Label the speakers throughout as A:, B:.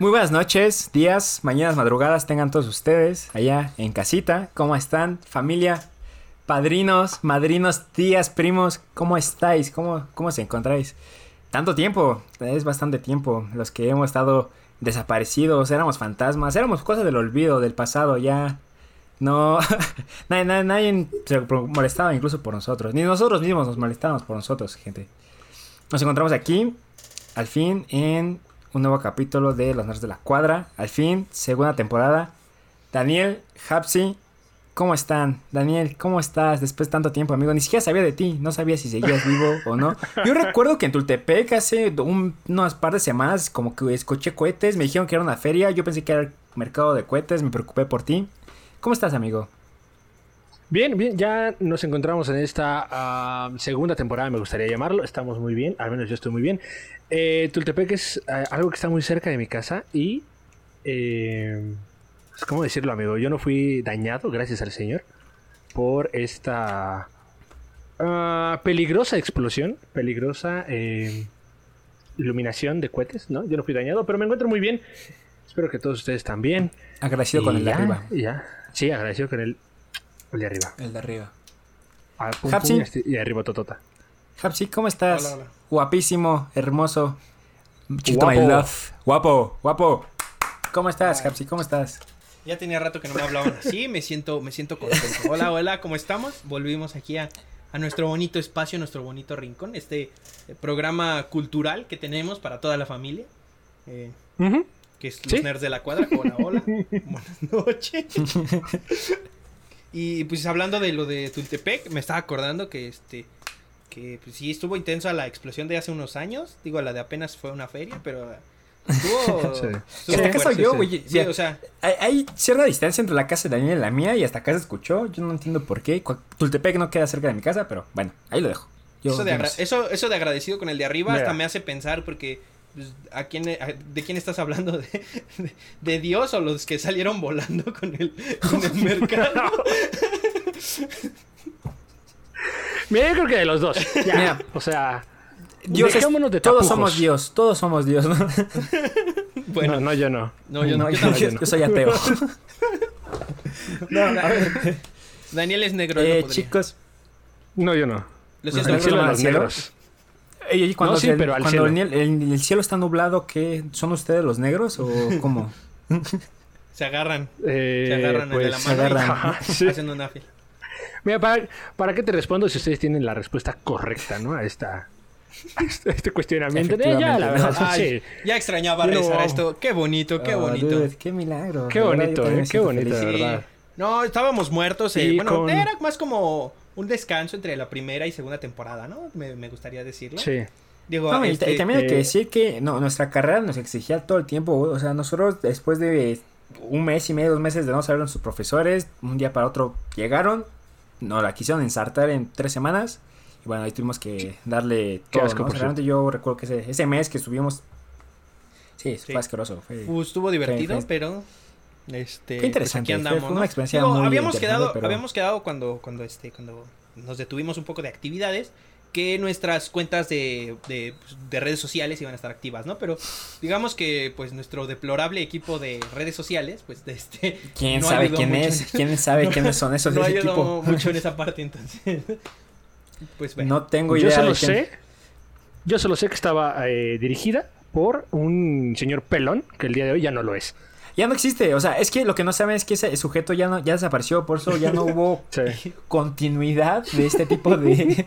A: Muy buenas noches, días, mañanas, madrugadas tengan todos ustedes allá en casita. ¿Cómo están? Familia, padrinos, madrinos, tías, primos, ¿cómo estáis? ¿Cómo, cómo se encontráis? Tanto tiempo, es bastante tiempo. Los que hemos estado desaparecidos, éramos fantasmas, éramos cosas del olvido, del pasado, ya. No, nadie, nadie, nadie se molestaba incluso por nosotros. Ni nosotros mismos nos molestábamos por nosotros, gente. Nos encontramos aquí, al fin, en un nuevo capítulo de Los Nerds de la Cuadra. Al fin, segunda temporada. Daniel, Hapsi, ¿cómo están? Daniel, ¿cómo estás? Después de tanto tiempo, amigo. Ni siquiera sabía de ti. No sabía si seguías vivo o no. Yo recuerdo que en Tultepec hace un, unas par de semanas como que escuché cohetes. Me dijeron que era una feria. Yo pensé que era el mercado de cohetes. Me preocupé por ti. ¿Cómo estás, amigo?
B: Bien, bien, ya nos encontramos en esta uh, segunda temporada, me gustaría llamarlo. Estamos muy bien, al menos yo estoy muy bien. Eh, Tultepec es uh, algo que está muy cerca de mi casa y... Eh, ¿Cómo decirlo, amigo? Yo no fui dañado, gracias al Señor, por esta uh, peligrosa explosión, peligrosa iluminación de cohetes, ¿no? Yo no fui dañado, pero me encuentro muy bien. Espero que todos ustedes también.
A: Agradecido y con el de arriba.
B: Ya, sí, agradecido con el el de arriba.
A: El de arriba.
B: Ah, pum, pum, y arriba totota.
A: Hapsi, ¿cómo estás?
C: Hola, hola.
A: Guapísimo, hermoso. Chito my love. Guapo, guapo. ¿Cómo estás, Hapsi? ¿Cómo estás?
C: Ya tenía rato que no me hablaban así, me siento, me siento contento. Hola, hola, ¿cómo estamos? Volvimos aquí a, a nuestro bonito espacio, nuestro bonito rincón, este eh, programa cultural que tenemos para toda la familia. Eh,
B: Uh -huh.
C: que es los
B: ¿Sí?
C: nerds de la cuadra. Hola, hola. Buenas noches. Y pues hablando de lo de Tultepec, me estaba acordando que este que pues sí estuvo intensa la explosión de hace unos años, digo la de apenas fue una feria, pero estuvo,
B: Sí.
C: estuvo
A: hasta acá soy
C: fuerte.
A: yo,
B: sí.
A: güey.
C: Sí, o sea,
A: hay, hay cierta distancia entre la casa de Daniel y la mía y hasta acá se escuchó. Yo no entiendo por qué. Tultepec no queda cerca de mi casa, pero bueno, ahí lo dejo. Yo-
C: eso, de
A: no sé.
C: eso, eso de agradecido con el de arriba
B: Mira.
C: hasta me hace pensar porque ¿a quién, a- ¿de quién estás hablando? ¿De, de, de Dios o los que salieron volando con el, con el mercado?
B: Mira, yo creo que de los dos. Ya,
A: Mira.
B: o sea,
A: Dios es-
B: dejémonos de
A: todos somos Dios, todos somos Dios. ¿no?
C: Bueno,
B: no, no, yo no.
C: no, yo, no, yo
A: yo, soy ateo. no, a ver.
C: Daniel es negro.
A: Eh, chicos,
B: No, yo no.
C: Lo
A: ¿Los
B: los negros.
A: Cuando,
B: No, sí,
A: el,
B: pero al
A: cuando
B: cielo.
A: el, el- el cielo está nublado, ¿qué? ¿Son ustedes los negros o cómo?
C: se agarran,
B: Eh,
C: se agarran el de la
B: pues,
C: mano
A: agarran.
B: Ajá,
C: y
B: sí.
C: hacen una fila.
B: Mira, para, ¿para qué te respondo si ustedes tienen la respuesta correcta, ¿no? A esta este, cuestionamiento. Eh, ya, la
A: Efectivamente,
B: verdad,
C: Ay,
B: sí.
C: Ya extrañaba
B: no-
C: rezar esto. Qué bonito, qué
A: Oh,
C: bonito.
A: dude, qué milagro.
B: Qué
A: verdad,
B: bonito, eh, qué bonito,
A: feliz.
B: de
C: Sí.
B: verdad.
C: No, estábamos muertos. eh, bueno,
B: con-
C: era más como un descanso entre la primera y segunda temporada, ¿no? Me, me gustaría decirlo.
B: Sí.
C: Digo,
A: No,
C: este,
A: y también hay que decir que no, nuestra carrera nos exigía todo el tiempo. O sea, nosotros después de un mes y medio, dos meses de no saber nuestros profesores, un día para otro llegaron, nos la quisieron ensartar en tres semanas. Y bueno, ahí tuvimos que darle todo.
B: asco,
A: ¿no? O
B: por
A: sea, realmente yo recuerdo que ese, ese mes que estuvimos. Sí,
C: Sí.
A: fue asqueroso. Fue,
C: estuvo divertido,
A: Fue- fue-
C: pero este
A: Fue interesante,
C: pues aquí
A: fue-
C: andamos,
A: fue una
C: ¿no?
A: experiencia
C: Digo,
A: muy
C: habíamos quedado
A: pero-
C: habíamos quedado cuando cuando este cuando nos detuvimos un poco de actividades que nuestras cuentas de, de, pues, de redes sociales iban a estar activas, ¿no? Pero digamos que pues nuestro deplorable equipo de redes sociales, pues de este
A: ¿Quién
C: no
A: sabe quién
C: mucho
A: es?
C: en-
A: ¿Quién sabe quiénes son esos
C: no
A: de ese
C: ayudó
A: equipo?
C: mucho en esa parte, entonces. Pues bueno.
A: No tengo
B: Yo
A: idea.
B: solo
A: de quién-
B: sé. Yo solo sé que estaba eh, dirigida por un señor pelón, que el día de hoy ya no lo es.
A: Ya no existe, o sea, es que lo que no saben es que ese sujeto ya no ya desapareció, por eso ya no hubo
B: Sí.
A: continuidad de este tipo de,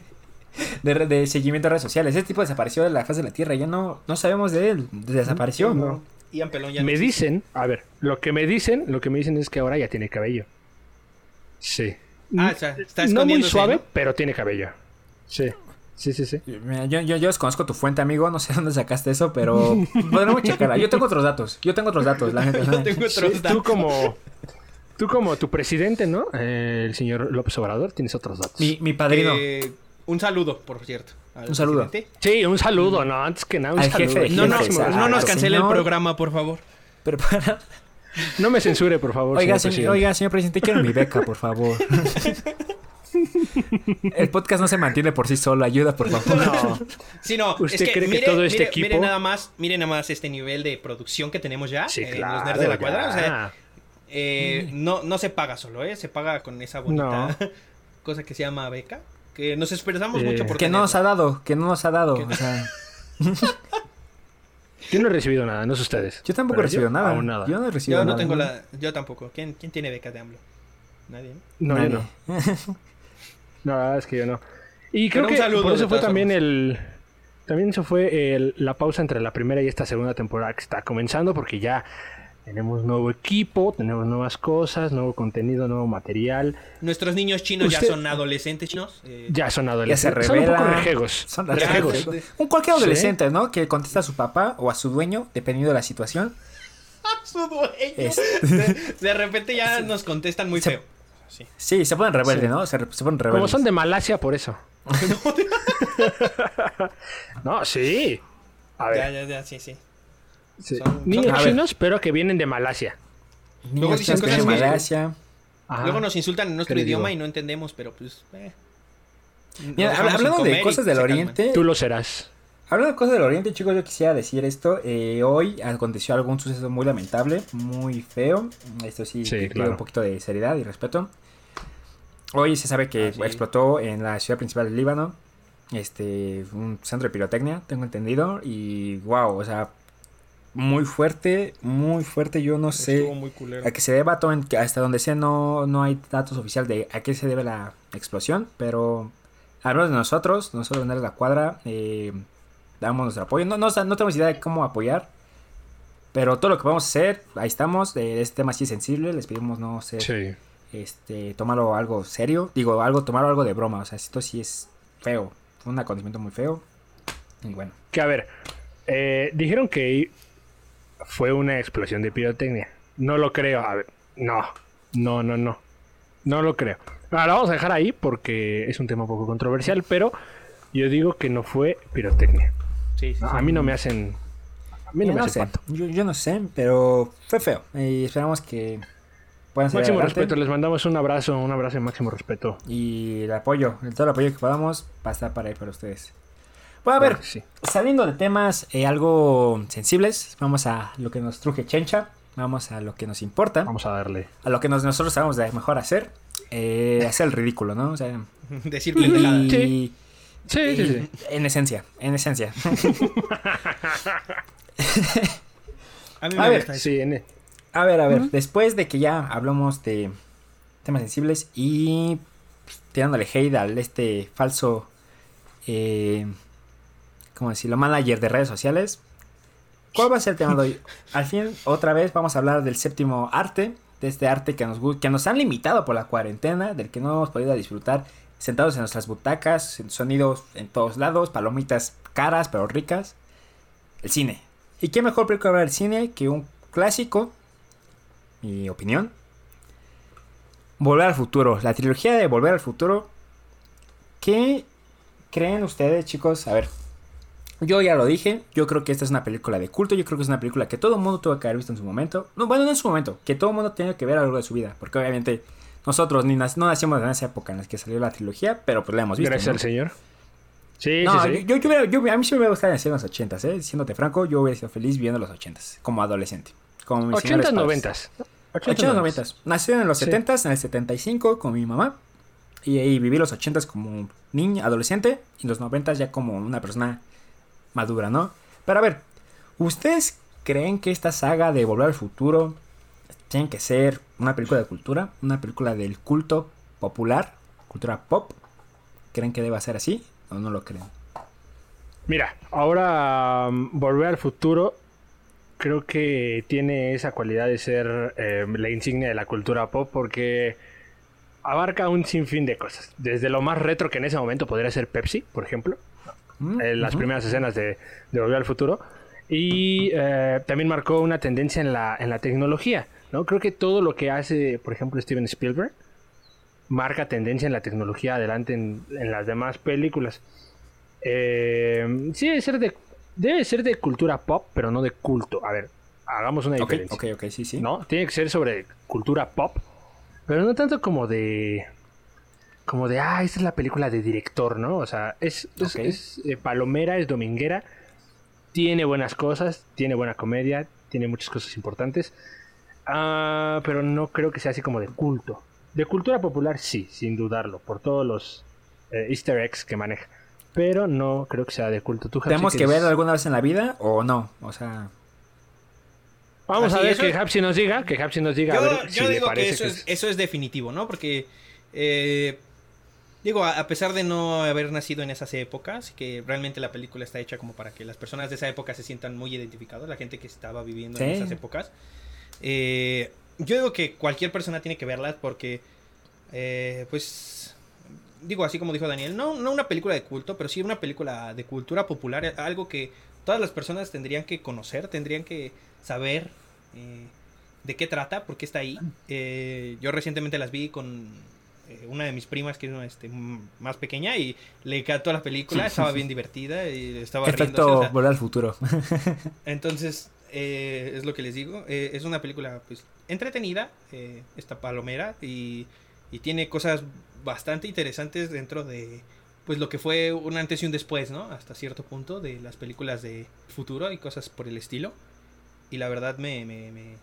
A: de, seguimiento de redes sociales. Ese tipo desapareció de la faz de la Tierra, ya no, no sabemos de él, desapareció.
B: No.
C: Ian Pelón ya no
B: Me
C: existe.
B: dicen, a ver, lo que me dicen, lo que me dicen es que ahora ya tiene cabello. Sí.
C: Ah, o sea, está
B: no muy suave,
C: ¿no?
B: pero tiene cabello. Sí. Sí, sí, sí.
A: Mira, Yo, yo, yo desconozco tu fuente, amigo, no sé dónde sacaste eso, pero podremos checarla. Yo tengo otros datos, yo tengo otros datos, la neta.
C: Yo tengo otros
B: Sí, tú
C: datos.
B: como tú como tu presidente, ¿no? Eh, el señor López Obrador, tienes otros datos.
A: Mi, mi padrino,
C: Eh, un saludo, por cierto.
A: Un saludo.
C: presidente.
B: Sí, un saludo, no, antes que nada, un
A: Al
B: saludo.
A: jefe
C: No, no,
A: ah,
C: no nos cancele el
A: señor-
C: programa, por favor.
A: pero para...
B: No me censure, por favor.
A: Oiga,
B: señor
A: señor,
B: presidente.
A: oiga, señor presidente, quiero mi beca, por favor. El podcast no se mantiene por sí solo. Ayuda, por favor.
B: No.
C: Sí, no,
B: ¿Usted
C: es que,
B: cree que todo este
C: mire-
B: equipo-
C: mire nada más, mire nada más este nivel de producción que tenemos ya
B: Sí,
C: eh, en
B: claro.
C: los nerds de la cuadra. O sea, eh, no, no se paga solo, ¿eh? Se paga con esa bonita cosa que se llama beca. Que nos
B: Eh,
C: mucho por
A: Que no nos ha dado, que no nos ha dado. O sea,
B: Yo no he recibido nada, no sé ustedes.
A: yo tampoco he recibido
B: yo
A: nada.
B: aún nada.
A: Yo no he recibido
C: Yo no
A: nada.
C: tengo la... Yo tampoco. ¿Quién, quién tiene beca de AMLO? Nadie, ¿no?
B: No, yo no. No, la verdad es que yo no. Y creo
C: Pero
B: que
C: saludo,
B: por eso fue también el. También eso fue el- la pausa entre la primera y esta segunda temporada que está comenzando, porque ya tenemos nuevo equipo, tenemos nuevas cosas, nuevo contenido, nuevo material.
C: Nuestros niños chinos
B: Usted-
C: ya son adolescentes chinos. eh,
B: Ya son
A: Ya se
B: adolescentes. Son un poco
A: revelan.
B: rejegos.
A: Son
B: rejegos.
A: Un cualquier
B: Sí.
A: adolescente, ¿no? Que contesta a su papá o a su dueño, dependiendo de la situación.
C: su dueño.
A: Es-
C: De, de repente ya nos contestan muy
A: Se-
C: feo. Sí.
A: Sí, se ponen rebeldes,
B: Sí.
A: ¿no? Se, se ponen rebeldes.
B: Como son de Malasia, por eso. no, sí. A
C: Ya,
B: ver.
C: ya, ya, sí, sí.
B: sí.
C: son-
B: Niños
A: son-
B: chinos, pero que vienen de Malasia.
A: Niños
C: Luego dicen
A: chinos que
C: cosas
A: de Malasia.
B: Ajá.
C: Luego nos insultan en nuestro
B: ¿Qué les
C: idioma y no entendemos, pero pues. eh.
A: Mira, hablando de cosas del
C: se calman.
A: oriente,
B: Tú lo serás.
A: Hablando de cosas del Oriente, chicos, yo quisiera decir esto. eh, hoy aconteció algún suceso muy lamentable, muy feo. Esto sí,
B: Sí, claro.
A: un poquito de seriedad y respeto. Hoy se sabe que
C: Ah, sí.
A: explotó en la ciudad principal del Líbano este un centro de pirotecnia, tengo entendido. Y wow, o sea, muy fuerte, muy fuerte. Yo no sé
C: muy
A: a qué se deba. todo en- hasta donde sé, no, no hay datos oficiales de a qué se debe la explosión. Pero hablamos de nosotros, nosotros en la cuadra, eh, damos nuestro apoyo. No, no, no tenemos idea de cómo apoyar. Pero todo lo que podemos hacer, ahí estamos. Este tema sí es sensible, les pedimos no ser,
B: Sí.
A: este, tomarlo algo serio. Digo, algo, tomarlo algo de broma. O sea, esto sí es feo. Fue un acontecimiento muy feo. Y bueno.
B: Que a ver, eh, dijeron que fue una explosión de pirotecnia. No lo creo. A ver, no, no, no, no. No lo creo. Ahora vamos a dejar ahí porque es un tema un poco controversial, pero yo digo que no fue pirotecnia.
C: Sí, sí, sí.
B: A mí no me hacen. A mí no
A: Eh,
B: me
A: no
B: hacen
A: sé, yo, yo no sé, pero fue feo. Y esperamos que puedan salir
B: Máximo
A: adelante.
B: respeto, les mandamos un abrazo, un abrazo de máximo respeto.
A: Y el apoyo, el todo el apoyo que podamos va a estar para ahí para ustedes. Bueno, a ver,
B: sí.
A: saliendo de temas eh, algo sensibles, vamos a lo que nos truje Chencha, vamos a lo que nos importa,
B: Vamos a darle.
A: a lo que nos- nosotros sabemos de mejor hacer, eh, hacer el ridículo, ¿no? O sea,
C: Decir pendejadas.
A: y,
B: Sí. Sí, sí,
A: en esencia, en esencia.
C: A mí
A: A
C: me
A: ver.
B: Sí, en-
A: A ver, a ver, después de que ya hablamos de temas sensibles y tirándole hate al este falso, eh, ¿cómo decirlo? Manager de redes sociales. ¿Cuál va a ser el tema de hoy? Al fin, otra vez vamos a hablar del séptimo arte, de este arte que nos, que nos han limitado por la cuarentena, del que no hemos podido disfrutar sentados en nuestras butacas, sonidos en todos lados, palomitas caras pero ricas, el cine. ¿Y qué mejor película para el cine que un clásico mi opinión. Volver al futuro. La trilogía de Volver al futuro. ¿Qué creen ustedes, chicos? A ver. Yo ya lo dije. Yo creo que esta es una película de culto. Yo creo que es una película que todo el mundo tuvo que haber visto en su momento. No, bueno, no en su momento. Que todo el mundo tenía que ver a lo largo de su vida. Porque obviamente nosotros ni nac- no nacimos en esa época en la que salió la trilogía. Pero pues la hemos visto.
B: Gracias
A: ¿no?
B: al señor. Sí,
A: No,
B: sí, sí.
A: Yo, yo yo- a mí sí me hubiera gustado nacer en los 80s, ¿eh? Siéndote franco, yo hubiera sido feliz viviendo los 80s. Como adolescente. Como mis
B: 80s,
A: señores padres.
B: 90s.
A: 80s, 90s. Nací en los
B: Sí.
A: 70s, en el 75 con mi mamá. Y ahí viví los 80s como niña, adolescente. Y los 90s ya como una persona madura, ¿no? Pero a ver, ¿ustedes creen que esta saga de Volver al Futuro tiene que ser una película de cultura? ¿Una película del culto popular? ¿Cultura pop? ¿Creen que deba ser así? ¿O no lo creen?
B: Mira, ahora um, Volver al Futuro creo que tiene esa cualidad de ser eh, la insignia de la cultura pop porque abarca un sinfín de cosas. Desde lo más retro que en ese momento podría ser Pepsi, por ejemplo,
A: Mm,
B: en las
A: ujú.
B: primeras escenas de, de Volver al Futuro. Y eh, también marcó una tendencia en la, en la tecnología. ¿No? Creo que todo lo que hace, por ejemplo, Steven Spielberg marca tendencia en la tecnología adelante en, en las demás películas. Eh, sí, debe ser, de, debe ser de cultura pop, pero no de culto. A ver, hagamos una diferencia.
A: ok, ok, sí, sí.
B: ¿no? Tiene que ser sobre cultura pop, pero no tanto como de como de, ah, esta es la película de director, ¿no? O sea, es, es, eh, palomera, es dominguera, tiene buenas cosas, tiene buena comedia, tiene muchas cosas importantes, ah, pero no creo que sea así como de culto. De cultura popular, sí, sin dudarlo, por todos los eh, easter eggs que maneja. Pero no creo que sea de culto. ¿Tú, Hapsi,
A: ¿Tenemos que ver alguna vez en la vida o no? O sea,
B: Vamos a ver
C: eso-
B: que Hapsi nos diga, que Hapsi nos diga. a
C: Yo,
B: ver si
C: yo
B: le
C: digo que
B: parece
C: eso,
B: que
C: es, eso es definitivo, ¿no? Porque, eh, digo, a, a pesar de no haber nacido en esas épocas, que realmente la película está hecha como para que las personas de esa época se sientan muy identificados, la gente que estaba viviendo en esas épocas. Eh, yo digo que cualquier persona tiene que verlas porque, eh, pues, digo, así como dijo Daniel, no, no una película de culto, pero sí una película de cultura popular, algo que todas las personas tendrían que conocer, tendrían que saber eh, de qué trata, por qué está ahí. Eh, yo recientemente las vi con eh, una de mis primas que es este, más pequeña y le encantó la película, estaba bien divertida y estaba riéndose,
A: efecto
C: o sea,
A: volver al futuro.
C: entonces, eh, es lo que les digo. eh, es una película pues entretenida, eh, esta palomera, y, y tiene cosas bastante interesantes dentro de pues lo que fue un antes y un después, ¿no? Hasta cierto punto de las películas de futuro y cosas por el estilo. Y la verdad me, me, me-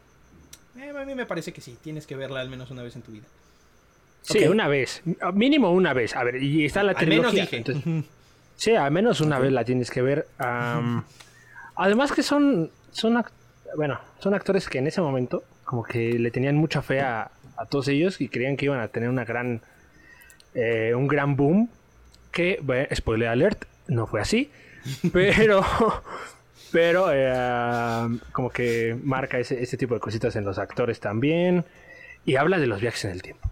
C: eh, a mí me parece que sí, tienes que verla al menos una vez en tu vida.
B: Sí, una vez. Mínimo una vez. A ver, y está la
C: Al menos
B: trilogía.
C: dije.
B: entonces- sí, al menos una vez la tienes que ver. además que son, son, bueno, son actores que en ese momento como que le tenían mucha fe a, a todos ellos y creían que iban a tener una gran, eh, un gran boom. Que, bueno, spoiler alert, no fue así. Pero, pero eh, como que marca ese, ese tipo de cositas en los actores también. Y habla de los viajes en el tiempo.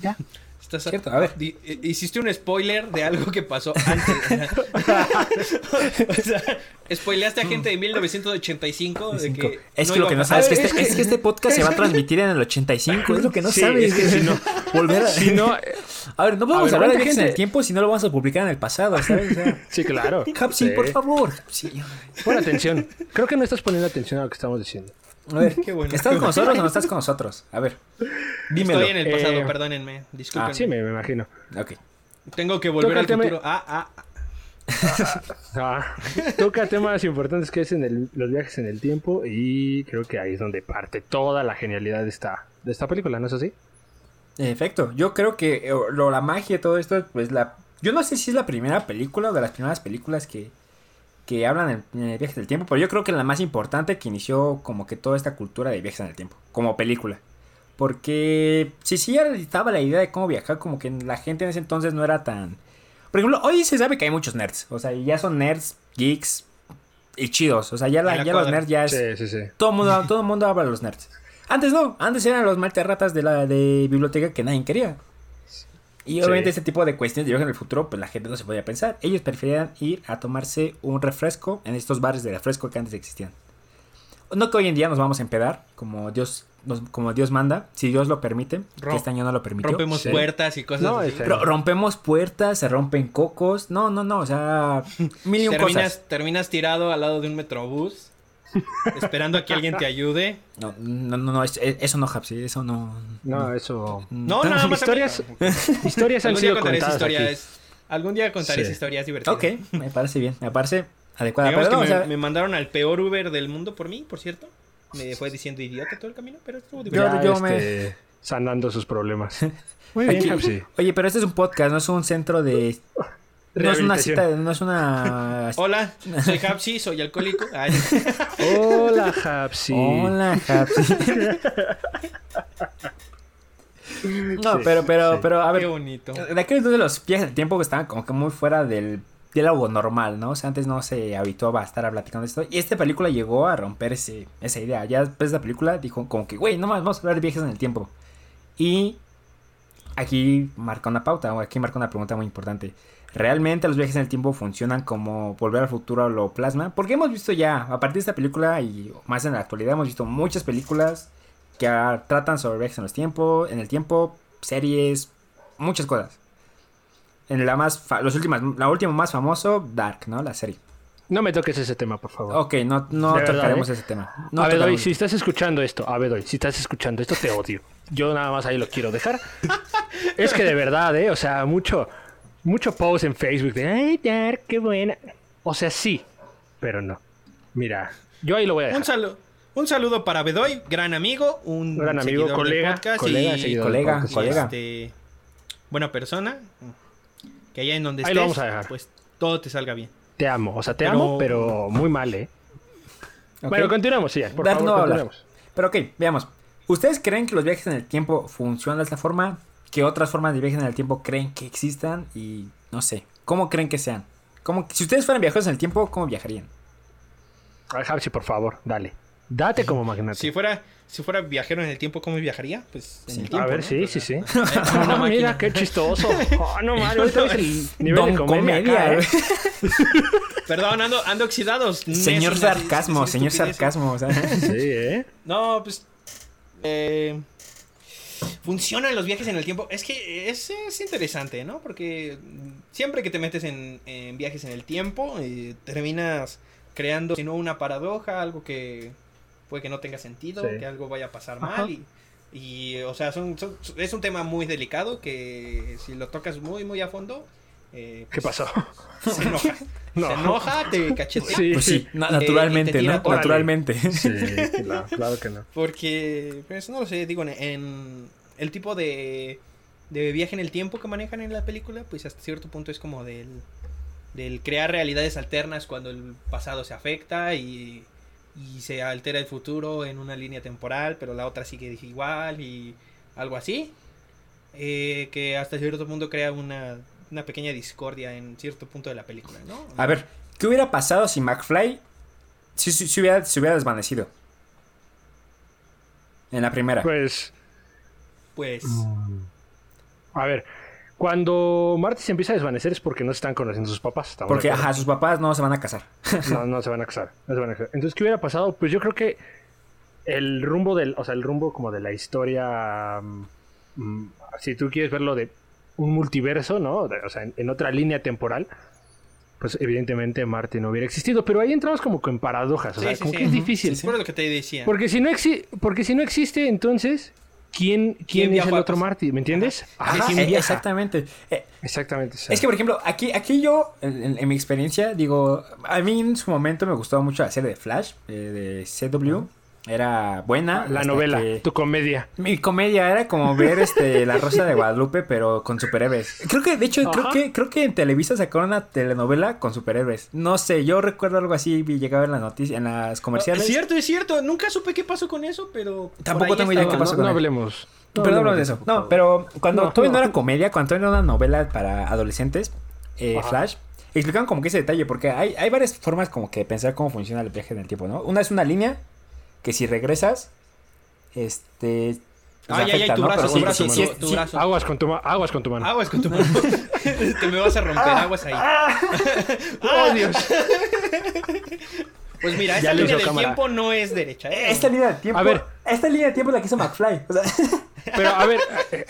B: Ya.
C: Estás
A: Cierto, a ver.
C: di- eh, hiciste un spoiler de algo que pasó antes. o sea, spoileaste a gente de 1985 de que
A: es que
C: iba
A: lo que no sabes es que este, es que este podcast se va a transmitir en el 85. Es lo que no
B: Sí,
A: sabes.
B: es que si no-
A: volver a...
B: Si no, eh,
A: A ver, no podemos
B: ver,
A: hablar de
B: ¿cuánta
A: viajes en el
B: gente?
A: tiempo si no lo vamos a publicar en el pasado, ¿sabes? O sea,
B: sí, claro.
A: Hapsi,
B: Sí.
A: por favor. Sí.
B: Pon atención. Creo que no estás poniendo atención a lo que estamos diciendo.
A: A ver,
C: Qué bueno.
A: ¿estás con nosotros o no estás con nosotros? A ver, dímelo.
C: Estoy en el pasado,
B: Eh,
C: perdónenme. Disculpen.
B: Ah, sí, me, me imagino.
A: Ok.
C: Tengo que volver
B: Toca
C: al
B: tema-
C: futuro. Ah, ah, ah.
B: Ah, toca temas importantes que es en el- los viajes en el tiempo y creo que ahí es donde parte toda la genialidad de esta, de esta película, ¿no es así?
A: En efecto, yo creo que eh, lo, la magia de todo esto, pues la... Yo no sé si es la primera película o de las primeras películas que, que hablan en, en el viaje del tiempo, pero yo creo que la más importante que inició como que toda esta cultura de viajes en el tiempo, como película. Porque si sí ya estaba la idea de cómo viajar, como que la gente en ese entonces no era tan... Por ejemplo, hoy se sabe que hay muchos nerds, o sea, ya son nerds, geeks y chidos, o sea, ya, la,
C: Y la
A: ya los nerds ya es...
B: Sí, sí, sí.
A: Todo el mundo, todo mundo habla de los nerds. Antes no, antes eran los malterratas de la de biblioteca que nadie quería. Y obviamente
B: Sí.
A: este tipo de cuestiones de en el futuro, pues la gente no se podía pensar. Ellos preferían ir a tomarse un refresco en estos bares de refresco que antes existían. No que hoy en día nos vamos a empedar, como Dios, nos- como Dios manda, si Dios lo permite,
C: Rom-
A: que este año no lo permitió.
C: Rompemos
B: Sí.
C: puertas y cosas
B: No,
C: así.
B: este-
A: Ro- rompemos puertas, se rompen cocos. No, no, no, o sea, mil y un
C: Terminas,
A: cosas.
C: terminas tirado al lado de un metrobús, esperando a que alguien te ayude.
A: No, no, no, no, es- es- eso no, Hapsi, eso no.
B: No, eso...
C: No, nada más.
B: Historias, historias han
C: Algún día
B: sido contadas
C: historia.
B: aquí.
C: es- algún día contaré
B: Sí.
C: esa historia, es divertida.
A: Ok, me parece bien, me parece adecuada.
C: Digamos
A: Pero
C: que
A: no,
C: me,
A: o sea,
C: me mandaron al peor Uber del mundo por mí, por cierto. Me fue diciendo idiota todo el camino, pero estuvo divertido.
A: Yo-
B: Ya,
A: yo me-
B: este, sanando sus problemas. Muy bien, Hapsi.
A: Oye, pero este es un podcast, no es un centro de. No es una cita, no es una.
C: Hola, soy Hapsi, soy alcohólico. Ay,
B: Hola, Hapsi.
A: Hola, Hapsi. no,
B: Sí,
A: pero, pero,
B: sí.
A: pero, a
C: qué
A: ver.
C: bonito.
A: De aquel entonces los viajes del tiempo estaban como que muy fuera del diálogo normal, ¿no? O sea, antes no se habituaba a estar platicando de esto. Y esta película llegó a romper ese, esa idea. Ya después de la película dijo como que, güey, no más, vamos a hablar de viajes en el tiempo. Y aquí marca una pauta, o aquí marca una pregunta muy importante. ¿Realmente los viajes en el tiempo funcionan como volver al futuro lo plasma? Porque hemos visto ya, a partir de esta película y más en la actualidad, hemos visto muchas películas que ah, tratan sobre viajes en los tiempos, en el tiempo, series, muchas cosas. En la más, los últimas, la última más famoso, Dark, ¿no? La serie.
B: No me toques ese tema, por favor.
A: Ok, no, no
B: verdad,
A: tocaremos
B: ¿eh?
A: ese tema. No
B: Abedoy, si estás escuchando esto, Abedoy, si estás escuchando esto, te odio. yo nada más ahí lo quiero dejar. es que de verdad, ¿eh? O sea, mucho, mucho post en Facebook de, ay, Dark, qué buena. O sea, sí, pero no. Mira, yo ahí lo voy a dejar.
C: Un saludo. Un saludo para Bedoy, gran amigo, un
B: Gran amigo, colega,
C: podcast
B: colega,
C: y,
B: seguidor del
A: colega,
C: y,
A: colega.
C: este, buena persona. Que allá en donde
B: Ahí
C: estés,
B: lo vamos a dejar.
C: pues todo te salga bien.
B: Te amo, o sea, te
C: Pero-
B: amo, pero muy mal, ¿eh? Bueno, continuemos, sí, por
A: Dark
B: favor,
A: no
B: continuemos.
A: Pero ok, veamos. ¿Ustedes creen que los viajes en el tiempo funcionan de esta forma? ¿Qué otras formas de viajes en el tiempo creen que existan? Y no sé, ¿cómo creen que sean? ¿Cómo, si ustedes fueran viajeros en el tiempo, ¿cómo viajarían?
B: A ver, Javsi, por favor, dale. Date como magnate.
C: Si fuera, si fuera viajero en el tiempo, ¿cómo viajaría? Pues en
A: Sí.
C: el tiempo.
B: a ver,
C: ¿no?
B: sí, sí, sí. Ah,
C: máquina.
B: mira, qué chistoso. Oh, no mames, ves el nivel de
A: Don
B: comedia, acá, ¿eh?
C: Perdón, ando, ando oxidados.
A: Señor sarcasmo, señor sarcasmo. o sea.
B: Sí, ¿eh?
C: No, pues. eh, funcionan los viajes en el tiempo. Es que es, es interesante, ¿no? Porque siempre que te metes en, en viajes en el tiempo, eh, terminas creando, si no una paradoja, algo que puede que no tenga sentido,
B: Sí.
C: que algo vaya a pasar
B: Ajá.
C: mal. Y, y, o sea, son, son- es un tema muy delicado que si lo tocas muy, muy a fondo. Eh,
B: ¿Qué
C: pues,
B: pasó?
C: Se enoja.
B: No.
C: Se enoja, te cachetea.
B: Sí.
A: Pues sí,
C: Eh,
A: naturalmente, ¿no?
C: órale.
A: Naturalmente.
B: Sí, claro, claro que no.
C: Porque, pues no lo sé, digo, en, en el tipo de, de viaje en el tiempo que manejan en la película, pues hasta cierto punto es como del, del crear realidades alternas cuando el pasado se afecta y, y se altera el futuro en una línea temporal, pero la otra sigue igual y algo así. eh, que hasta cierto punto crea una, una pequeña discordia en cierto punto de la película, ¿no?
A: A ver, ¿qué hubiera pasado si McFly si, si- si hubiera, se hubiera desvanecido? En la primera.
B: Pues,
C: Pues...
B: a ver, cuando Marty se empieza a desvanecer es porque no se están conociendo sus papás. ¿estamos de
A: Porque, ajá, sus papás no se van a casar.
B: No, no se van a casar. no se van a casar. Entonces, ¿qué hubiera pasado? Pues yo creo que el rumbo del, o sea, el rumbo como de la historia, mm, mm, si tú quieres verlo de un multiverso, ¿no? O sea, en, en otra línea temporal, pues evidentemente Marte no hubiera existido. Pero ahí entramos como que en paradojas, o
C: Sí,
B: sea,
C: sí,
B: como
C: sí.
B: que es difícil.
C: Por lo que te decía.
B: Porque si no exi porque si no existe, entonces, ¿quién, quién,
C: ¿Quién
B: es el otro? Marty? ¿Me entiendes?
C: Ajá.
B: Ajá,
C: Sí,
B: ¿quién
A: Eh,
B: viaja?
A: exactamente. Eh,
B: Exactamente.
A: Es que, por ejemplo, aquí, aquí yo, en, en- en mi experiencia, digo, a mí en su momento me gustaba mucho la serie de Flash, eh, de CW. Era buena.
B: la
A: hasta
B: novela,
A: que-
B: tu comedia.
A: Mi comedia era como ver este La Rosa de Guadalupe, pero con superhéroes. Creo que, de hecho, creo que, creo que en Televisa sacaron una telenovela con superhéroes. No sé, yo recuerdo algo así, vi- llegaba en las noticias, en las comerciales.
C: Es cierto, es cierto. Nunca supe qué pasó con eso, pero.
A: Tampoco tengo idea qué pasó
B: no,
A: con
B: no hablemos.
A: pero no hablamos de
B: eso,
A: No, pero cuando
B: No,
A: todavía no
B: no.
A: era comedia, cuando todavía no era una novela para adolescentes, eh. Flash, explicaban como que ese detalle, porque hay, hay varias formas como que de pensar cómo funciona el viaje en el tiempo, ¿no? Una es una línea que si regresas, este... pues,
C: Ay, ay, ay,
A: afecta,
C: tu
A: ¿no?
C: brazo,
A: Pero
C: tu
A: sí,
C: brazo,
A: sí,
C: tu-
A: sí,
C: tu
A: sí.
C: brazo.
B: Aguas con tu, aguas con tu mano.
C: Aguas con tu mano. Te me vas a romper aguas ahí.
B: ¡Oh, Dios!
C: Pues mira, esta línea del
B: cámara.
C: tiempo no es derecha. ¿eh?
A: Esta línea de tiempo...
B: A ver.
A: Esta línea de tiempo es la que hizo McFly. O sea,
B: Pero a ver,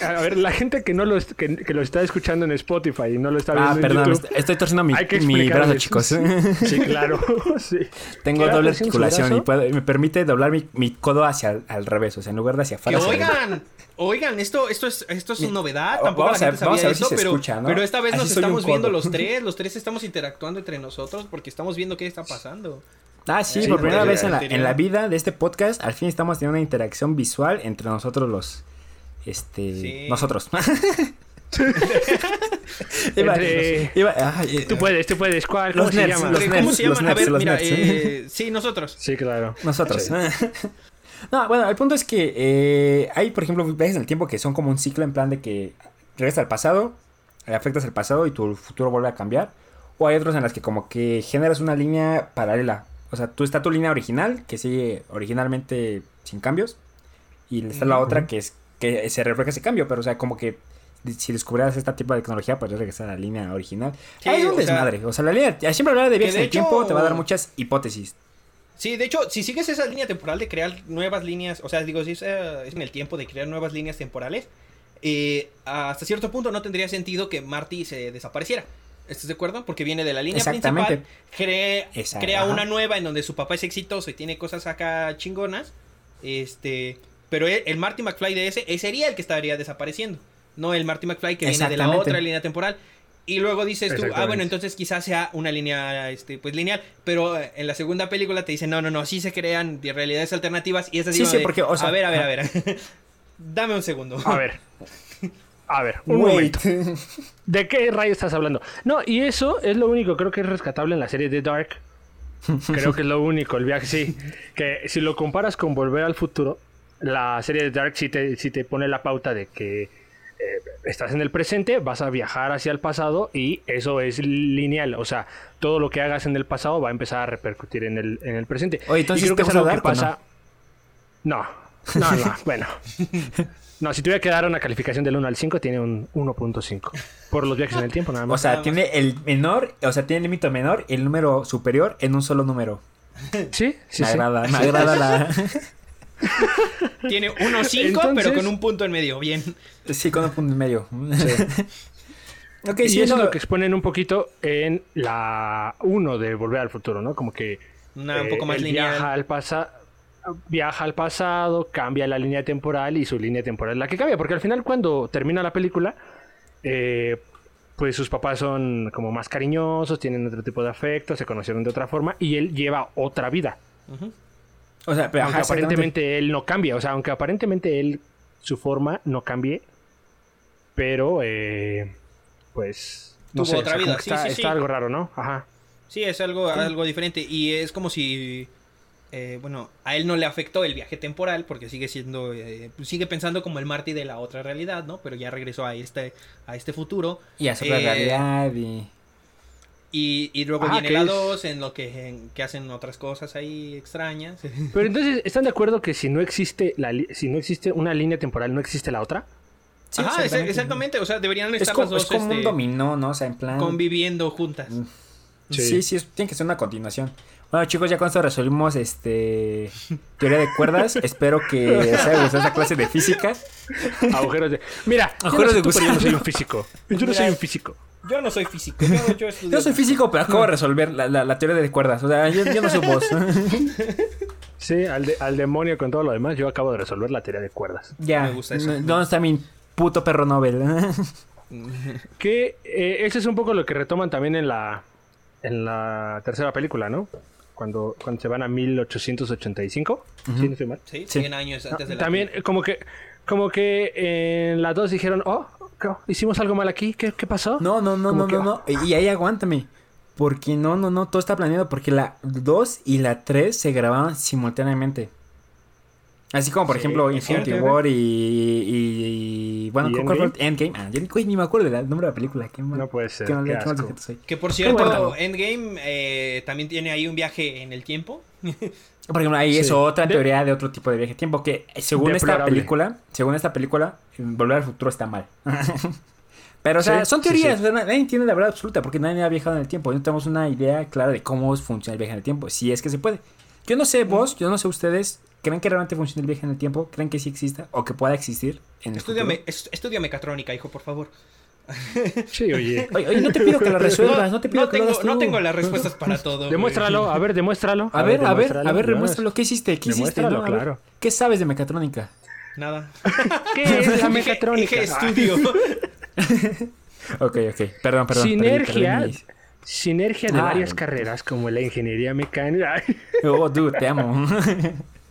B: a, a ver, la gente que no lo, est- que, que lo está escuchando en Spotify y no lo está viendo
A: ah,
B: en
A: perdón,
B: YouTube,
A: est- estoy torciendo mi, mi brazo, chicos.
B: Sí, claro. sí.
A: Tengo
B: ¿Qué era
A: doble articulación y puedo- me permite doblar mi, mi codo hacia al, revés, o sea, en lugar de hacia
C: Que
A: afuera.
C: oigan, oigan, esto, esto es, esto es novedad. Tampoco
A: vamos
C: la
A: a-
C: gente sabía
A: vamos a ver
C: eso,
A: si se
C: pero,
A: escucha, ¿no?
C: pero esta vez
A: Así
C: nos estamos viendo los tres. Los tres estamos interactuando entre nosotros porque estamos viendo qué está pasando.
A: Ah, sí,
C: Sí,
A: por primera
C: porque
A: vez en la, en la vida de este podcast, al fin estamos teniendo una interacción visual entre nosotros los. Este.
C: Sí.
A: Nosotros.
B: Entre-
A: iba- ay, eh,
B: Tú puedes, tú puedes. ¿Cuál?
A: Los
B: ¿Cómo se
A: nerds,
B: llama?
A: los
C: ¿Cómo
A: nerds,
C: se llaman? A
A: nerds,
C: ver,
A: los
C: mira,
A: nerds.
C: eh, sí, nosotros.
B: Sí, claro.
A: Nosotros.
B: Sí.
A: no, bueno, el punto es que eh, hay, por ejemplo, viajes en el tiempo que son como un ciclo en plan de que regresas al pasado, afectas el pasado y tu futuro vuelve a cambiar. O hay otros en las que como que generas una línea paralela. O sea, tú está tu línea original, que sigue originalmente sin cambios. Y está la otra que es que se refleja ese cambio. Pero, o sea, como que si descubrieras este tipo de tecnología, podrías regresar a la línea original.
C: Sí,
A: es un
C: sea-
A: desmadre. o sea, la línea... Siempre hablar de viajes
C: de
A: tiempo te va a dar muchas hipótesis.
C: Sí, de hecho, si sigues esa línea temporal de crear nuevas líneas, o sea, digo, si es, eh, es en el tiempo de crear nuevas líneas temporales, eh, hasta cierto punto no tendría sentido que Marty se desapareciera. ¿Estás de acuerdo? Porque viene de la línea
A: Exactamente.
C: principal, crea, crea
A: ajá.
C: una nueva en donde su papá es exitoso y tiene cosas acá chingonas, este, Pero el, el Marty McFly de ese, ese sería el que estaría desapareciendo. No el Marty McFly que viene de la otra línea temporal. Y luego dices tú, ah, bueno, entonces quizás sea una línea este, pues lineal. Pero eh, en la segunda película te dicen, no, no, no, sí se crean de realidades alternativas. Y es así
A: Sí, sí,
C: de,
A: porque, o sea,
C: a ver, a ver, a ver. Dame un segundo.
B: A ver. A ver, un
A: Wait.
B: momento. ¿De qué rayo estás hablando? No, y eso es lo único, creo que es rescatable en la serie de Dark. Creo que es lo único, el viaje, sí. Que si lo comparas con Volver al Futuro, la serie de Dark sí te, sí te pone la pauta de que eh, estás en el presente, vas a viajar hacia el pasado y eso es lineal. O sea, todo lo que hagas en el pasado va a empezar a repercutir en el, en el presente.
A: Oye, entonces,
B: y creo
A: ¿te
B: que es algo que
A: o no?
B: pasa. No, no, no, bueno. No, si tuviera que dar una calificación del 1 al 5, tiene un 1.5. Por los viajes en el tiempo, nada
A: O
B: más.
A: sea,
C: Nada más.
A: tiene el menor, o sea, tiene el límite menor y el número superior en un solo número.
B: sí, sí,
A: me
B: sí.
A: agrada, me agrada la...
C: Tiene 1.5, pero con un punto en medio. Bien.
A: sí, con un punto y medio. ok,
B: y
A: sí,
B: eso
A: no,
B: es lo que exponen un poquito en la 1 de Volver al Futuro, ¿no? Como que
C: Una, un
B: eh,
C: poco más
B: él
C: lineal.
B: Viaja al, pasa- viaja al pasado, cambia la línea temporal y su línea temporal es la que cambia. Porque al final, cuando termina la película, eh, pues sus papás son como más cariñosos, tienen otro tipo de afecto, se conocieron de otra forma y él lleva otra vida.
A: O sea, pero
B: aunque
A: ajá,
B: aparentemente él no cambia, o sea, aunque aparentemente él, su forma no cambie, pero eh, pues no
C: Tuvo
B: sé,
C: otra
B: o sea, como
C: vida, sí,
B: está,
C: sí,
B: está
C: sí.
B: algo raro, ¿no? Ajá.
C: Sí, es algo, algo diferente. Y es como si. Eh, bueno, a él no le afectó el viaje temporal porque sigue siendo. eh, pues sigue pensando como el Marty de la otra realidad, ¿no? Pero ya regresó a este, a este futuro.
A: Y a su otra
C: Eh,
A: realidad y...
C: Y, y luego
B: Ah,
C: viene
B: que
C: la
B: es-
C: 2 en lo que, en que hacen otras cosas ahí extrañas.
B: Pero entonces, ¿están de acuerdo que si no existe la li- si no existe una línea temporal, no existe la otra?
A: Sí,
C: Ajá, exactamente. exactamente. O sea, deberían
A: Es
C: estar
A: como,
C: las dos
A: es como un
C: este,
A: dominó, ¿no? O sea, en plan...
C: conviviendo juntas.
A: Mm.
B: Sí.
A: Sí, sí, es- tiene que ser una continuación. Bueno, chicos, ya con esto resolvimos este teoría de cuerdas. Espero que os haya gustado esta clase de física.
B: Agujeros de. Mira,
A: Agujeros de
B: no sé tú, pero yo no
A: gusano.
B: soy un físico. Yo no
C: Mira,
B: soy un físico.
C: Yo no soy físico. Yo, yo
A: Yo soy físico, pero acabo de resolver la, la- la teoría de cuerdas. O sea, yo, yo no soy vos.
B: Sí, al, de- al demonio con todo lo demás, yo acabo de resolver la teoría de cuerdas.
A: ya.
C: Me gusta eso.
A: ¿Dónde está mi puto perro Nobel?
B: Que eh, eso es un poco lo que retoman también en la en la tercera película, ¿no? Cuando, cuando se van a 1885. ¿Sí, no estoy mal?
C: Sí,
A: Sí.
C: 100 años antes de la
B: También, eh, como que como que en las dos dijeron, oh, ¿qué- hicimos algo mal aquí, ¿qué, qué pasó?
A: No, no, no,
B: Como
A: no,
B: que,
A: no, no. Y ahí aguántame. Porque no, no, no, todo está planeado porque la 2 y la 3 se grababan simultáneamente. Así como, por
B: Sí,
A: ejemplo, Infinity War y, y, y- bueno,
B: ¿Y
A: ¿cuál fue el-
B: Endgame?
A: Ah, yo güey, ni me acuerdo del nombre de la película. Qué mal,
B: No puede ser,
A: qué mal-
B: qué
A: qué mal
B: asco.
A: sujeto soy.
C: Que por
B: bueno.
C: cierto, Endgame eh, también tiene ahí un viaje en el tiempo.
A: Por ejemplo, ahí es
B: Sí.
A: otra
B: De-
A: teoría de otro tipo de viaje de tiempo que según esta película, según esta película, Volver al futuro está mal. Pero, o sea,
B: Sí,
A: son
B: sí,
A: teorías,
B: sí.
A: o sea, nadie entiende la verdad absoluta porque nadie ha viajado en el tiempo. No tenemos una idea clara de cómo funciona el viaje en el tiempo, si es que se puede. Yo no sé vos, yo no sé ustedes, ¿creen que realmente funciona el viaje en el tiempo? ¿Creen que sí exista o que pueda existir en el
C: Estudia, me- es- estudia mecatrónica, hijo, por favor.
B: Sí, oye.
A: Oye, oye, no te pido que lo resuelvas, no, te pido
C: no
A: que lo
C: tengo, no tengo las respuestas para todo. güey.
B: Demuéstralo, a ver, demuéstralo.
A: A ver, a ver,
B: demuéstralo,
A: a ver,
B: ¿no?
A: remuéstralo. ¿Qué hiciste? ¿Qué hiciste?
B: Demuéstralo,
A: no? Ver,
B: claro.
A: ¿Qué sabes de mecatrónica?
C: Nada.
B: ¿Qué es la mecatrónica?
C: dije estudio.
A: Ok, ok. Perdón, perdón.
B: Sinergia,
A: perdí, perdí
B: sinergia de
A: Ah,
B: varias carreras como la ingeniería mecánica.
A: Oh, dude, te amo.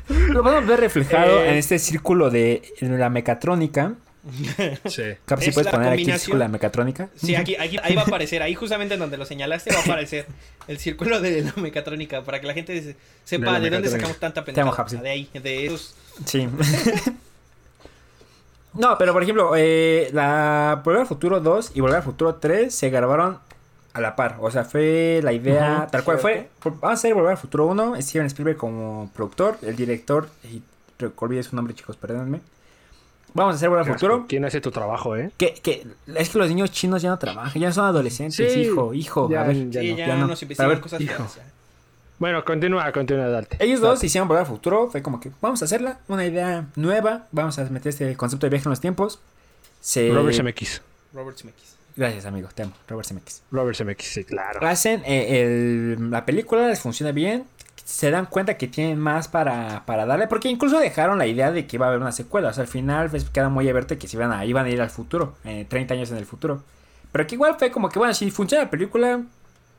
A: Lo podemos ver reflejado
B: Eh.
A: en este círculo de la mecatrónica.
B: Sí.
A: Capaz si
C: Es
A: puedes
C: la
A: poner aquí el círculo de la mecatrónica.
C: Sí, aquí, aquí, ahí va a aparecer, ahí justamente en donde lo señalaste va a aparecer el círculo de la mecatrónica para que la gente se- sepa de, dónde sacamos tanta pendejada.
A: Hapsi.
C: De ahí, de esos.
A: Sí. no, pero por ejemplo, eh, la Volver al Futuro 2 y Volver al Futuro 3 se grabaron a la par. O sea, fue la idea tal cual
B: cierto.
A: fue. Vamos a hacer Volver al Futuro 1. Steven Spielberg como productor, el director. Y olvidé su nombre, chicos, perdónenme. Vamos a hacer Volver al Futuro.
B: ¿Quién hace tu trabajo, eh?
A: Que, que es que los niños chinos ya no trabajan, ya son adolescentes,
B: Sí,
A: hijo, hijo.
B: ya-
A: a ver,
B: ya
C: sí,
B: no,
C: ya,
A: ya no.
C: nos
A: A
C: investigan
A: ver,
C: cosas
B: hijo. Bueno, continúa, continúa, date.
A: Ellos dos hicieron Volver al Futuro, fue como que vamos a hacerla, una idea nueva, vamos a meter este concepto de viaje en los tiempos. Se...
B: Robert Zemeckis.
C: Robert Zemeckis.
A: Gracias, amigo, te amo, Robert Zemeckis.
B: Robert Zemeckis, sí, claro.
A: Hacen eh, el- la película, les funciona bien, se dan cuenta que tienen más para, para darle, porque incluso dejaron la idea de que iba a haber una secuela, o sea, al final pues, queda muy abierto que se iban a, iban a ir al futuro, eh, 30 años en el futuro. Pero que igual fue como que, bueno, si funciona la película,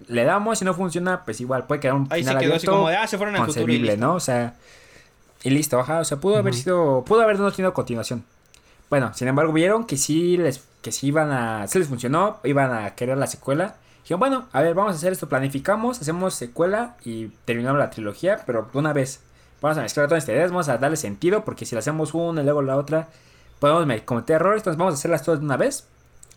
A: le damos, si no funciona, pues igual puede quedar un
C: Ahí se
A: final
C: quedó así como de, ah, se fueron al futuro y
A: concebible,
C: listo.
A: ¿no? O sea, y listo, ajá, o sea, pudo haber sido, pudo haber no tenido continuación. Bueno, sin embargo, vieron que sí les, que sí iban a, sí les funcionó, iban a querer la secuela. Dijeron, bueno, a ver, vamos a hacer esto, planificamos, hacemos secuela y terminamos la trilogía, pero una vez. Vamos a mezclar todas estas ideas, vamos a darle sentido, porque si la hacemos una y luego la otra, podemos me- cometer errores, entonces vamos a hacerlas todas de una vez.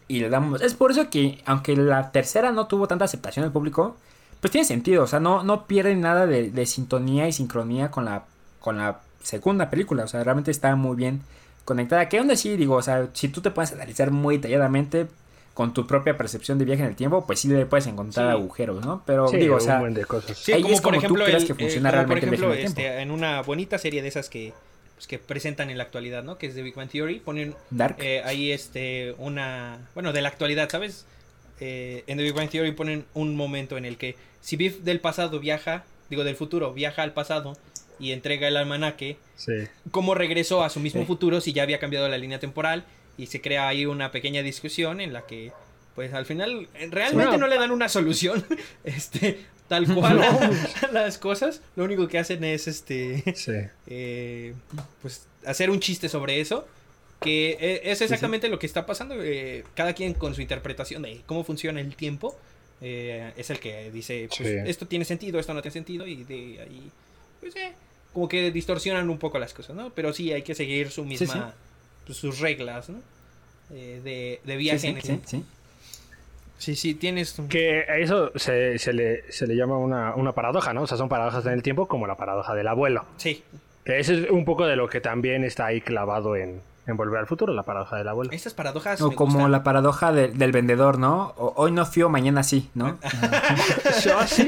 A: Y le damos... Es por eso que, aunque la tercera no tuvo tanta aceptación del público, pues tiene sentido, o sea, no, no pierden nada de, de sintonía y sincronía con la, con la segunda película, o sea, realmente está muy bien conectada. Que aún así, digo, o sea, si tú te puedes analizar muy detalladamente con tu propia percepción de viaje en el tiempo, pues sí le puedes encontrar
C: Sí.
A: agujeros, ¿no? Pero
B: Sí,
A: digo, o
B: un
A: sea,
B: buen de cosas.
C: Sí,
A: Ahí
C: como
A: es
C: por
A: como tú
C: ejemplo,
A: creas que
C: eh,
A: funciona realmente
C: por
A: el viaje
C: ejemplo,
A: en el tiempo.
C: este, en una bonita serie de esas que, pues, que presentan en la actualidad, ¿no? Que es The Big Bang Theory, ponen
A: Dark.
C: eh, ahí este una, bueno, de la actualidad, ¿sabes? Eh, en The Big Bang Theory ponen un momento en el que si Biff del pasado viaja, digo del futuro, viaja al pasado y entrega el almanaque,
B: Sí.
C: cómo regresó a su mismo
A: Sí.
C: futuro si ya había cambiado la línea temporal y se crea ahí una pequeña discusión en la que pues al final eh, realmente no le dan una solución este tal cual a las cosas lo único que hacen es este
B: Sí.
C: eh, pues hacer un chiste sobre eso que eh, es exactamente lo que está pasando eh, cada quien con su interpretación de cómo funciona el tiempo eh, es el que dice pues, esto tiene sentido esto no tiene sentido y de ahí pues como que distorsionan un poco las cosas no pero sí hay que seguir su misma
A: sí.
C: pues, sus reglas no Eh, de, de viaje
A: Sí,
C: en
A: sí,
C: el
A: sí,
C: tiempo.
A: sí.
C: sí sí tienes un-
B: Que a eso se, se le, se le llama una, una paradoja, ¿no? O sea, son paradojas en el tiempo como la paradoja del abuelo.
C: sí
B: Que ese es un poco de lo que también está ahí clavado en, en Volver al Futuro, la paradoja del abuelo.
C: estas paradojas
A: O
C: me
A: como
C: gustan.
A: la paradoja de- del vendedor, ¿no? O- hoy no fío, mañana sí, ¿no?
B: Ah, sí,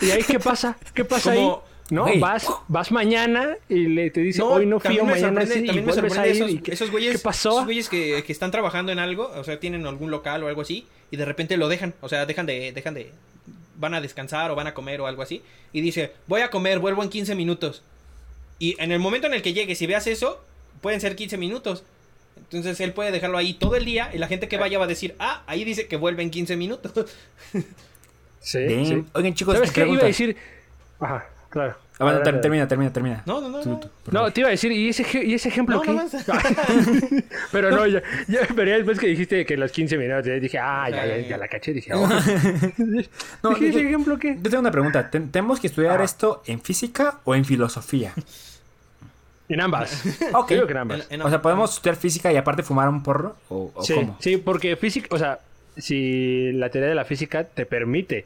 B: y, y ahí qué pasa? ¿Qué pasa
C: Como-
B: ahí? ¿No?
A: Güey.
B: Vas, vas mañana y le te dice hoy no fío,
C: me
B: mañana sí, y
C: también me
B: vuelves a
C: sorprende
B: ir.
C: esos,
B: y ¿qué,
C: esos güeyes,
B: ¿Qué pasó?
C: esos güeyes que, que están trabajando en algo, o sea, tienen algún local o algo así, y de repente lo dejan, o sea, dejan de, dejan de, van a descansar o van a comer o algo así, y dice, voy a comer, vuelvo en 15 minutos. Y en el momento en el que llegues y veas eso, pueden ser 15 minutos. Entonces él puede dejarlo ahí todo el día y la gente que vaya va a decir, ah, ahí dice que vuelve en 15 minutos.
B: Sí.
A: Oigan, chicos,
B: ¿Sabes qué? Iba a decir... Ajá, claro.
A: Ah, bueno, termina, termina, termina.
C: No, no, no.
A: Tú,
C: no.
A: tú,
B: No,
A: perdón.
B: te iba a decir, ¿y ese, y ese ejemplo
C: No,
B: qué?
C: no
B: pero no, ya, ya, pero ya después que dijiste que los 15 minutos, ya dije, ah, ya, ya, ya la caché, dije, oh.
A: No,
B: dije, ¿ese
A: yo-
B: ejemplo qué?
A: Yo tengo una pregunta. ¿Ten- ¿Tenemos que estudiar
B: Ah.
A: esto en física o en filosofía?
B: En ambas.
A: Ok.
B: Creo que en ambas.
C: En- en-
A: O sea, ¿podemos estudiar física y aparte fumar un porro? ¿O, o
B: sí,
A: cómo?
B: sí, porque física, o sea, si la teoría de la física te permite,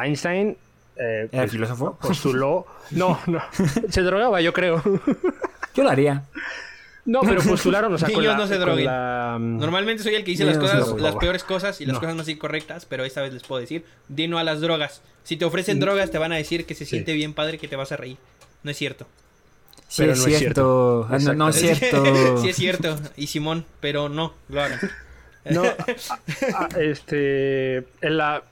B: Einstein eh,
A: ¿Era
B: pues,
A: filósofo?
B: postuló, no, no, se drogaba, yo creo.
A: Yo lo haría.
B: No, pero postularon, o sea, con
C: Niños
B: la,
C: no se
B: con
C: droguen.
B: la, mm,
C: Normalmente soy el que dice las cosas, las peores cosas y las
B: No.
C: cosas más incorrectas, pero esta vez les puedo decir, di no a las drogas. Si te ofrecen drogas te van a decir que se
B: Sí.
C: siente bien padre, que te vas a reír. No es cierto.
A: Sí,
B: Pero
A: es
B: no es
A: cierto. Ah, no, no es cierto.
C: sí es cierto. Y Simón, pero no, lo hagan.
B: No, a- a- este, en la,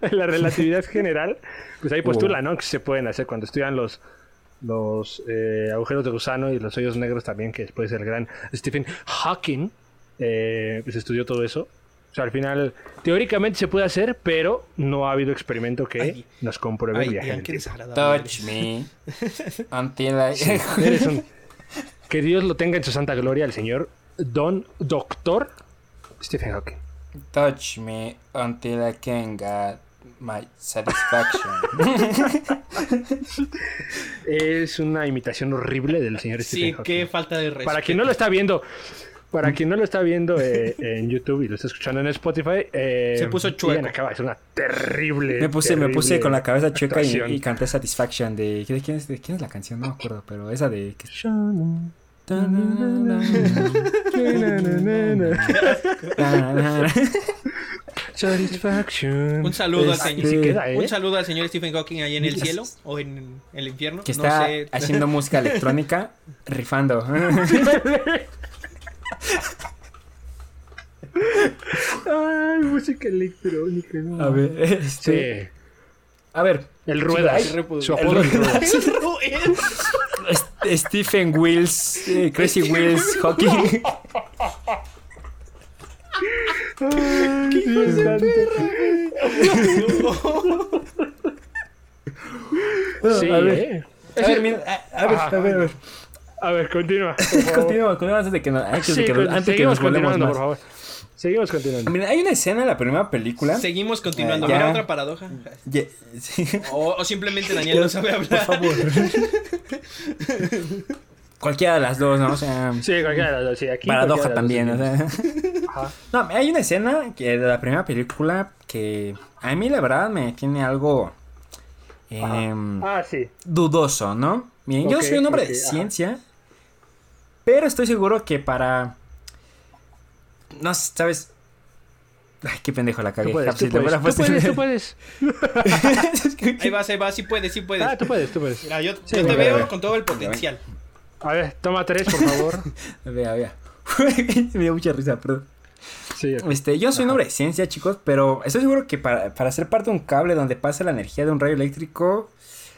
B: la relatividad general, pues ahí postula, ¿no? Que se pueden hacer cuando estudian los, los eh, agujeros de gusano y los hoyos negros también, que después el gran Stephen Hawking, eh, pues estudió todo eso. O sea, al final, teóricamente se puede hacer, pero no ha habido experimento que
C: Ay.
B: nos compruebe
C: Ay,
B: el viaje.
A: Touch
C: eres.
A: me until I...
B: Eres un- Que Dios lo tenga en su santa gloria, el señor Don Doctor Stephen Hawking.
A: Touch me until I can get my satisfaction.
B: Es una imitación horrible del señor
C: Sí,
B: Stephen Hawking.
C: qué falta de respeto.
B: Para quien no lo está viendo, para quien no lo está viendo eh, en YouTube y lo está escuchando en Spotify, eh,
C: Se puso chueco.
B: Ian acaba de hacer una terrible.
A: me puse, me puse con la cabeza chueca y, y canté Satisfaction de... ¿de quién, es, ¿De quién es la canción? No me acuerdo, pero esa de... que-
B: Satisfaction.
C: Un saludo al
B: Es-
C: señor.
B: sí queda, ¿eh?
C: Un saludo al señor Stephen Hawking ahí en el cielo o en el infierno.
A: Que
C: no
A: está
C: sé.
A: haciendo música electrónica, rifando.
B: Ay, música electrónica. no.
A: A ver, este...
B: Sí.
A: A ver.
B: El Ruedas.
A: Ay,
B: Su apodo es Ruedas.
A: Este, Stephen Wills, eh, Crazy Wills, Hawking.
B: Sí,
A: a ver.
B: ¿eh?
A: A ver, mira, a, a ver, a ver, a ver.
B: A ver, continúa. por favor.
A: Continúa, continúa antes de que, no- antes de
B: Sí,
A: que, antes que
B: seguimos
A: nos
B: continuando,
A: más.
B: por favor. Seguimos continuando.
A: Mira, hay una escena en la primera película.
C: Seguimos continuando.
A: Eh.
C: Mira otra paradoja.
A: Sí.
C: O, o simplemente Daniel no sabe hablar.
A: Por favor. Cualquiera de las dos, ¿no? O sea,
B: Sí, cualquiera de las dos. Sí, aquí.
A: paradoja también, o sea.
B: Ajá.
A: No, hay una escena que de la primera película que a mí la verdad me tiene algo em,
B: Ah, sí.
A: dudoso, ¿no? Miren, yo
B: Ok,
A: soy un hombre
B: ok,
A: de
B: ajá.
A: ciencia, pero estoy seguro que para... No sé, ¿sabes? Ay, qué pendejo la cagué.
B: Tú puedes, tú puedes, tú puedes, tú puedes.
C: Ahí vas, ahí vas. Sí puedes, sí puedes.
B: Ah, tú puedes, tú puedes.
C: Mira, yo,
B: Sí,
C: yo te veo con todo el potencial.
B: A ver, toma tres, por favor.
A: Vea, vea. me dio mucha risa, perdón.
B: Sí,
A: Este, yo soy un hombre de ciencia, chicos, pero estoy seguro que para, para ser parte de un cable donde pasa la energía de un rayo eléctrico,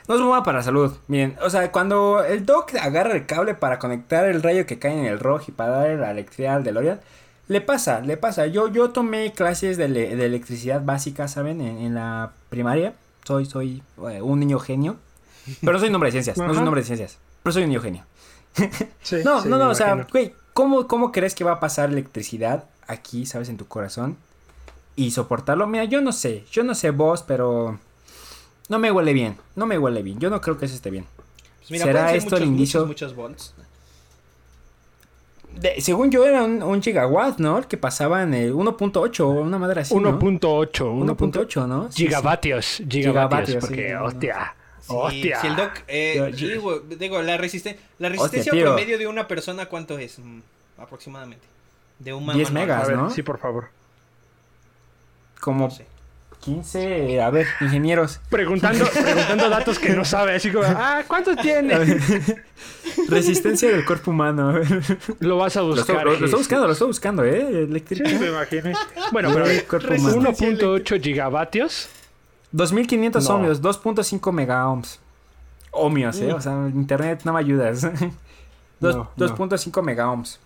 A: no es muy bueno para la salud. Miren, o sea, cuando el doc agarra el cable para conectar el rayo que cae en el rojo y para darle la electricidad al DeLorean, le pasa, le pasa. Yo, yo tomé clases de, ele- de electricidad básica, ¿saben? En, en la primaria. Soy, soy eh, un niño genio. Pero no soy un hombre de ciencias, no soy un hombre de ciencias. Pero soy un niño genio.
B: sí,
A: No,
B: sí,
A: no, no, o sea, güey, ¿cómo, ¿cómo crees que va a pasar electricidad aquí, sabes, en tu corazón? Y soportarlo. Mira, yo no sé, yo no sé vos, pero no me huele bien, no me huele bien. Yo no creo que eso esté bien.
C: Pues mira,
A: ¿Será esto el
C: muchos,
A: indicio?
C: Muchos, muchos volts.
A: De- según yo era un, un gigawatt, ¿no? El que pasaba en el 1.8 o una madre así, ¿no?
B: 1.8. 1.8
A: 1.8, ¿no? Sí.
B: Gigavatios. Gigavatios.
A: Gigavatios,
B: Porque,
A: sí, no, no.
B: hostia.
C: Sí,
B: hostia.
C: Si el doc. eh,
A: Yo- yo-
C: digo, digo, la, resiste- la resistencia promedio de una persona, ¿cuánto es? Mm, aproximadamente. De un
A: 10
C: manual.
A: megas.
B: A ver,
A: ¿no?
B: sí, por favor.
A: Como
C: No sé.
A: 15, a ver, ingenieros.
B: Preguntando, preguntando datos que no sabe. Así como, ah, ¿cuántos tiene?
A: Resistencia del cuerpo humano.
B: Lo vas a
A: Lo estoy,
B: buscar.
A: lo- lo estoy buscando, lo estoy buscando, ¿eh? Eléctrica.
B: Sí, me imagino. Bueno, pero
A: El cuerpo humano.
B: 1.8 gigavatios.
A: 2500
B: No.
A: ohmios, 2.5 megaohms. Ohmios, ¿eh? O sea, internet no me ayudas. Dos-
B: No, no.
A: 2.5 megaohms.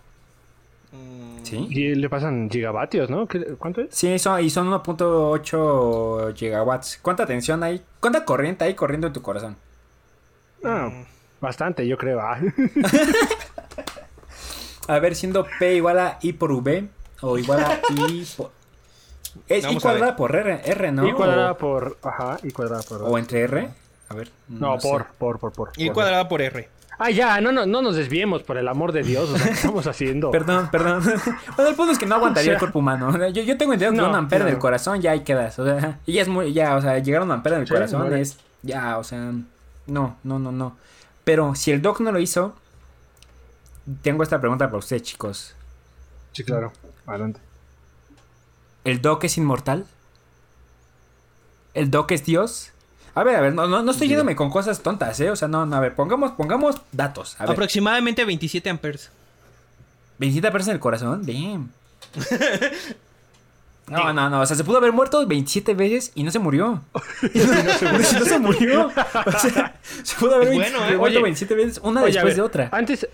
C: Mm,
A: ¿Sí?
B: Y le pasan gigavatios, ¿no? ¿Qué- ¿Cuánto es?
A: Sí, son, y son 1.8 gigawatts. ¿Cuánta tensión hay? ¿Cuánta corriente hay corriendo en tu corazón?
B: Ah,
C: mm.
B: bastante, yo creo. Ah.
A: A ver, siendo P igual a I por V o igual a I por... Es I
C: Vamos
A: cuadrada por R, R, ¿no?
B: y cuadrada
A: O,
B: por. Ajá, y cuadrada por.
A: o entre R. A ver.
B: no, por, por, por, por.
C: Y
B: por.
C: cuadrada por R.
B: Ah, ya, no, no, no nos desviemos, por el amor de Dios. O sea, ¿qué estamos haciendo?
A: Perdón, perdón. bueno, el punto es que no aguantaría
B: O sea,
A: el cuerpo humano. Yo, yo tengo entendido que
B: no,
A: un ampere
B: no.
A: del corazón ya ahí quedas. O sea, y ya es muy, ya, o sea, llegar a un ampere
B: Sí,
A: corazón es, ya, o sea, no, no, no, no. Pero si el doc no lo hizo, tengo esta pregunta para ustedes, chicos.
B: Sí, claro. Adelante.
A: ¿El doc es inmortal? ¿El doc es Dios? A ver, a ver, no, no, no estoy yéndome con cosas tontas, ¿eh? O sea, no, no, a ver, pongamos, pongamos datos. A ver,
C: Aproximadamente 27 amperes.
A: 27 personas en el corazón, bien. No, no, no, o sea, se pudo haber muerto 27 veces y no se murió. y no se murió. O sea, se pudo haber
C: Es
A: 20
C: bueno, ¿eh?
A: muerto
B: Oye,
A: 27 veces, una
B: Oye,
A: después
B: ver,
A: de otra.
B: Antes,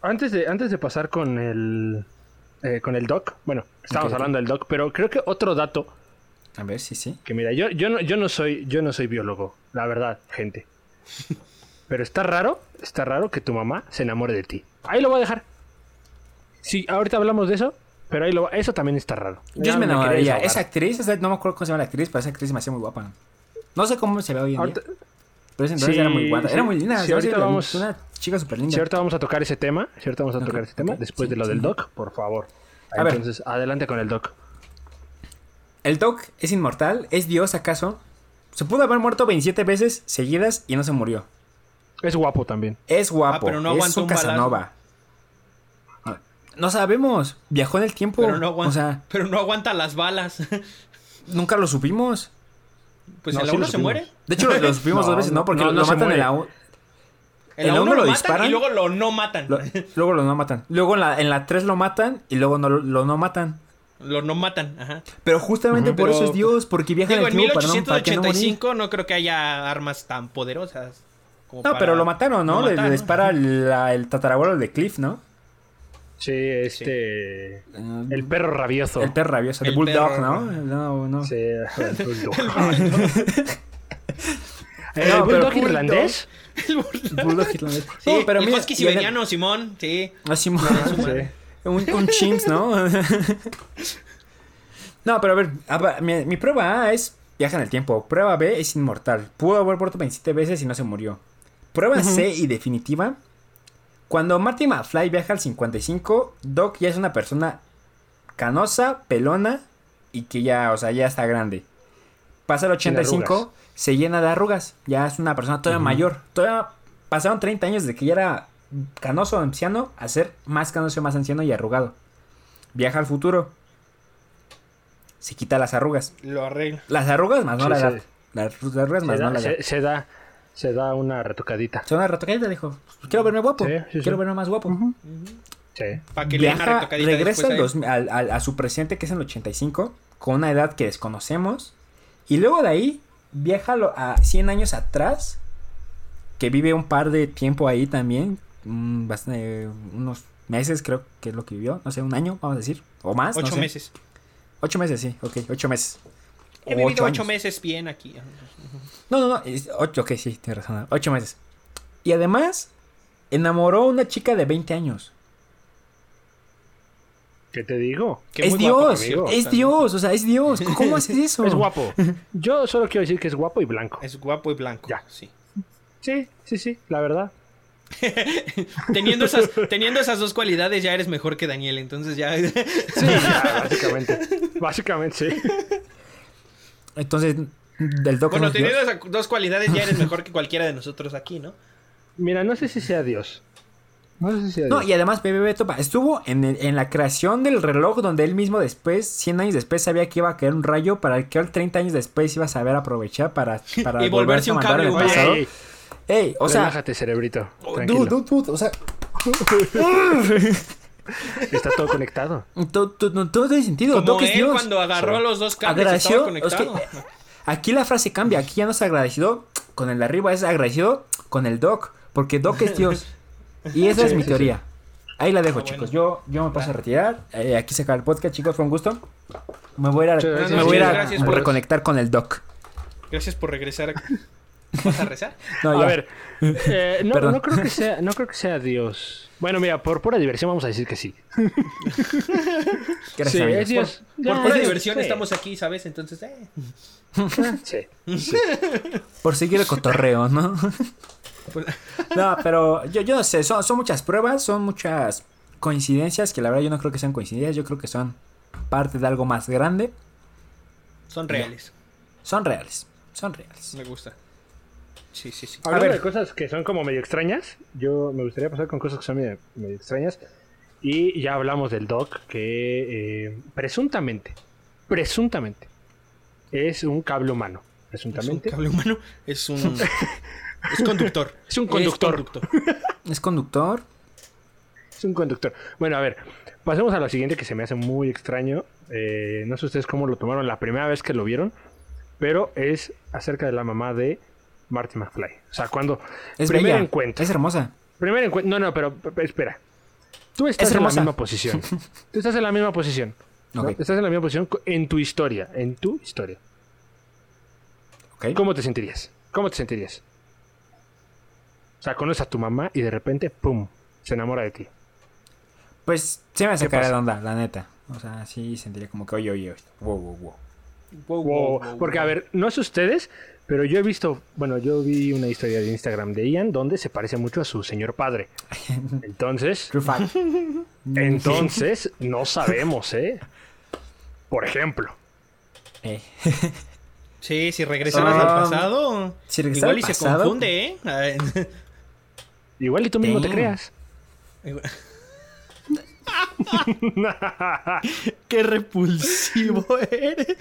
B: antes, de, antes de pasar con el. Eh, con el doc. Bueno,
A: ok.
B: hablando del doc, pero creo que otro dato.
A: A ver, sí, sí.
B: Que mira, yo, yo, no, yo, no soy, yo no soy biólogo, la verdad, gente. Pero está raro, está raro que tu mamá se enamore de ti. Ahí lo voy a dejar. Sí, ahorita hablamos de eso, pero ahí lo, eso también está raro.
A: Yo me enamoraría. Esa actriz, no me acuerdo cómo se llama la actriz, pero esa actriz me hacía muy guapa. No sé cómo se ve hoy en
B: Ahorita-
A: día. Pero entonces
B: Sí,
A: era muy guapa. Era
B: sí.
A: muy linda.
B: Sí,
A: ¿sabes?
B: ahorita
A: Era
B: vamos-
A: Una chica súper linda.
B: ahorita vamos a tocar ese tema, si ahorita vamos a tocar ese tema, después
A: sí,
B: de lo
A: sí.
B: del doc, por favor.
A: A ver.
B: Entonces, adelante con el doc.
A: ¿El Doc es inmortal? ¿Es Dios acaso? Se pudo haber muerto 27 veces seguidas y no se murió.
B: Es guapo también.
A: Es guapo.
C: Ah, pero no
A: es un
C: un.
A: Casanova. No, no sabemos. Viajó en el tiempo.
C: Pero no, aguanta,
A: O sea,
C: pero no aguanta las balas.
A: nunca lo supimos.
C: Pues
B: No,
C: en la
B: sí
C: 1
B: lo
C: se muere.
A: De hecho, lo, lo supimos
B: No,
A: dos veces, ¿no? Porque
B: no,
A: lo,
B: no
A: lo
B: se
A: matan en
B: muere.
A: la... u-
C: En
A: En
C: la
A: la
C: 1
A: uno
C: lo,
A: lo
C: matan
A: disparan.
C: y luego lo no matan.
A: lo- luego lo no matan. Luego en la, en la 3 lo matan y luego no, lo no matan.
C: Lo no matan, ajá.
A: Pero justamente por
C: Pero-
A: eso es Dios, porque viaja
C: Digo,
A: en
C: en
A: el tiempo para no, para que no.
C: 1885 no creo que haya armas tan poderosas. como
A: No,
C: para-
A: pero lo mataron, ¿no?
C: Lo
A: Le-
C: mataron,
A: le dispara la- el tatarabuelo de Cliff, ¿no?
B: Sí, este. El perro rabioso.
A: El perro rabioso, de
C: El
A: Bulldog,
C: perro
A: ¿no? No, no.
B: Sí, el bulldog.
A: No,
B: ¿El
A: pero
B: bulldog
A: bulldog-
B: irlandés?
A: Bulldog irlandés.
C: Sí,
A: No, pero
C: el
A: mira,
C: husky siberiano, Simón, sí.
A: Así, mo-
B: Sí.
A: un, un chimps, ¿no? no, pero a ver, a ver, mi, mi prueba A es viaja en el tiempo. Prueba B es inmortal. Pudo haber muerto 27 veces y no se murió. Prueba C y definitiva. Cuando Marty McFly viaja al 55, Doc ya es una persona canosa, pelona y que ya, o sea, ya está grande. Pasa el
B: Sin
A: 85,
B: arrugas.
A: se llena de arrugas. Ya es una persona todavía mayor. Todavía pasaron 30 años de que ya era canoso, anciano, a ser más canoso, más anciano y arrugado. Viaja al futuro. Se quita las arrugas.
C: Lo arregla.
A: Las arrugas más no
B: Sí,
A: la
B: sí.
A: edad. Las arrugas
B: Se
A: más no
B: da,
A: la edad.
B: se, se da, se da una retocadita.
A: Son una retocadita, dijo. Quiero verme guapo.
B: Sí, sí,
A: Quiero
B: sí.
A: verme más guapo.
B: Sí.
C: Para que le den una
A: Viaja,
C: retocadita
A: regresa al
C: a él.
A: dos- al- al- a su presente, que es en el 85, con una edad que desconocemos. Y luego de ahí, viaja a 100 años atrás, que vive un par de tiempo ahí también. mm, bastante- unos meses creo que es lo que vivió. No sé, un año, vamos a decir. O más. no
C: Ocho
A: sé.
C: meses.
A: Ocho meses, sí. Ok, ocho meses.
C: He vivido
A: años.
C: ocho meses bien aquí.
A: No, no, no. es ocho, ok, sí, tienes razón. Ocho meses. Y además, enamoró a una chica de 20 años.
B: ¿Qué te digo?
C: Que
A: es
C: muy
A: Dios, es
C: también.
A: Dios, o sea, es Dios. ¿Cómo haces eso?
B: Es guapo. Yo solo quiero decir que es guapo y blanco.
C: Es guapo y blanco.
B: Ya.
C: Sí.
B: Sí, sí, sí, la verdad.
C: Teniendo esas, teniendo esas dos cualidades ya eres mejor que Daniel, entonces ya...
B: Sí, ya, básicamente. Básicamente, sí.
A: Entonces, del doc
C: bueno,
A: no
C: teniendo esas dos cualidades ya eres mejor que cualquiera de nosotros aquí, ¿no?
B: Mira, no sé si sea Dios. No sé si sea
A: No,
B: Dios.
A: y además, Bebe Beto pa, estuvo en, el- en la creación del reloj donde él mismo después, 100 años después, sabía que iba a caer un rayo para el que él 30 años después iba a saber aprovechar para, para
C: Y volverse un
A: el
C: humano.
A: pasado.
B: Ey,
A: Ey, o sea,
B: relájate, cerebrito.
A: dude,
B: Tranquilo.
A: dude, dude, o sea,
B: Está todo conectado.
A: todo, todo- todo tiene sentido.
C: Como
A: Doc es
C: él
A: Dios.
C: cuando agarró
B: Sí.
C: los dos cables
A: Agradeció,
C: estaba
A: es que
C: conectado.
A: aquí la frase cambia, aquí ya no es agradecido con el de arriba, es agradecido con el Doc, porque Doc es Dios. Y esa es mi
B: sí,
A: teoría. Ahí la dejo,
C: Ah,
A: chicos.
C: bueno.
A: Yo, yo me paso a retirar. Eh, aquí se acaba el podcast, chicos. Fue un gusto. Me voy a ir a,
B: Muchas gracias.
A: me voy a, ir a
C: Gracias por-
A: reconectar con el Doc.
C: Gracias por regresar. ¿Vas a rezar?
A: No,
B: A
A: ya.
B: ver, eh, no, no creo que sea, no creo que sea Dios. Bueno, mira, por pura diversión vamos a decir que sí.
A: Gracias,
B: sí, es.
C: Por
B: Ya,
C: pura diversión
B: sí.
C: estamos aquí, ¿sabes? Entonces, eh.
B: Sí.
A: Por seguir el cotorreo, ¿no? No, pero yo, yo no sé. Son, son muchas pruebas, son muchas coincidencias que la verdad yo no creo que sean coincidencias. Yo creo que son parte de algo más grande.
C: Son reales.
A: Son reales. Son reales.
C: Me gusta. Sí, sí, sí.
B: Hablando
A: ver.
B: de cosas que son como medio extrañas, yo me gustaría pasar con cosas que son medio, medio extrañas. Y ya hablamos del Doc, que eh, presuntamente, presuntamente, es un cable humano.
C: Es un
B: Presuntamente.
C: cable humano. Es un. Es conductor.
B: Es un conductor.
C: conductor.
A: Es conductor.
B: Es un conductor. Bueno, a ver, pasemos a lo siguiente que se me hace muy extraño. Eh, no sé ustedes cómo lo tomaron la primera vez que lo vieron, pero es acerca de la mamá de Marty McFly. O sea, cuando
A: Es
B: primer
A: bella.
B: encuentro.
A: Es hermosa.
B: Primer encuentro. No, no, pero espera. Tú estás
A: Es
B: en la misma posición. Tú estás en la misma posición. ¿no? Estás en la misma posición en tu historia. En tu historia.
A: Ok.
B: ¿Cómo te sentirías? ¿Cómo te sentirías? O sea, conoces a tu mamá y de repente, ¡pum! Se enamora de ti.
A: Pues se me
B: ¿Qué
A: sacaría
B: pasa?
A: de onda, la neta. O sea, sí sentiría como que, oye, oye, oye. Wow, wow, wow.
C: Wow,
B: Wow,
C: wow, wow,
B: Porque, a ver, no sé ustedes, pero yo he visto, bueno, yo vi una historia de Instagram de Ian donde se parece mucho a su señor padre. Entonces, entonces, no sabemos, ¿eh? Por ejemplo.
A: Eh,
C: Sí, si regresamos
A: Ah,
C: al pasado.
A: si
C: igual
A: al
C: y se confunde, ¿eh?
B: Igual y tú mismo te creas.
C: Qué repulsivo eres.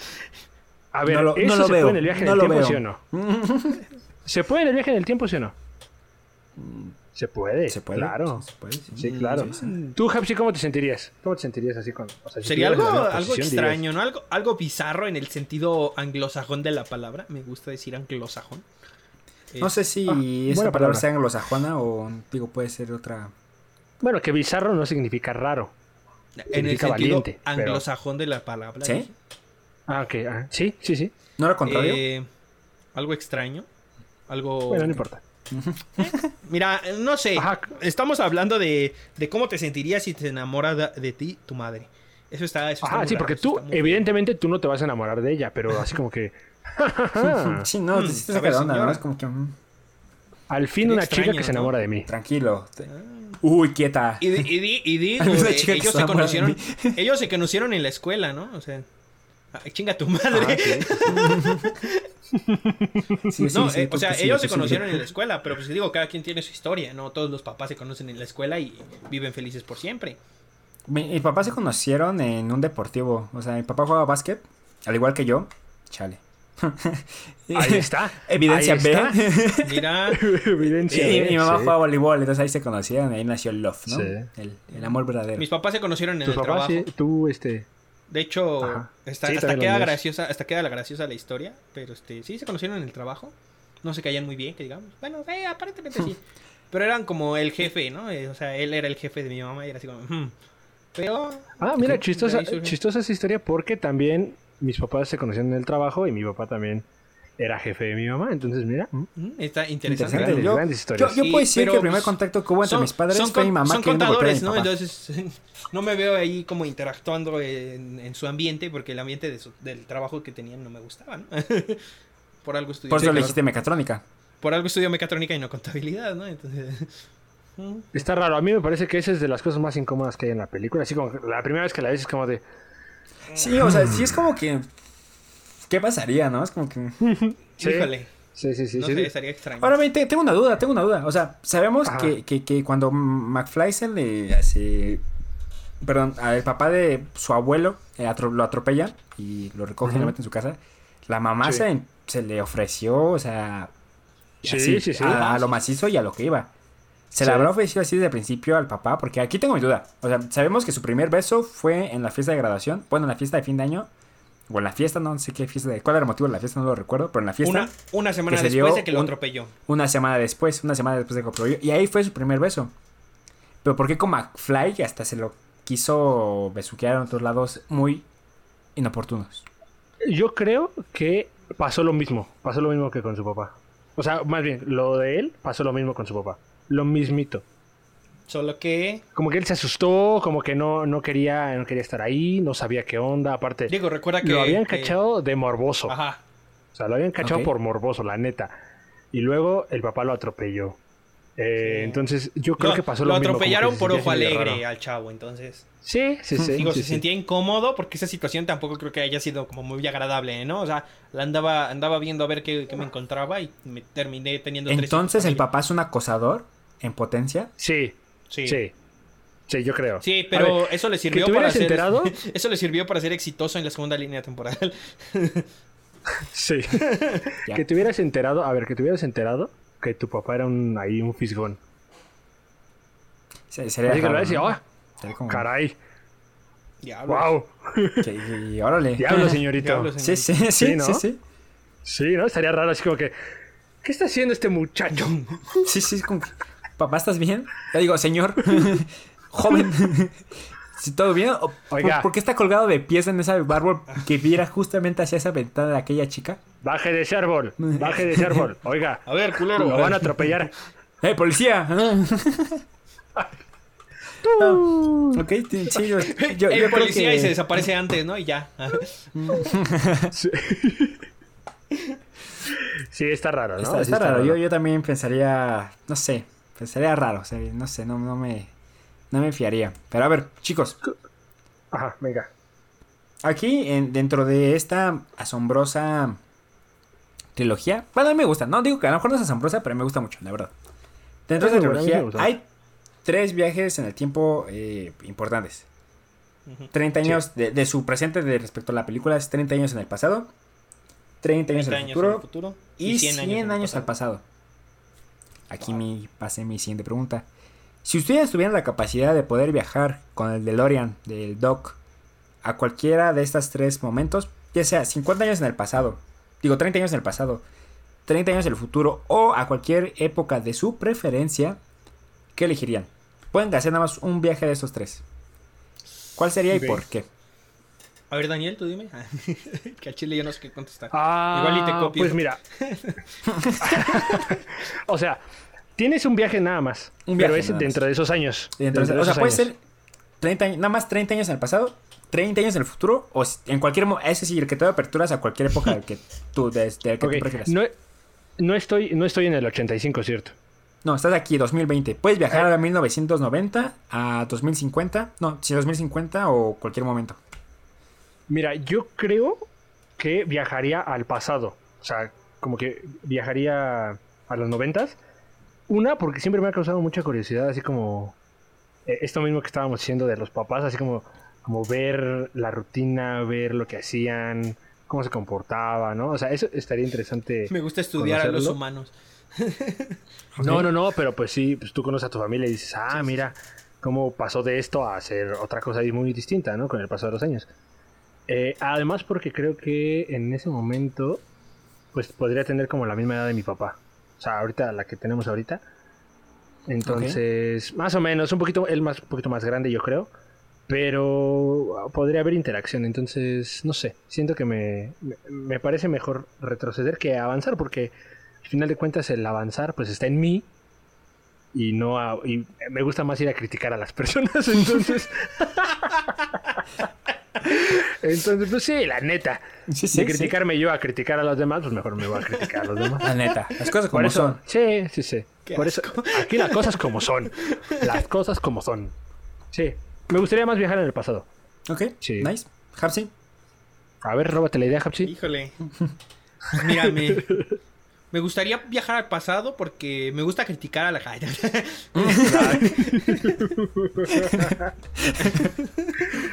B: A ver,
A: No lo-
B: ¿eso
A: no lo
B: se
A: veo,
B: puede en el viaje en
A: no
B: el
A: lo
B: tiempo,
A: veo.
B: sí o no? ¿Se puede en el viaje en el tiempo, sí o no? Se puede,
A: ¿Se puede?
B: claro.
A: Se puede, sí.
B: Sí, claro.
A: Sí, sí.
B: Tú, Hapsi, ¿cómo te sentirías? ¿Cómo te sentirías así con...? o sea, si
C: Sería algo, algo
B: posición,
C: extraño, ¿no? Algo, algo bizarro en el sentido anglosajón de la palabra. Me gusta decir anglosajón. Eh,
A: No sé si
B: Ah,
A: esa palabra
B: palabra.
A: sea anglosajona o, digo, puede ser otra.
B: Bueno, que bizarro no significa raro.
C: en el
B: significa
C: sentido
B: valiente, pero-
C: anglosajón de la palabra.
A: ¿Sí?
B: Ah, ok. ah, sí, sí, sí.
A: ¿No era contrario?
C: Eh, algo extraño. Algo.
B: Bueno, no importa.
C: Mira, no sé.
B: Ajá.
C: Estamos hablando de, de cómo te sentirías si te enamora de, de ti tu madre. Eso está. Eso está muy
B: sí,
C: raro,
B: porque tú, evidentemente, tú no te vas a enamorar de ella, pero así como que...
A: sí, no,
C: mm,
A: te
C: a
A: saca
C: ver,
A: de onda, ¿no? Es como que. mm,
B: Al fin una chica que se enamora de mí.
A: tranquilo. Uy, quieta.
C: Y, di- y, y digo, eh, ellos
A: se
C: conocieron.
A: mí.
C: Ellos se conocieron en la escuela, ¿no? O sea. ay, chinga tu
B: Ah,
C: madre.
A: Sí, sí,
C: no,
A: sí,
C: eh, o sea, ellos se conocieron en la escuela, pero pues digo, cada quien tiene su historia, ¿no? Todos los papás se conocen en la escuela y viven felices por siempre.
A: Mi, mi papá se conocieron en un deportivo. O sea, mi papá jugaba básquet, al igual que yo. Chale.
B: Ahí está.
A: Evidencia
B: ahí
A: B.
B: está.
C: Mira,
B: Evidencia.
A: Y
B: B,
A: mi mamá
B: sí.
A: jugaba voleibol, entonces ahí se conocieron, ahí nació el love, ¿no?
B: Sí.
A: El, el amor verdadero.
C: mis papás se conocieron en
B: Tus
C: el
B: papás,
C: trabajo.
B: sí, tú, este...
C: De hecho, hasta
B: también
C: queda graciosa, hasta queda la graciosa la historia, pero este, sí se conocieron en el trabajo. No se caían muy bien, que digamos. Bueno, eh, aparentemente sí. Pero eran como el jefe, ¿no? Eh, o sea, él era el jefe de mi mamá y era así como, "Hmm". Pero
B: Ah, mira, chistosa, chistosa esa historia porque también mis papás se conocieron en el trabajo y mi papá también era jefe de mi mamá. Entonces, mira, mm,
C: mm, está interesante.
A: Interesante.
B: grandes,
A: Yo,
B: grandes
A: yo,
B: historias.
A: yo
C: Sí,
A: puedo decir
C: pero,
A: que el primer
C: pues,
A: contacto que hubo entre
C: Son-
A: mis padres
C: son
A: fue mi mamá
C: son contadores, ¿no? Entonces, no me veo ahí como interactuando en, en su ambiente porque el ambiente de su- del trabajo que tenían no me gustaba, ¿no? Por algo estudié.
A: Por eso le mecatrónica.
C: Por algo estudió mecatrónica y no contabilidad, ¿no? Entonces. mm,
B: Está raro. A mí me parece que esa es de las cosas más incómodas que hay en la película. Así como que la primera vez que la ves es como de...
A: Sí, o sea, sí es como que. ¿Qué pasaría, no? Es como que.
B: Sí.
C: Híjole.
B: Sí, sí, sí.
C: no
B: sí.
C: sé, estaría extraño.
A: Ahora bien, te- tengo una duda, tengo una duda. O sea, sabemos que, que, que cuando McFly se le hace. Perdón, al papá de su abuelo eh, atro- lo atropella y lo recoge y lo mete en su casa. La mamá
B: Sí.
A: se, se le ofreció, o sea.
B: Sí,
A: así,
B: sí, sí.
A: A, a lo macizo y a lo que iba. Se
B: Sí.
A: le habrá ofrecido así desde el principio al papá, porque aquí tengo mi duda. O sea, sabemos que su primer beso fue en la fiesta de graduación, bueno, en la fiesta de fin de año, o en la fiesta, no sé qué fiesta, de, cuál era el motivo de la fiesta, no lo recuerdo, pero en la fiesta,
C: una, una semana
A: se
C: después de que lo
A: un-
C: atropelló.
A: una semana después, una semana después de que lo probó, y ahí fue su primer beso. Pero ¿por qué con McFly hasta se lo quiso besuquear en otros lados muy inoportunos?
B: Yo creo que pasó lo mismo. Pasó lo mismo que con su papá. O sea, más bien, lo de él pasó lo mismo con su papá. Lo mismito.
C: Solo que.
B: Como que él se asustó, como que no, no quería, no quería estar ahí, no sabía qué onda. Aparte,
C: Digo, recuerda que.
B: lo habían
C: que-
B: cachado de morboso.
C: Ajá.
B: O sea, lo habían cachado por morboso, la neta. Y luego el papá lo atropelló. Eh,
C: Sí.
B: Entonces, yo creo
C: Lo,
B: que pasó
C: lo
B: lo, mismo. como
C: atropellaron por ojo alegre
B: raro.
C: al chavo, entonces.
B: Sí, sí, sí.
C: Digo,
B: sí,
C: se
B: sí.
C: sentía incómodo porque esa situación tampoco creo que haya sido como muy agradable, ¿no? O sea, la andaba, andaba viendo a ver qué, qué me encontraba y me terminé teniendo tres
A: Entonces
C: hijos
A: el papá es un acosador en potencia.
B: Sí,
C: Sí.
B: sí. Sí, yo creo.
C: Sí, pero
B: ver,
C: eso le
B: ¿que
C: sirvió
B: te
C: para
B: hubieras
C: ser
B: enterado?
C: eso le sirvió para ser exitoso en la segunda línea temporal.
B: Sí. Que te hubieras enterado, a ver, que te hubieras enterado que tu papá era un ahí un fisgón.
A: Se- Sería
B: Así que lo y,
A: ¿no?
B: "Oh,
A: como
B: caray,
C: Diablos.
B: wow,
A: que- y órale.
B: diablo, señorito.
A: Sí, sí, sí,
B: Sí,
A: sí,
B: ¿no?
A: sí.
B: Sí, ¿no? Estaría raro así como que, ¿qué está haciendo este muchacho?
A: Sí, sí, es como que, papá, ¿estás bien? Ya digo, señor, joven, ¿sí todo bien? ¿O por-
B: Oiga.
A: ¿Por, qué está colgado de pies en ese árbol que viera justamente hacia esa ventana de aquella chica?
B: Baje de ese árbol, baje de ese árbol. Oiga,
C: A ver, culero.
B: lo van a atropellar.
A: ¡Eh, policía! Ah, ok, sí, yo, yo, yo
C: el
A: creo
C: policía
A: que-
C: y se desaparece antes, ¿no? Y ya.
B: Sí, Sí, está raro, ¿no?
A: Está,
B: Sí
A: está raro. Yo, yo también pensaría, no sé, pensaría raro, o sea, no sé, no, no me, no me fiaría. Pero a ver, chicos,
B: Ajá, venga.
A: aquí en- dentro de esta asombrosa trilogía, bueno, a mí me gusta, no digo que a lo mejor no es asombrosa, pero me gusta mucho, la verdad. Dentro de esta trilogía hay tres viajes en el tiempo eh, importantes.
C: Ujú.
A: 30 años de, de su presente de respecto a la película es 30 años en el pasado, 30 años
C: 30
A: en el
C: años
A: futuro,
C: en el futuro
A: y 100 años, al pasado. Aquí mi, pasé mi siguiente pregunta. Si ustedes tuvieran la capacidad de poder viajar con el DeLorean del Doc a cualquiera de estos tres momentos, ya sea 50 años en el pasado, digo 30 años en el pasado, 30 años en el futuro o a cualquier época de su preferencia, ¿qué elegirían? Pueden hacer nada más un viaje de estos tres. ¿Cuál sería y por qué?
C: A ver, Daniel, tú dime. que al chile yo no sé qué contestar.
B: Ah,
C: Igual y te copio.
B: Pues mira. o sea, tienes un viaje nada más.
A: Un
B: pero
A: viaje
B: es
A: nada más.
B: dentro de esos años.
A: O
B: de
A: sea, puede ser 30 años, nada más 30 años en el pasado, 30 años en el futuro, o en cualquier momento. Es decir, que te da aperturas a cualquier época del que tú, desde el que tú prefieras.
B: No, no estoy, no estoy en el 85, ¿cierto?
A: No, estás aquí, 2020. Puedes viajar a 1990, a 2050. No, si 2050 o cualquier momento.
B: Mira, yo creo que viajaría al pasado. O sea, como que viajaría a los noventas. Una, porque siempre me ha causado mucha curiosidad, así como eh, esto mismo que estábamos diciendo de los papás, así como, como ver la rutina, ver lo que hacían, cómo se comportaba, ¿no? O sea, eso estaría interesante.
C: Me gusta estudiar a los humanos.
B: No, no, no, pero pues sí, pues tú conoces a tu familia y dices, ah, mira, cómo pasó de esto a hacer otra cosa ahí muy distinta, ¿no? Con el paso de los años. Eh, además, porque creo que en ese momento, pues podría tener como la misma edad de mi papá. O sea, ahorita, la que tenemos ahorita. Entonces, más o menos, un poquito, él más, un poquito más grande, yo creo. Pero podría haber interacción. Entonces, no sé, siento que me, me, parece mejor retroceder que avanzar, porque al final de cuentas el avanzar pues está en mí y no a- y me gusta más ir a criticar a las personas entonces entonces pues sí la neta
A: Sí,
B: de criticarme yo a criticar a los demás pues mejor me voy a criticar a los demás
A: La neta, las cosas
B: por
A: como
B: eso
A: son.
B: sí sí sí
C: Qué
B: por eso aquí las cosas como son las cosas como son sí me gustaría más viajar en el pasado
A: Ok,
B: Sí.
A: nice. Hapsi.
B: a ver róbate la idea Hapsi
C: Híjole. Mira, me, me gustaría viajar al pasado porque me gusta criticar a la gente.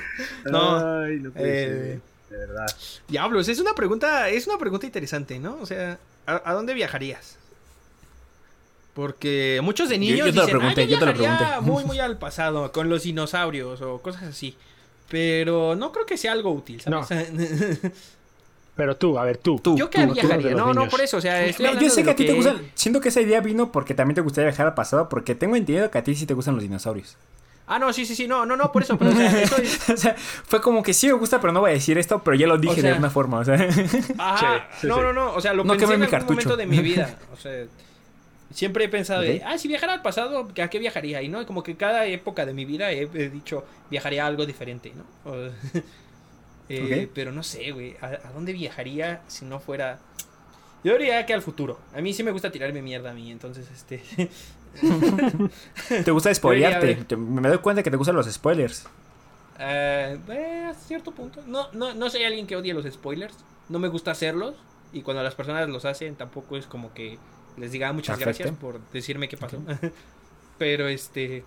C: No,
B: Ay, no
C: eh,
B: de verdad
C: Diablos, es una pregunta, es una pregunta interesante, ¿no? O sea, ¿a, a dónde viajarías? Porque muchos de niños
A: yo te lo
C: dicen,
A: pregunté,
C: "Ah,
A: yo te lo
C: viajaría
A: pregunté".
C: muy, muy al pasado, con los dinosaurios o cosas así. Pero no creo que sea algo útil, ¿sabes?
B: pero tú a ver tú
A: Tú,
C: Yo qué
A: tú.
C: viajaría, no, no, por eso, o sea, estoy
A: Yo sé que a
C: lo
A: ti te gusta. Siento que esa idea vino porque también te gustaría viajar al pasado, porque tengo entendido que a ti sí te gustan los dinosaurios.
C: Ah, no, sí, sí, sí, no, no, no, por eso, pero o sea, eso es...
A: o sea, fue como que sí me gusta, pero no voy a decir esto, pero ya lo dije
C: sea-
A: de una forma, o sea.
C: Ajá,
B: Sí, sí,
C: no,
B: sí.
C: no, no, o sea, lo
A: No
C: pensé en
A: mi
C: algún
A: cartucho.
C: momento de mi vida, o sea, siempre he pensado de, ah, si viajara al pasado, ¿a qué viajaría? Y no, como que cada época de mi vida he, he dicho, viajaría a algo diferente, ¿no? O- eh. Pero no sé, güey, ¿a, a dónde viajaría si no fuera...? Yo diría que al futuro. A mí sí me gusta tirarme mierda a mí, entonces, este...
A: te gusta spoilearte. Te- Me doy cuenta que te gustan los spoilers.
C: Eh, eh, a cierto punto. No, no, no soy alguien que odie los spoilers. No me gusta hacerlos. Y cuando las personas los hacen, tampoco es como que les diga "Ah, muchas
A: Perfecto.
C: gracias por decirme qué pasó. pero este.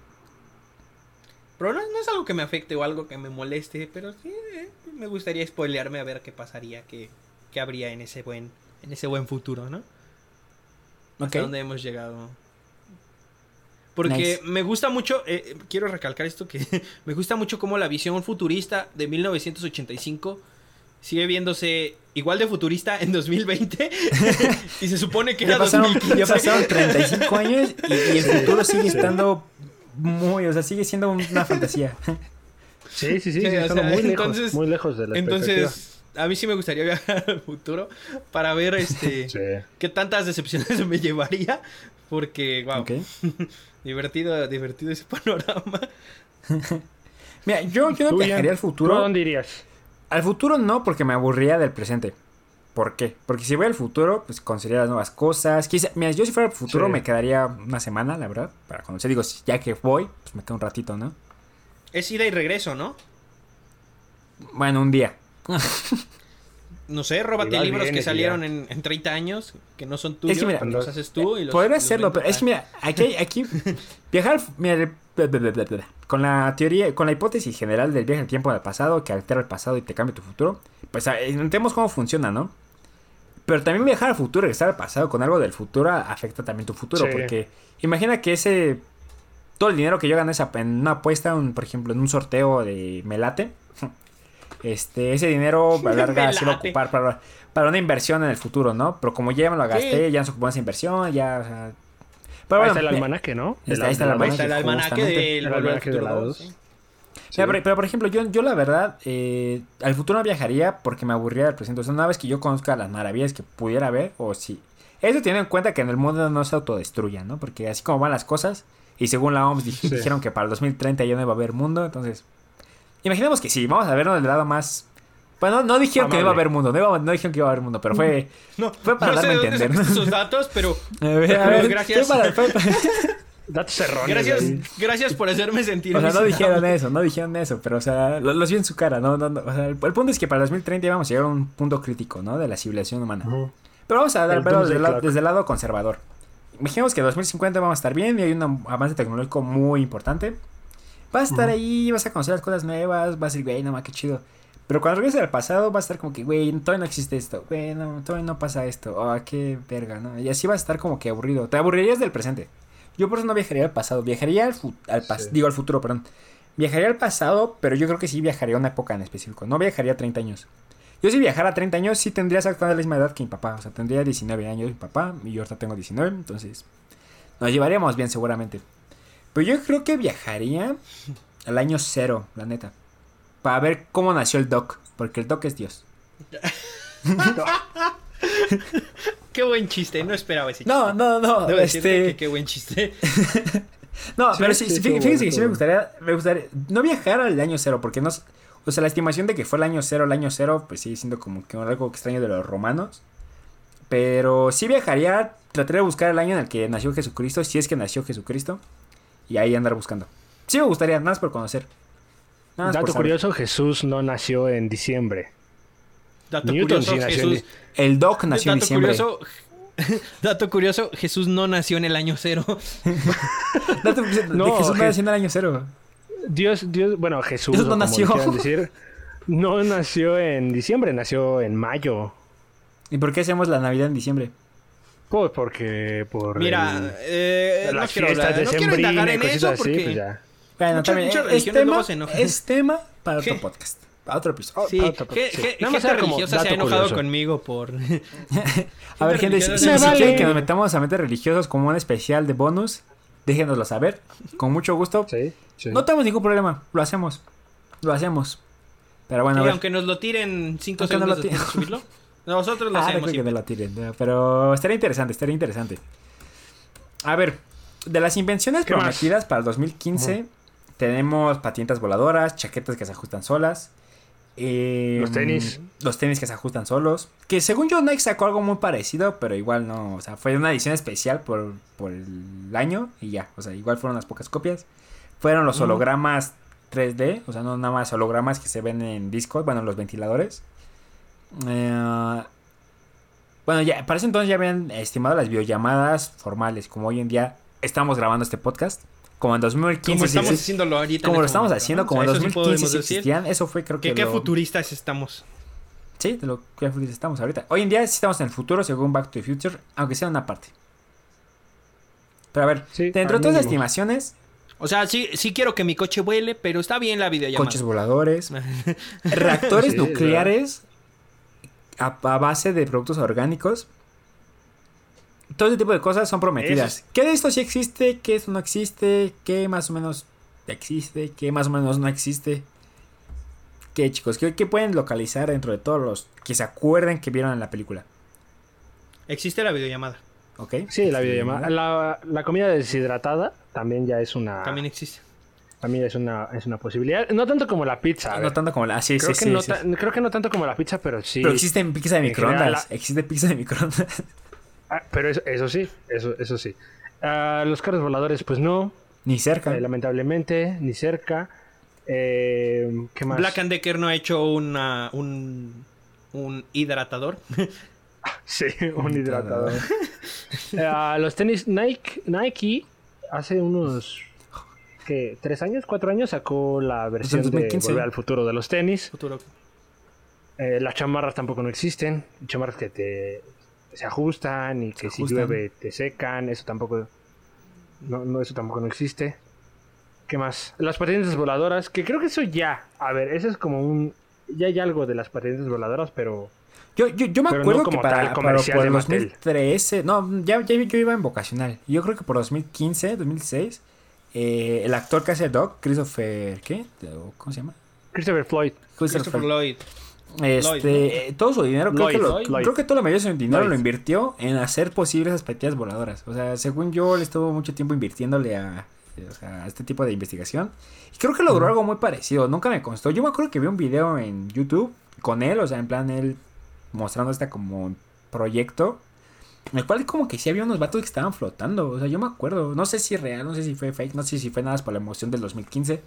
C: Pero no, no es algo que me afecte o algo que me moleste. Pero sí, eh, me gustaría spoilearme a ver qué pasaría, qué, qué habría en ese buen, en ese buen futuro, ¿no?
A: Ok.
C: hasta dónde hemos llegado. Porque
A: Nice.
C: me gusta mucho, eh, quiero recalcar esto, que me gusta mucho cómo la visión futurista de 1985 sigue viéndose igual de futurista en 2020 y se supone que
A: Ya
C: era
A: pasaron,
C: 2015.
A: ya pasaron 35 años y, y el futuro sigue estando muy, o sea, sigue siendo una fantasía.
B: Sí, sí, sí,
C: Sí,
B: sí,
C: o sea,
B: muy lejos,
C: entonces-
B: muy lejos de la.
C: Entonces, a mí sí me gustaría viajar al futuro para ver este
B: Sí.
C: qué tantas decepciones me llevaría. Porque, wow,
A: Ok.
C: Divertido, divertido ese panorama.
A: Mira, yo, yo no
B: Tú,
A: viajaría al
B: ¿tú
A: futuro.
B: a dónde irías?
A: Al futuro no, porque me aburría del presente. ¿Por qué? Porque si voy al futuro, pues conocería las nuevas cosas. Quizá, mira, yo si fuera al futuro
B: Sí.
A: me quedaría una semana, la verdad, para conocer. Digo, si- ya que voy, pues me quedo un ratito, ¿no?
C: Es ida y regreso, ¿no?
A: Bueno, un día.
C: No sé, róbate
B: Igual
C: libros que salieron en, en 30 años, que no son tuyos,
A: Es que mira,
C: los haces tú y los...
A: Podría
C: los
A: hacerlo, pero es que mira, aquí, aquí viajar, al mira, el- bla, bla, bla, bla, bla. con la teoría, con la hipótesis general del viaje al tiempo del pasado que altera el pasado y te cambia tu futuro, pues entendemos cómo funciona, ¿no? Pero también viajar al futuro, regresar al pasado con algo del futuro afecta también tu futuro.
B: Sí.
A: Porque imagina que ese. Todo el dinero que yo gané esa- en una apuesta, un- por ejemplo, en un sorteo de Melate. Este, ese dinero a la larga se va a ocupar para, para una inversión en el futuro, ¿no? Pero como ya me lo gasté,
C: Sí.
A: ya no se ocupó esa inversión, ya. o sea, pero
B: Ahí
A: bueno,
B: está el almanaque, ¿no?
A: Está-
B: De
A: ahí está el almanaque.
C: Está el almanaque
A: justamente.
C: del
B: de
C: Futuro
B: la
C: 2.
B: dos.
C: sí.
B: Sí.
A: Mira, pero, pero, por ejemplo, yo, yo la verdad, eh, al futuro no viajaría porque me aburría del presente. O sea, una vez que yo conozca las maravillas que pudiera ver, o si. Eso teniendo en cuenta que en el mundo no se autodestruya, ¿no? Porque así como van las cosas, y según la OMS dij-
B: Sí.
A: dijeron que para el 2030 ya no va a haber mundo, entonces. Imaginemos que sí, vamos a verlo del lado más. Bueno, no dijeron que no iba a
B: Amable.
A: haber mundo, no, iba- no dijeron que iba a haber mundo, pero fue.
C: No,
A: Fue para
C: no sé
A: darme a
C: dónde
A: entender.
C: sacaste esos datos, pero
A: A ver, a ver,
C: Gracias.
A: fue para- fue para-
B: Datos erróneos.
C: gracias,
B: ahí.
C: gracias por hacerme sentir.
A: O sea, no dijeron eso, no dijeron eso, pero o sea, lo- los vi en su cara, ¿no? no, no, o sea, el, el punto es que para el 2030 íbamos a llegar a un punto crítico, ¿no? De la civilización humana.
B: Ujú.
A: Pero vamos a dar verlo desde,
B: Doomsday
A: el lado-
B: Clock.
A: desde el lado conservador. Imaginemos que en 2050 vamos a estar bien y hay un avance tecnológico muy importante. Vas a estar ahí, vas a conocer las cosas nuevas, vas a decir, güey, no más, qué chido. Pero cuando regreses al pasado, vas a estar como que, güey, todavía no existe esto, güey, no, todavía no pasa esto, oh, qué verga, ¿no? Y así vas a estar como que aburrido. Te aburrirías del presente. Yo por eso no viajaría al pasado, viajaría al, al pas-
B: Sí.
A: digo al futuro, perdón. Viajaría al pasado, pero yo creo que sí viajaría a una época en específico. No viajaría a 30 años. Yo si viajara a 30 años, sí tendría exactamente la misma edad que mi papá. O sea, tendría 19 años mi papá y yo ahorita tengo 19, entonces nos llevaríamos bien seguramente. Pero yo creo que viajaría al año cero, la neta. Para ver cómo nació el Doc, porque el Doc es Dios.
C: Qué buen chiste, no esperaba ese chiste.
A: No, no, no,
C: Debo
A: este...
C: que qué buen chiste.
A: No,
B: Sí,
A: pero sí,
B: sí,
A: fíjense que sí me gustaría, me gustaría no viajar al año cero, porque no, o sea, la estimación de que fue el año cero, el año cero, pues sigue siendo como que algo extraño de los romanos. Pero sí viajaría, trataría de buscar el año en el que nació Jesucristo, si es que nació Jesucristo, y ahí andar buscando. Sí me gustaría, nada más por conocer. Nada más por
B: Dato curioso, Jesús no nació en diciembre.
C: Dato
B: Newton
C: curioso,
B: sí nació en
C: Jesús.
A: El Doc nació en diciembre.
C: curioso. Dato curioso, Jesús no nació en el año cero.
A: Dato curioso,
B: No,
A: Jesús no nació en el año cero.
B: Dios, Dios, bueno, Jesús,
A: Dios no nació.
B: decir, no nació en diciembre, nació en mayo.
A: ¿Y por qué hacemos la Navidad en diciembre?
B: Pues porque por
C: Mira,
B: el-
C: eh, no
B: las
C: quiero,
B: fiestas
C: hablar-
B: de
C: no quiero indagar en eso
B: así,
C: porque
B: pues ya.
A: Bueno,
C: Muchas-
A: también
C: muchas
A: es tema,
C: enojan.
A: es tema para otro
C: ¿Qué?
A: podcast, para otro episodio.
C: Sí,
B: otro-
C: ge-
B: sí.
C: ge-
B: Nada más
C: gente
B: era como
C: religiosa se ha enojado
B: curioso.
C: conmigo por...
A: A ver, gente, si, si-
B: vale.
A: quieren que nos metamos a mentes religiosos como un especial de bonus, déjenoslo saber. Con mucho gusto.
B: Sí, sí.
A: No tenemos ningún problema. Lo hacemos. Lo hacemos. Pero bueno, a
C: Y
A: ver.
C: aunque nos lo tiren 5
A: Aunque no
C: segundos
A: lo
C: de subirlo, nosotros lo
A: Ah, no
C: hacemos.
A: creo que no lo tiren. no, Pero estaría interesante, estaría interesante. A ver, de las invenciones prometidas para el 2015, tenemos patinetas voladoras, chaquetas que se ajustan solas. eh,
B: Los tenis.
A: Los tenis que se ajustan solos. Que según yo, Nike sacó algo muy parecido, pero igual no. O sea, fue una edición especial por, por el año y ya. O sea, igual fueron unas pocas copias. Fueron los hologramas 3D, o sea, no nada más hologramas que se ven en discos, bueno, los ventiladores. Eh, bueno, ya, para ese entonces ya habían estimado las videollamadas formales, como hoy en día estamos grabando este podcast. Como en 2015
C: Como estamos haciéndolo ahorita.
A: como lo
C: este
A: estamos
C: momento,
A: haciendo,
C: ¿no?
A: como
C: O
A: en
C: sea, eso sí
A: 2015
C: podemos
A: sí
C: decir.
A: existían, eso fue creo que
C: qué
A: lo-
C: futuristas estamos.
A: Sí, de lo que futuristas estamos ahorita. Hoy en día sí estamos en el futuro según Back to the Future, aunque sea una parte. Pero a ver,
B: Sí,
A: dentro de todas las estimaciones,
C: O sea, sí, sí quiero que mi coche vuele, pero está bien la videollamada.
A: coches voladores, reactores
B: Sí,
A: nucleares a, a base de productos orgánicos. Todo ese tipo de cosas son prometidas. ¿Qué de esto sí existe? ¿Qué de esto no existe? ¿Qué más o menos existe? ¿Qué más o menos no existe? ¿Qué chicos? ¿Qué, qué pueden localizar dentro de todos los que se acuerden que vieron en la película?
C: Existe la videollamada.
A: ¿Ok?
B: Sí, la videollamada. La, la comida deshidratada también ya es una
C: También existe.
B: También es una es una posibilidad. No tanto como la pizza.
A: No tanto como la... ah, sí,
B: creo,
A: sí,
B: que
A: sí,
B: no
A: sí.
B: creo que no tanto como la pizza, pero sí.
A: Pero existe pizza de microondas.
B: la-
A: Existe pizza de microondas.
B: Ah, pero eso, eso sí, eso, eso sí. Ah, los carros voladores, pues no.
A: Ni cerca.
B: eh, lamentablemente, ni cerca. Eh, ¿Qué más?
C: Black and Decker no ha hecho una, un, un hidratador.
B: Sí, un hidratador. Los tenis Nike, Nike hace unos ¿qué? tres años, cuatro años sacó la versión de
A: 2015.
B: Volver al futuro de los tenis.
C: Futuro.
B: Eh, las chamarras tampoco no existen. Chamarras que te se ajustan y que si llueve te secan, eso tampoco no, no eso tampoco no existe. ¿Qué más? Las patinetas voladoras, que creo que eso ya, a ver, eso es como un ya hay algo de las patinetas voladoras, pero
A: Yo, yo, yo me
B: Pero no
A: acuerdo que para, para por
B: de
A: el
B: Mattel.
A: 2013, no, ya, ya yo iba en vocacional. Yo creo que por 2015, 2016, eh, el actor que hace Doc, Christopher, ¿qué? ¿Cómo se llama?
B: Christopher Floyd,
C: Christopher Lloyd.
A: Este,
C: Lloyd, ¿no?
A: eh, todo su dinero, creo,
B: Lloyd,
A: que lo- creo que toda la mayoría de su dinero
B: Lloyd.
A: lo invirtió en hacer posibles esas partidas voladoras. O sea, según yo, él estuvo mucho tiempo invirtiéndole a, o sea, a este tipo de investigación. Y creo que logró algo muy parecido. Nunca me constó. Yo me acuerdo que vi un video en YouTube con él, o sea, en plan él mostrando este como proyecto. En el cual como que sí había unos vatos que estaban flotando. O sea, yo me acuerdo. No sé si es real, no sé si fue fake, no sé si fue nada más por la emoción del 2015.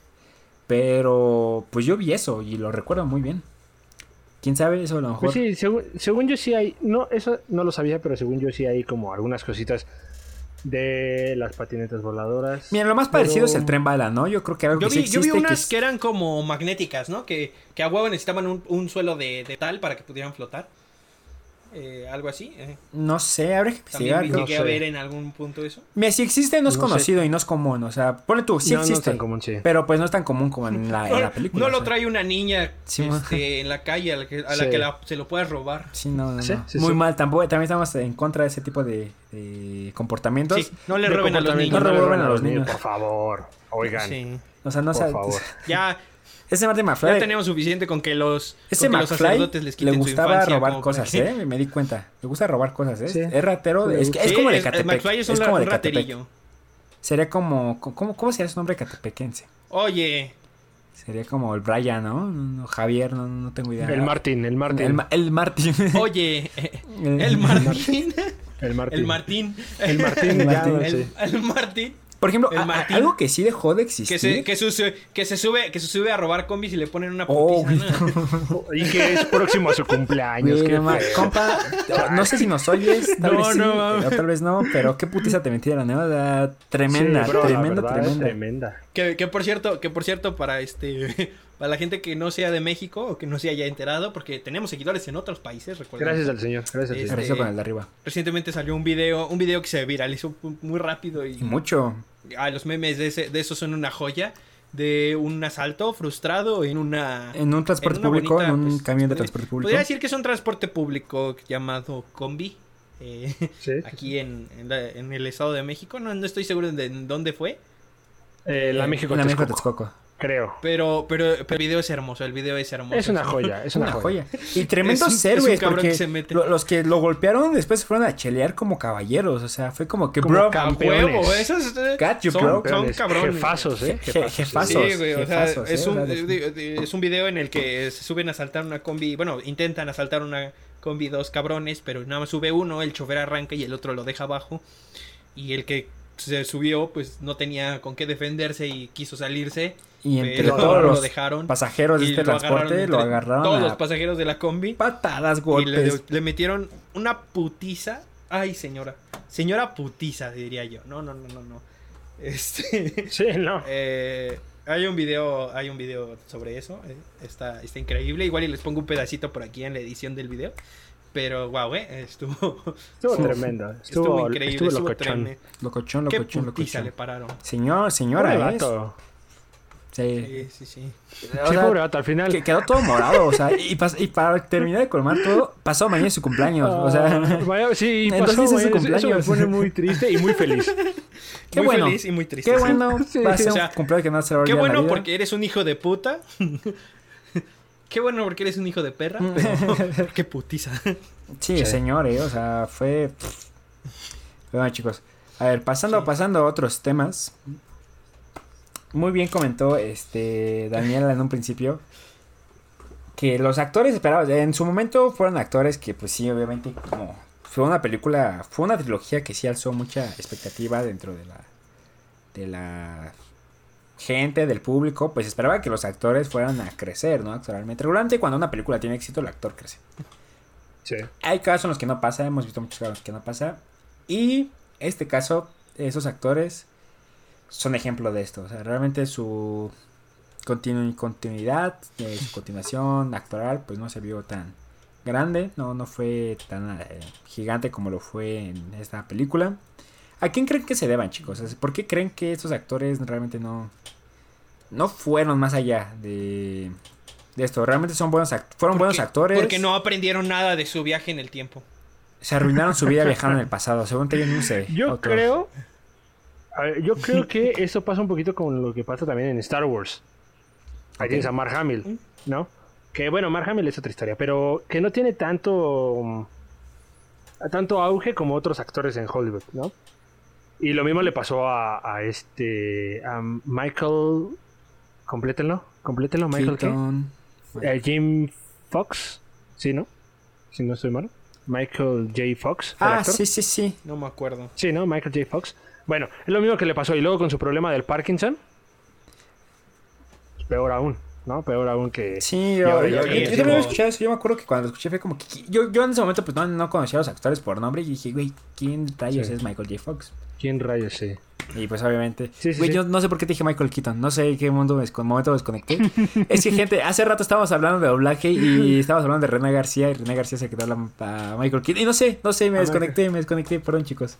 A: Pero pues yo vi eso y lo recuerdo muy bien. ¿Quién sabe? Eso a lo mejor.
B: Pues sí, según, según yo sí hay, no, eso no lo sabía, pero según yo sí hay como algunas cositas de las patinetas voladoras.
A: Mira, lo más parecido es el tren bala, ¿no? Yo creo que algo
C: Yo
A: que sí
C: vi, yo vi unas
A: es-
C: que eran como magnéticas, ¿no? Que, que a huevo necesitaban un, un suelo de, de tal para que pudieran flotar. Eh, algo así. eh.
A: No sé, habría que
C: También
A: investigar.
C: vi-
A: ¿no?
B: no
C: llegué a ver en algún punto eso.
A: Mira, si existe no es
B: No sé.
A: conocido y no es común. O sea, ponle tú, sí
B: no, no es
A: existe.
B: tan común, sí.
A: pero pues no es tan común como en la, en la película.
C: no lo
A: sea.
C: trae una niña
A: Sí,
C: este, en la calle a la que, a la
B: Sí.
C: que la- se lo puedas robar.
A: Sí, no, no,
B: Sí,
A: no.
B: sí,
A: Muy
B: sí.
A: mal, tampoco, también estamos en contra de ese tipo de, de comportamientos.
C: Sí, no le roben a los niños.
A: No
B: le
A: roben a los niños.
B: Por favor, oigan,
C: Sí.
A: O sea, no
B: por favor.
C: Ya,
A: Ese Marty
C: ya
A: McFly.
C: tenemos suficiente con que los,
A: Ese
C: con que los
A: McFly
C: sacerdotes les
A: le
C: quiten su
A: gustaba robar cosas,
C: que-
A: ¿eh? Me di cuenta. Le gusta robar cosas, ¿eh?
B: Sí.
A: Es ratero. de- es, que- es
C: Sí,
A: como de
C: es-
A: Catepec.
C: McFly es un,
A: como
C: un
A: de Catepec.
C: raterillo.
A: Sería como. ¿Cómo, cómo sería su nombre catepequense?
C: Oye,
A: Sería como el Brian, ¿no? No, Javier, no, no tengo idea.
B: El Martín, el Martín.
A: El, el Martín.
C: oye, eh,
A: El-
C: el Martín.
B: el Martín.
C: El Martín.
B: El Martín,
A: El
B: ya,
A: Martín.
C: El, el Martín.
A: Por ejemplo, a-
C: Martín.
A: algo que sí dejó de
C: Que
A: existir.
C: se, que, su- que se sube, que se sube a robar combis y le ponen una
A: Oh,
C: putiza. ¿no?
B: Y que es próximo a su cumpleaños.
A: Ma- compa, no sé si nos oyes, tal
C: No,
A: vez sí,
C: no, mames.
A: o tal vez no, pero qué putiza te metieron, ¿no? Tremenda,
B: Sí, bro,
A: tremenda, tremenda.
B: tremenda.
C: Que, que por cierto, que por cierto, para este para la gente que no sea de México o que no se haya enterado, porque tenemos seguidores en otros países, recuerden.
B: Gracias al Señor, gracias al
C: Este-
B: Señor.
A: Regreso con el de arriba.
C: Recientemente salió un video, un video que se viralizó muy rápido Y
A: mucho.
C: Ah, los memes de, ese, de esos son una joya de un asalto frustrado en una
A: En un transporte
C: en
A: público,
C: bonita,
A: en un
C: pues,
A: camión de
C: podría-
A: transporte público.
C: Podría decir que es un transporte público llamado combi. eh,
B: Sí.
C: aquí en, en, la- en el Estado de México, no, no estoy seguro de dónde fue,
B: Eh, la México
A: En la México
B: Texcoco. Creo.
C: pero, pero, pero el video es hermoso, el video es hermoso.
B: Es una joya, es una,
A: Una
B: joya.
A: joya. Y tremendos
C: Es un- es un
A: héroes, porque
C: que se mete.
A: lo- los que lo golpearon después fueron a chelear como caballeros. O sea, fue como que,
B: Como
A: bro,
B: campeones.
C: huevo, esos eh,
A: Got you,
C: son,
A: bro.
C: son
B: Campeones,
C: cabrones.
B: Jefazos, eh.
A: Je-
B: Jefazos.
A: jefazos.
C: Sí, güey, o sea,
A: jefazos,
C: es,
A: eh,
C: un,
A: o sea, de-
C: de- de- es un video en el que se suben a asaltar una combi, bueno, intentan asaltar una combi dos cabrones, pero nada más sube uno, el chofer arranca y el otro lo deja abajo. Y el que se subió, pues no tenía con qué defenderse y quiso salirse.
A: Y entre
C: pero
A: todos
C: lo
A: los
C: dejaron.
A: pasajeros de este
C: lo agarraron
A: transporte lo agarraron
C: Todos
A: a
C: los pasajeros de la combi.
A: patadas,
C: Y le,
A: golpes.
C: le metieron una putiza. Ay, señora. Señora putiza, diría yo. No, no, no, no, no. Este.
B: Sí, no.
C: eh, hay un video. Hay un video sobre eso. eh, está, está increíble. Igual y les pongo un pedacito por aquí en la edición del video. Pero wow, eh. Estuvo.
B: Estuvo tremendo.
C: Estuvo,
B: Estuvo,
C: increíble.
B: estuvo
C: Estuvo
B: locochón.
C: tremendo.
A: Locochón, locochón, locochón.
C: le pararon.
A: Señor,
B: Pobre
A: señora, ¿eh?
B: vato.
A: Sí.
C: Sí, sí, sí.
A: O sea,
B: pobre vato, al final.
A: que quedó todo morado, o sea, y, pas- y para terminar de colmar todo, pasó mañana su cumpleaños, o sea,
B: Ah, vaya, sí,
A: entonces
B: pasó,
A: es su
B: güey, eso- me
A: cumpleaños.
B: pone muy triste y muy feliz.
A: qué
C: muy
A: bueno,
C: feliz y muy triste.
A: qué bueno,
B: Sí,
A: va a ser
C: o sea,
A: un cumpleaños que no se va a
C: Qué bueno
A: vida.
C: porque eres un hijo de puta. Qué bueno porque eres un hijo de perra.
A: Mm.
C: Pero qué putiza.
A: Sí,
B: Sí.
A: señor, eh, o sea, fue... Bueno, chicos, a ver, pasando,
C: Sí.
A: pasando a otros temas, muy bien comentó este Daniela en un principio que los actores esperados, en su momento fueron actores que pues sí, obviamente como fue una película, fue una trilogía que sí alzó mucha expectativa dentro de la de la gente, del público, pues esperaba que los actores fueran a crecer, ¿no? Actualmente, regularmente cuando una película tiene éxito, el actor crece.
B: Sí.
A: Hay casos en los que no pasa, hemos visto muchos casos en los que no pasa. Y este caso, esos actores son ejemplo de esto. O sea, realmente su continu- continuidad, eh, su continuación actoral, pues no se vio tan grande, no, no fue tan eh, gigante como lo fue en esta película. ¿A quién creen que se deban, chicos? ¿Por qué creen que estos actores realmente no, no fueron más allá de, de esto? Realmente son buenos act- fueron buenos actores.
C: Porque no aprendieron nada de su viaje en el tiempo.
A: Se arruinaron su vida viajando en el pasado. Según te no sé.
B: Yo
A: otro.
B: creo. yo creo que eso pasa un poquito con lo que pasa también en Star Wars. Ahí
A: Ok.
B: tienes a Mark Hamill, ¿no? Que bueno, Mark Hamill es otra historia, pero que no tiene tanto. tanto auge como otros actores en Hollywood, ¿no? Y lo mismo le pasó a, a este. a Michael. Complétenlo, complétenlo, Michael. ¿qué? Eh, Jim Fox, ¿sí, no? Si no estoy mal. Michael J. Fox. el
A: Ah,
B: actor.
A: sí, sí, sí.
C: No me acuerdo.
B: Sí, ¿no? Michael J. Fox. Bueno, es lo mismo que le pasó. Y luego con su problema del Parkinson. Peor aún, ¿no? Peor aún que.
A: Sí, yo, yo- yo-
B: viene
A: yo también
C: como-
A: he escuchado eso. Yo me acuerdo que cuando lo escuché fue como que. Yo, yo en ese momento pues no, no conocía a los actores por nombre y dije, güey, ¿quién rayos
B: Sí.
A: es Michael J. Fox?
B: ¿Quién rayos sí?
A: Y pues obviamente.
B: Sí, sí,
A: güey,
B: sí.
A: yo no sé por qué te dije Michael Keaton. No sé en qué mundo me descon- momento me desconecté. es que, gente, hace rato estábamos hablando de doblaje y estábamos hablando de René García y René García se quedó a Michael Keaton. Y no sé, no sé, me
B: Ah,
A: desconecté, me desconecté. Perdón, chicos.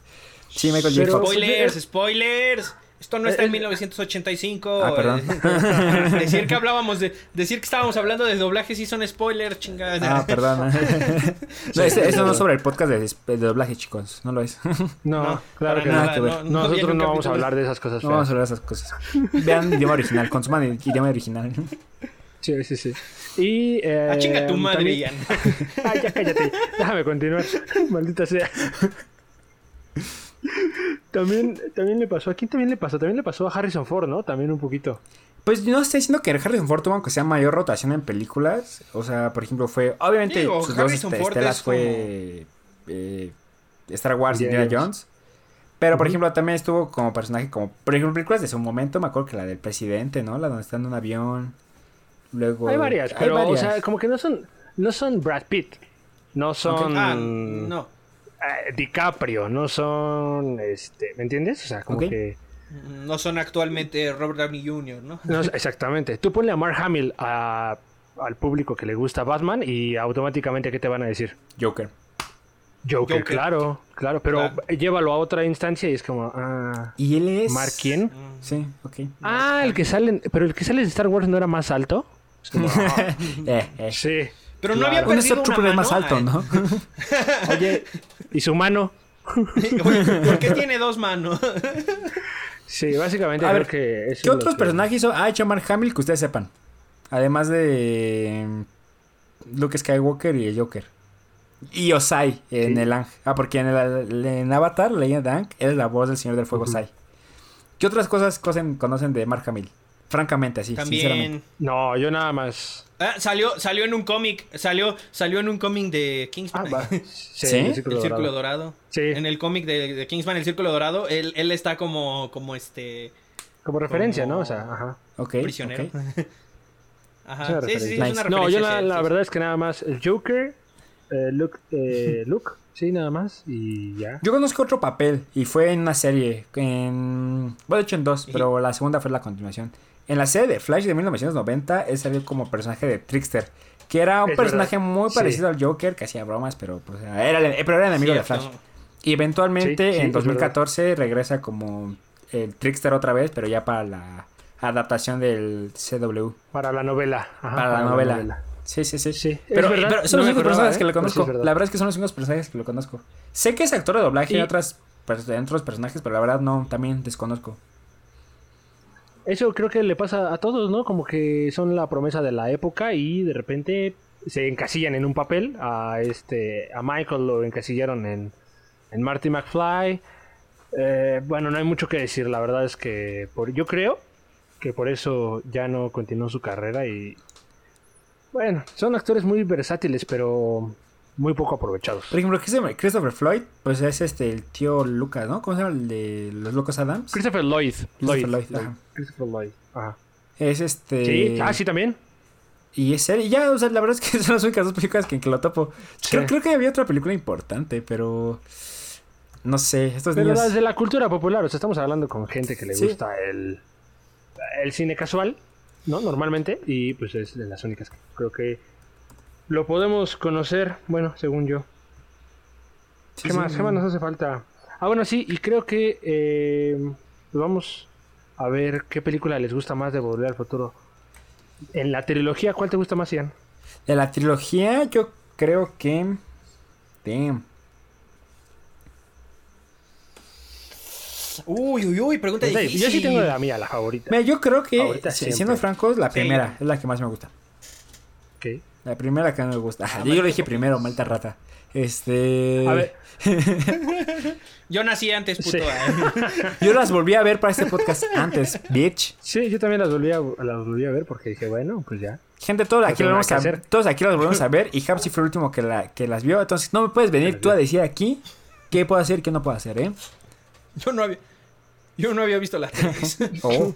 A: Sí, Michael J. Fox.
C: Spoilers, spoilers. Esto no está
B: Eh,
C: en
B: eh,
C: 1985.
A: Ah, perdón.
C: eh. decir que hablábamos de. Decir que estábamos hablando de doblaje sí son spoilers, chingada.
A: Ah, perdón. no, ese- eso no es sobre el podcast de, de doblaje, chicos. No lo es.
B: No,
C: No,
B: claro que
A: nada
B: no.
A: que ver.
C: no, no
B: Nosotros no vamos a hablar de esas cosas
A: No vamos a hablar de esas cosas. Vean idioma original, consuman el idioma original.
B: Sí, sí, sí. Y. Eh,
C: Ah, chinga tu madre,
B: también-
C: Ian.
B: Ay, ya cállate. Déjame continuar. Maldita sea. También, también le pasó. ¿A quién también le pasó? También le pasó a Harrison Ford, ¿no? También un poquito.
A: Pues yo no estoy diciendo que Harrison Ford tuvo aunque sea mayor rotación en películas. O sea, por ejemplo, fue. Obviamente,
C: Digo,
A: sus dos
C: Harrison
A: este, estelas
C: es
A: fue. eh, Star Wars y
B: Indiana Jones.
A: Jones. Pero, por ejemplo, también estuvo como personaje, como. Por ejemplo, películas de su momento, me acuerdo que la del presidente, ¿no? La donde está en un avión. Luego.
B: Hay varias,
A: hay
B: pero,
A: varias.
B: o sea, como que no son, no son Brad Pitt. No son
C: Ah, no.
B: Eh, DiCaprio, no son, este, ¿me entiendes? O sea, como que...
C: No son actualmente Robert Downey Jr., ¿no?
B: no, exactamente. Tú ponle a Mark Hamill a- al público que le gusta Batman y automáticamente, ¿qué te van a decir?
A: Joker.
B: Joker,
C: Joker.
B: claro, claro, pero
C: Claro.
B: llévalo a otra instancia y es como, ah,
A: Y él es.
B: ¿Mark quién?
C: Mm.
A: Sí, ok.
B: Ah, el que sale, pero el que sale de Star Wars no era más alto. Es como, ah,
A: Eh, eh.
B: sí.
C: Pero no
B: Claro.
C: había
A: Un
C: perdido
A: Stormtrooper
C: una
A: es más alto, ¿no?
B: Oye, ¿y su mano?
C: ¿Por qué tiene dos manos?
B: Sí, básicamente
A: A
B: creo
A: ver,
B: que eso
A: ¿Qué otros personajes ha hecho Mark Hamill que ustedes sepan? Además de mm, Luke Skywalker y el Joker. Y Osai en
B: Sí.
A: el Ang. Ah, porque en, el, en Avatar, de Ang, es la voz del Señor del Fuego. Osai. ¿Qué otras cosas conocen de Mark Hamill? Francamente, así, sinceramente.
C: También.
B: No, yo nada más.
C: Ah, salió, salió en un cómic. Salió, salió en un cómic de
B: Ah,
C: Kingsman.
B: va. Sí,
A: ¿Sí?
B: el
C: El
B: círculo dorado.
C: Dorado.
B: Sí,
C: En el cómic de, de Kingsman, el Círculo Dorado, él, él está como, como este
B: como referencia,
C: como-
B: ¿no? O sea, ajá.
C: Prisionero. Ajá. Sí, sí, sí,
B: referencia.
C: es una
A: Nice.
B: No, yo
C: referencia,
B: la,
C: sí,
B: la
C: sí.
B: verdad es que nada más el Joker, eh, Luke, eh, Luke, sí, nada más y ya.
A: Yo conozco otro papel y fue en una serie. En... Bueno, de hecho en dos, pero la segunda fue la continuación. En la serie de Flash de 1990, él salió como personaje de Trickster. Que era un
B: Es
A: personaje
B: verdad.
A: muy
B: Sí.
A: parecido al Joker, que hacía bromas, pero, pues, era, el- pero era enemigo de. Flash. Y eventualmente
B: Sí, sí,
A: en
B: es
A: 2014 regresa como el Trickster otra vez, pero ya para la adaptación del CW.
B: Para la novela. ajá,
A: para la novela. Sí, sí, sí.
B: Sí,
A: Pero,
B: verdad,
A: pero son
B: no
A: los únicos personajes
B: ¿eh?
A: que
B: sí es
A: conozco. la verdad es que son los únicos personajes que lo conozco. Sé que es actor de doblaje
B: Y-
A: en, otras, en otros personajes, pero la verdad no, también desconozco.
B: Eso creo que le pasa a todos, ¿no? Como que son la promesa de la época y de repente se encasillan en un papel. A este, a Michael lo encasillaron en, en Marty McFly. Eh, bueno, no hay mucho que decir. La verdad es que yo creo que por eso ya no continuó su carrera y bueno, son actores muy versátiles, pero muy poco aprovechados.
A: Por ejemplo, Christopher, Christopher Floyd, pues es este el tío Lucas, ¿no? ¿Cómo se llama el de los locos Adams?
B: Christopher Lloyd.
A: Christopher Lloyd, ajá.
B: Christopher Lloyd. Ajá.
A: Es este.
B: Sí, ah, sí, también.
A: Y es él. Y ya, o sea, la verdad es que son las únicas dos películas que, en que lo topo. Creo,
B: Sí.
A: creo que había otra película importante, pero. No sé, estos
B: Pero
A: niños.
B: desde la cultura popular, o sea, estamos hablando con gente que le
A: Sí.
B: gusta el, el cine casual, ¿no? Normalmente, y pues es de las únicas que creo que lo podemos conocer, bueno, según yo.
A: Sí,
B: ¿Qué
A: sí,
B: más? ¿Qué más nos hace falta? Ah, bueno, sí, y creo que eh, pues vamos a ver qué película les gusta más de Volver al Futuro. En la trilogía, ¿cuál te gusta más, Ian?
A: De la trilogía, yo creo que. Damn.
C: Uy, uy, uy, pregunta
B: Yo
C: difícil.
B: sí tengo la mía, la favorita.
A: Mira, yo creo que, siendo francos, la primera es la que más me gusta. La primera que no me gusta.
C: Ah,
A: yo lo dije primero, malta rata. Este.
B: A ver,
C: Yo nací antes, puto.
B: Sí.
A: Yo las volví a ver para este podcast antes, bitch.
B: sí, yo también las volví a, las volví a ver porque dije, bueno, pues ya.
A: Gente, todos aquí,
B: tengo
A: lo vamos
B: que
A: a,
B: hacer.
A: todos aquí las volvemos a ver y Hapsi fue el último que, la, que las vio. Entonces, no me puedes venir tú a decir aquí qué puedo hacer y qué no puedo hacer, ¿eh?
C: Yo no había. Yo no había visto la 3.
A: Oh.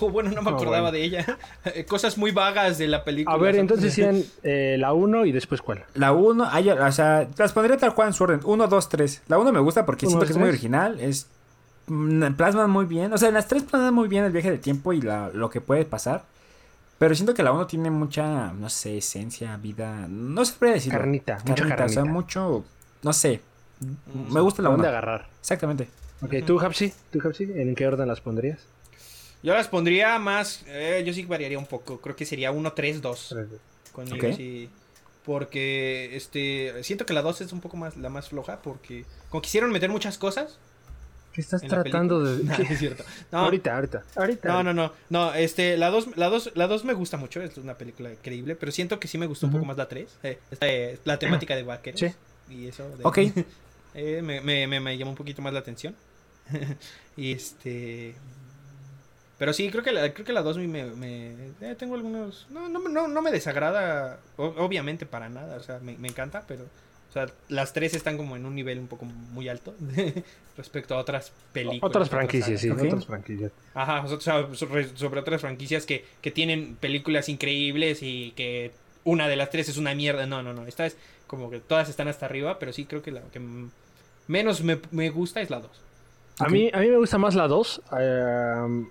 C: Oh, bueno, no me
B: Oh,
C: acordaba
B: bueno.
C: de ella. Eh, Cosas muy vagas de la película.
B: A ver, entonces Ian, eh, la 1 y después cuál.
A: La 1, o sea, las pondría tal cual en su orden. 1, 2, 3. La 1 me gusta porque
B: Uno,
A: siento
B: dos,
A: que es muy original. Es. mm, Plasman muy bien. O sea, en las tres plasman muy bien el viaje de tiempo y la, lo que puede pasar. Pero siento que la 1 tiene mucha, no sé, esencia, vida. No sé decirlo.
B: Carnita, mucha
A: Carnita, O sea,
B: carnita.
A: mucho. No sé. Me gusta la
B: ¿Dónde
A: 1.
B: agarrar?
A: Exactamente.
B: Ok, ¿tú, Hapsi? ¿Tú, Hapsi? ¿En qué orden las pondrías?
C: Yo las pondría más. eh, yo sí variaría un poco. Creo que sería 1, 3, 2. Conmigo,
A: Ok.
C: sí. Porque este. Siento que la 2 es un poco más la más floja. Porque. Como quisieron meter muchas cosas.
B: ¿Qué estás tratando de...?
C: No, es cierto. No,
B: Ahorita, ahorita, ahorita.
C: No, no, no. No, este, la 2 la dos, la dos me gusta mucho, es una película increíble, pero siento que sí me gustó un poco más la 3. Eh, esta, eh, la temática de vaqueros.
B: Sí.
C: Y eso. de-
A: Ok.
C: eh, me, me, me, me llamó un poquito más la atención. y este. Pero sí, creo que la, creo que la 2 me. me eh, tengo algunos. No, no, no, no me desagrada, o- obviamente, para nada. O sea, me, me encanta, pero. O sea, las tres están como en un nivel un poco muy alto respecto a otras películas.
B: Otras
C: otras
B: franquicias, sí, otras franquicias.
C: Ajá, o sea, sobre, sobre otras franquicias que, que tienen películas increíbles y que una de las tres es una mierda. No, no, no. Esta es como que todas están hasta arriba, pero sí creo que la que menos me, me gusta es la 2.
B: A, mí, a mí me gusta más la 2. eh,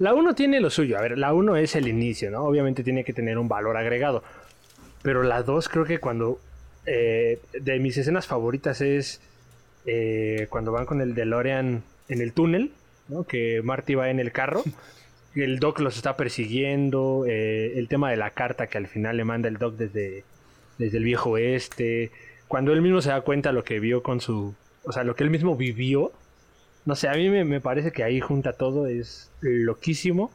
B: la 1 tiene lo suyo. A ver, la 1 es el inicio, ¿no? Obviamente tiene que tener un valor agregado. Pero la 2 creo que cuando... eh, de mis escenas favoritas es eh, cuando van con el DeLorean en el túnel, ¿no? Que Marty va en el carro. El Doc los está persiguiendo. eh, el tema de la carta que al final le manda el Doc desde, desde el viejo oeste. Cuando él mismo se da cuenta lo que vio con su... O sea, lo que él mismo vivió. No sé, a mí me, me parece que ahí junta todo. Es loquísimo.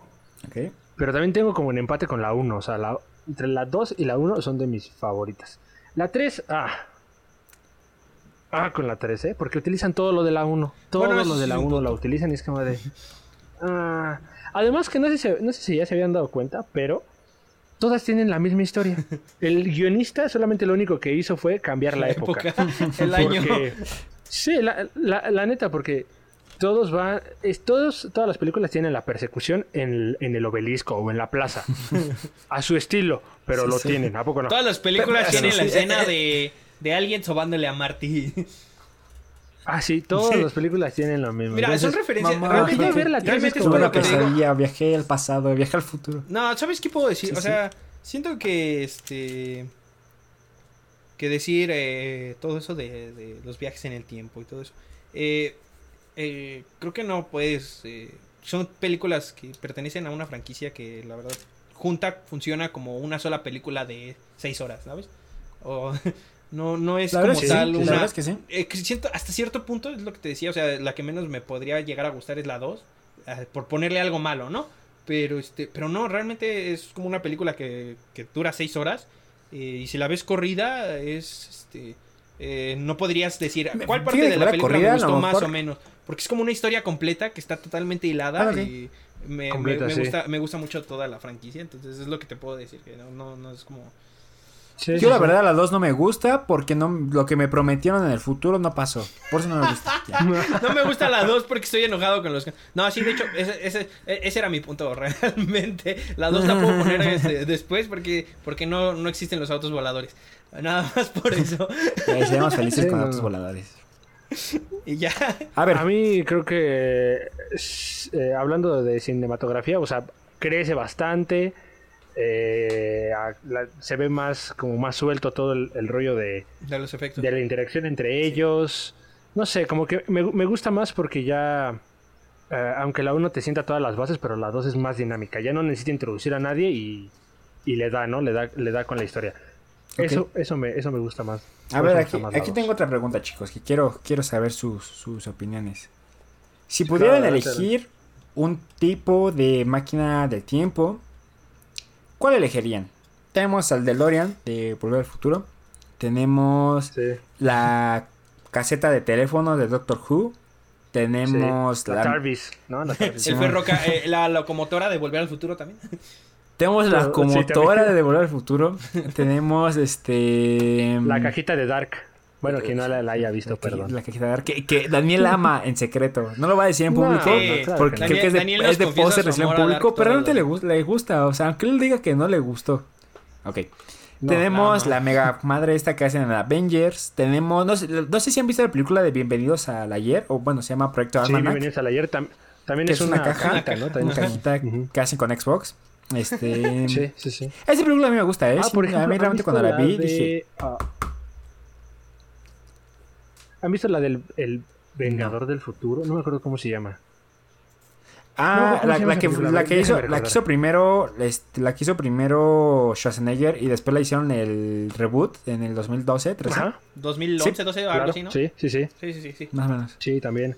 B: Pero también tengo como un empate con la 1. O sea, la, entre la 2 y la 1 son de mis favoritas. La 3, ah. Ah, con la 3, ¿eh? Porque utilizan todo lo de la 1. Todo
C: Bueno,
B: lo de la
C: es un
B: 1 la utilizan y es como de... Ah. Además que no sé, si, no sé si ya se habían dado cuenta, pero todas tienen la misma historia. El guionista solamente lo único que hizo fue cambiar la, época.
C: el año.
B: Porque- sí, la, la- la neta, porque todos van, es, todos, todas las películas tienen la persecución en, el- en el obelisco o en la plaza. a su estilo, pero
A: Sí,
B: lo
A: sí.
B: tienen. ¿A poco no?
C: Todas las películas
A: Pero-
C: tienen
A: sí,
C: la escena de, de alguien sobándole a Marty.
B: Ah, sí, todas las películas tienen lo mismo.
C: Mira, son referencias.
A: mamá,
C: realmente
B: voy a ver la tres,
C: realmente
B: es
C: por
A: una pesadilla, viajé al pasado, viajé al futuro.
C: No, ¿sabes qué puedo decir?
A: Sí,
C: o
A: sí.
C: sea, siento que este. Que decir eh, todo eso de, de los viajes en el tiempo y todo eso. eh, eh, creo que no puedes. eh, son películas que pertenecen a una franquicia que la verdad junta, funciona como una sola película de seis horas, ¿sabes? O no, no es
A: La
C: como
A: es sí,
C: tal
A: la
C: una.
A: es que sí.
C: Eh, siento, hasta cierto punto es lo que te decía, o sea, la que menos me podría llegar a gustar es la 2, eh, por ponerle algo malo, ¿no? Pero este, pero no, realmente es como una película que, que dura 6 horas eh, y si la ves corrida es este no podrías decir cuál parte
A: fíjate
C: de la
A: la
C: película
A: corrida,
C: me gustó más o menos, porque es como una historia completa que está totalmente hilada
A: Ah,
C: y me, me-
B: Completa,
C: me
B: sí.
C: gusta me gusta mucho toda la franquicia, entonces es lo que te puedo decir, que no no, no es como
B: sí,
A: Yo
B: sí,
A: la
B: sí.
A: verdad la 2 no me gusta porque no lo que me prometieron en el futuro no pasó. Por eso no me gusta.
C: No me gusta la 2 porque estoy enojado con los... No, sí, de hecho, ese, ese, ese era mi punto realmente. La 2 la puedo poner este, después porque, porque no, no existen los autos voladores. Nada más por eso.
A: Ya, seamos felices
B: Sí,
A: con
B: no,
A: autos voladores.
C: Y ya.
A: A ver,
B: A mí creo que, eh, hablando de cinematografía, o sea, crece bastante. eh, a- la- se ve más como más suelto todo el, el rollo de,
C: De los efectos.
B: de la interacción entre ellos. No sé, como que me, me gusta más porque ya, eh, aunque la 1 te sienta todas las bases, pero la 2 es más dinámica. Ya no necesita introducir a nadie y, y le da, ¿no? Le da, le da con la historia. Eso, eso, me, eso me gusta más.
A: A ver, aquí, aquí tengo otra pregunta, chicos, que quiero, quiero saber sus, sus opiniones. Si pudieran
B: claro,
A: elegir un tipo de máquina del tiempo, ¿cuál elegirían? Tenemos al DeLorean de Volver al Futuro. Tenemos
B: Sí,
A: la caseta de teléfono de Doctor Who.
B: sí.
A: Tenemos
B: La
A: la,
B: Tarvis, ¿no? La Tarvis.
C: El ferroca, eh, la locomotora de Volver al Futuro también.
A: tenemos la
B: Sí,
A: comotora
B: también.
A: de Volver al Futuro. tenemos este...
B: La cajita de Dark. Bueno, quien no la, la haya visto,
A: La
B: perdón.
A: La cajita de Dark, que, que Daniel ama en secreto. No lo va a decir en
B: No,
A: público.
C: Sí,
B: claro
A: porque creo que es de, es de
C: confiesa
A: pose
C: su
A: recién en público, pero realmente le,
C: los-
A: gus- le gusta. O sea, aunque él diga que no le gustó. Ok.
B: No,
A: tenemos
C: no, no.
A: la mega madre esta que hacen en Avengers. Tenemos. No sé, no sé si han visto la película de Bienvenidos al Ayer. O bueno, se llama Proyecto
B: Sí,
A: Almanac.
B: bienvenidos al ayer. tam- también
A: que
B: es, una,
A: caja.
B: cajita, ¿no? También
A: Una
B: es-
A: cajita que hacen con Xbox. Este.
B: Sí, sí, sí.
A: Esa película a mí me gusta, ¿eh?
B: Ah,
A: Sí,
B: por ejemplo,
A: a mí
B: ¿han
A: realmente cuando la vi
B: de,
A: dije.
B: ah, ¿Han visto la del el Vengador del Futuro? No me acuerdo cómo se llama.
A: Ah,
B: No, ¿cómo
A: la, que, la, hizo, la
B: recordar.
A: que hizo primero, este, la que hizo primero Schwarzenegger y después la hicieron el reboot en el 2012, 13,
B: Ajá,
C: 2011,
A: Sí,
C: 12 o algo
B: claro.
C: así, ¿no?
B: Sí, sí, sí.
C: sí, sí, sí, sí.
A: más o menos.
B: Sí, también.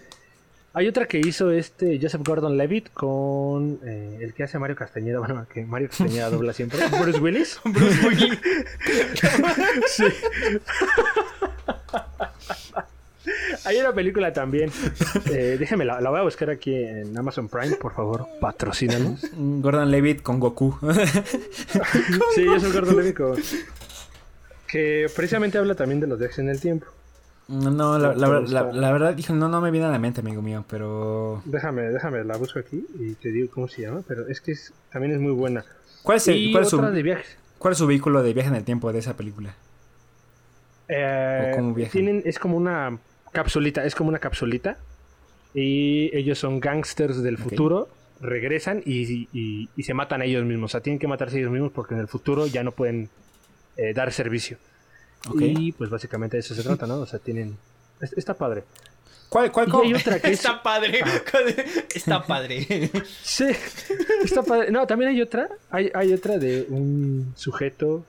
B: Hay otra que hizo este Joseph Gordon-Levitt con eh, el que hace Mario Castañeda, bueno, que Mario Castañeda dobla siempre, Bruce Willis.
C: Bruce Willis.
B: Sí. Hay una película también. Eh, déjeme, la, la voy a buscar aquí en Amazon Prime, por favor, patrocínanos.
A: Gordon Levitt con Goku.
B: Sí, yo soy Gordon Levitt con- Que precisamente habla también de los viajes en el tiempo.
A: No, no, la, la, la- la verdad, dijo, no, no me viene a la mente, amigo mío, pero...
B: Déjame, déjame, la busco aquí y te digo cómo se llama, pero es que es- también es muy buena.
A: ¿Cuál es, el- cuál, es su, cuál es su vehículo de viaje en el tiempo de esa película?
B: Eh,
A: ¿O cómo
B: tienen, es como una capsulita, es como una capsulita. Y ellos son gangsters del futuro, regresan y, y- y se matan a ellos mismos. O sea, tienen que matarse ellos mismos porque en el futuro ya no pueden eh, dar servicio.
A: Ok.
B: Y pues básicamente de eso se trata, ¿no? O sea, tienen... es- Está padre.
A: ¿Cuál, cuál,
B: Y
A: cómo?
B: hay otra que es...
C: Está padre. Está padre.
B: Sí, está padre. No, también hay otra. Hay, hay otra de un sujeto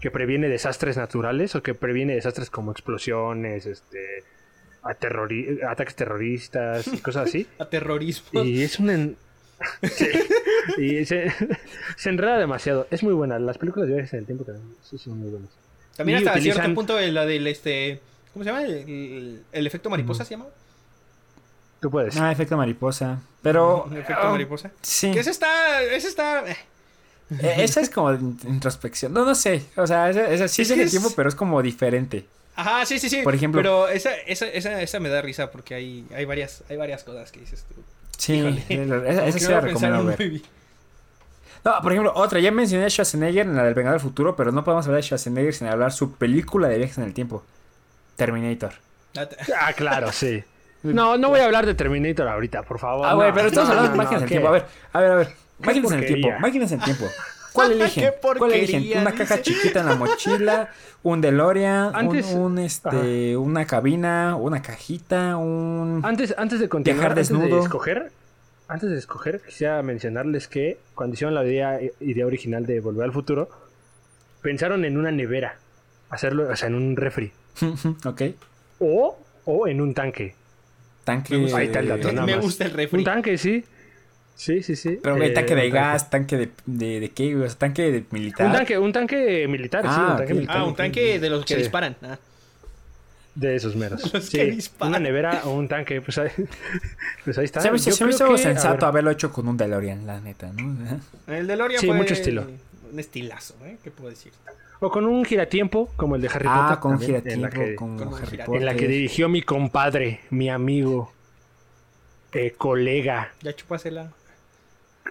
B: que previene desastres naturales o que previene desastres como explosiones, este, a terrori- ataques terroristas y cosas así.
C: A terrorismo.
B: Y es un... en- Sí. Y se, se enreda demasiado. Es muy buena. Las películas de viajes en el tiempo también sí son muy buenas.
C: También hasta
B: utilizan-
C: cierto punto de la del este. ¿Cómo se llama? El, el- el efecto mariposa se llama.
B: Tú puedes.
A: Ah, efecto mariposa. Pero...
C: Efecto
A: ah,
C: mariposa.
A: Sí.
C: Que ese está. Ese está. eh,
A: Eh, Esa es como in- introspección. No, no sé. O sea, esa, esa sí
C: Es
A: el
C: es-
A: tiempo, pero es como diferente.
C: Ajá, sí, sí, sí.
A: Por ejemplo-
C: Pero esa, esa, esa, esa me da risa porque hay, hay varias, hay varias cosas que dices tú.
A: Sí,
C: Híjole.
A: esa, esa sí la recomiendo ver.
C: muy bien.
A: No, por ejemplo, otra. Ya mencioné a Schwarzenegger en la del Vengador del Futuro, pero no podemos hablar de Schwarzenegger sin hablar su película de viajes en el tiempo. Terminator.
B: Ah, claro, sí. No, no voy a hablar de Terminator ahorita, por favor.
A: Ah, güey,
B: no.
A: pero estamos
B: No,
A: hablando de máquinas
B: no,
A: en el
B: ¿qué?
A: tiempo. A ver, a ver, a ver. Máquinas en el tiempo, máquinas en el tiempo. ¿Cuál eligen?
C: Qué
A: ¿Cuál eligen? ¿Una caja chiquita en la mochila? ¿Un DeLorean?
B: Antes-
A: un, un, este, ¿Una cabina? ¿Una cajita? ¿Un...?
B: Antes, antes de continuar,
A: Viajar
B: antes de
A: desnudo.
B: escoger, antes de escoger, quisiera mencionarles que cuando hicieron la idea, idea original de Volver al Futuro, pensaron en una nevera, hacerlo, o sea, en un refri,
A: ok.
B: o, o en un tanque.
A: Tanque...
C: Me gusta.
B: Ahí está el dato,
C: Me-
B: nada
C: me
B: más.
C: gusta el refri.
B: Un tanque, sí. Sí, sí, sí.
A: Pero
B: Eh,
A: tanque de
B: un
A: gas, tanque de, de, de qué? O sea, tanque de militar.
B: Un tanque, un tanque militar, sí,
A: Ah,
B: un tanque militar.
C: Ah, un tanque de los que
B: Sí.
C: disparan. Ah.
B: De esos meros.
C: Los
B: Sí,
C: que disparan.
B: una nevera o un tanque, pues ahí, pues ahí está.
A: Se me hizo,
B: a
A: sensato haberlo hecho con un DeLorean, la neta, ¿no?
C: El DeLorean
B: Sí,
C: fue
B: mucho estilo.
C: un estilazo, ¿eh? ¿Qué puedo decir?
B: O con un giratiempo, como el de Harry
A: Ah,
B: Potter.
A: con un
B: también,
A: giratiempo,
B: en la que-
A: como
C: con
A: Harry
C: giratiempo.
A: Potter.
B: En la que dirigió mi compadre, mi amigo, eh, colega,
C: Ya chupásela.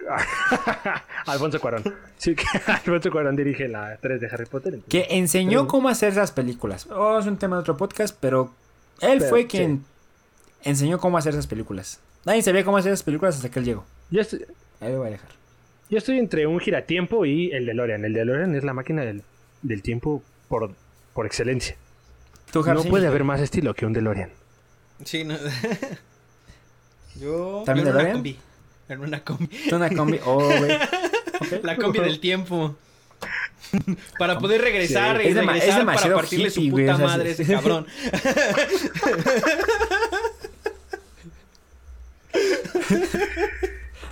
B: Alfonso Cuarón. Sí, que Alfonso Cuarón dirige la 3 de Harry Potter. entonces-
A: Que enseñó
B: Pero-
A: cómo hacer esas películas. Oh, es un tema de otro podcast, pero él
B: Pero,
A: fue
B: sí.
A: quien enseñó cómo hacer esas películas. Nadie sabía cómo hacer esas películas hasta que él llegó.
B: Ya estoy-
A: Ahí lo voy a dejar.
B: Yo estoy entre un giratiempo y el DeLorean. El DeLorean es la máquina del, del tiempo por, por excelencia.
A: ¿Tú,
B: No puede haber más estilo que un DeLorean.
C: Sí, no. yo,
A: ¿También
C: yo
A: DeLorean?
C: combi. En una combi.
A: ¿Tú una combi? Oh, güey.
C: La combi del tiempo. Para poder regresar
A: Sí.
C: y
A: Es dema- es
C: regresar para
A: demasiado
C: partirle su
A: hippie,
C: puta madre a ese cabrón.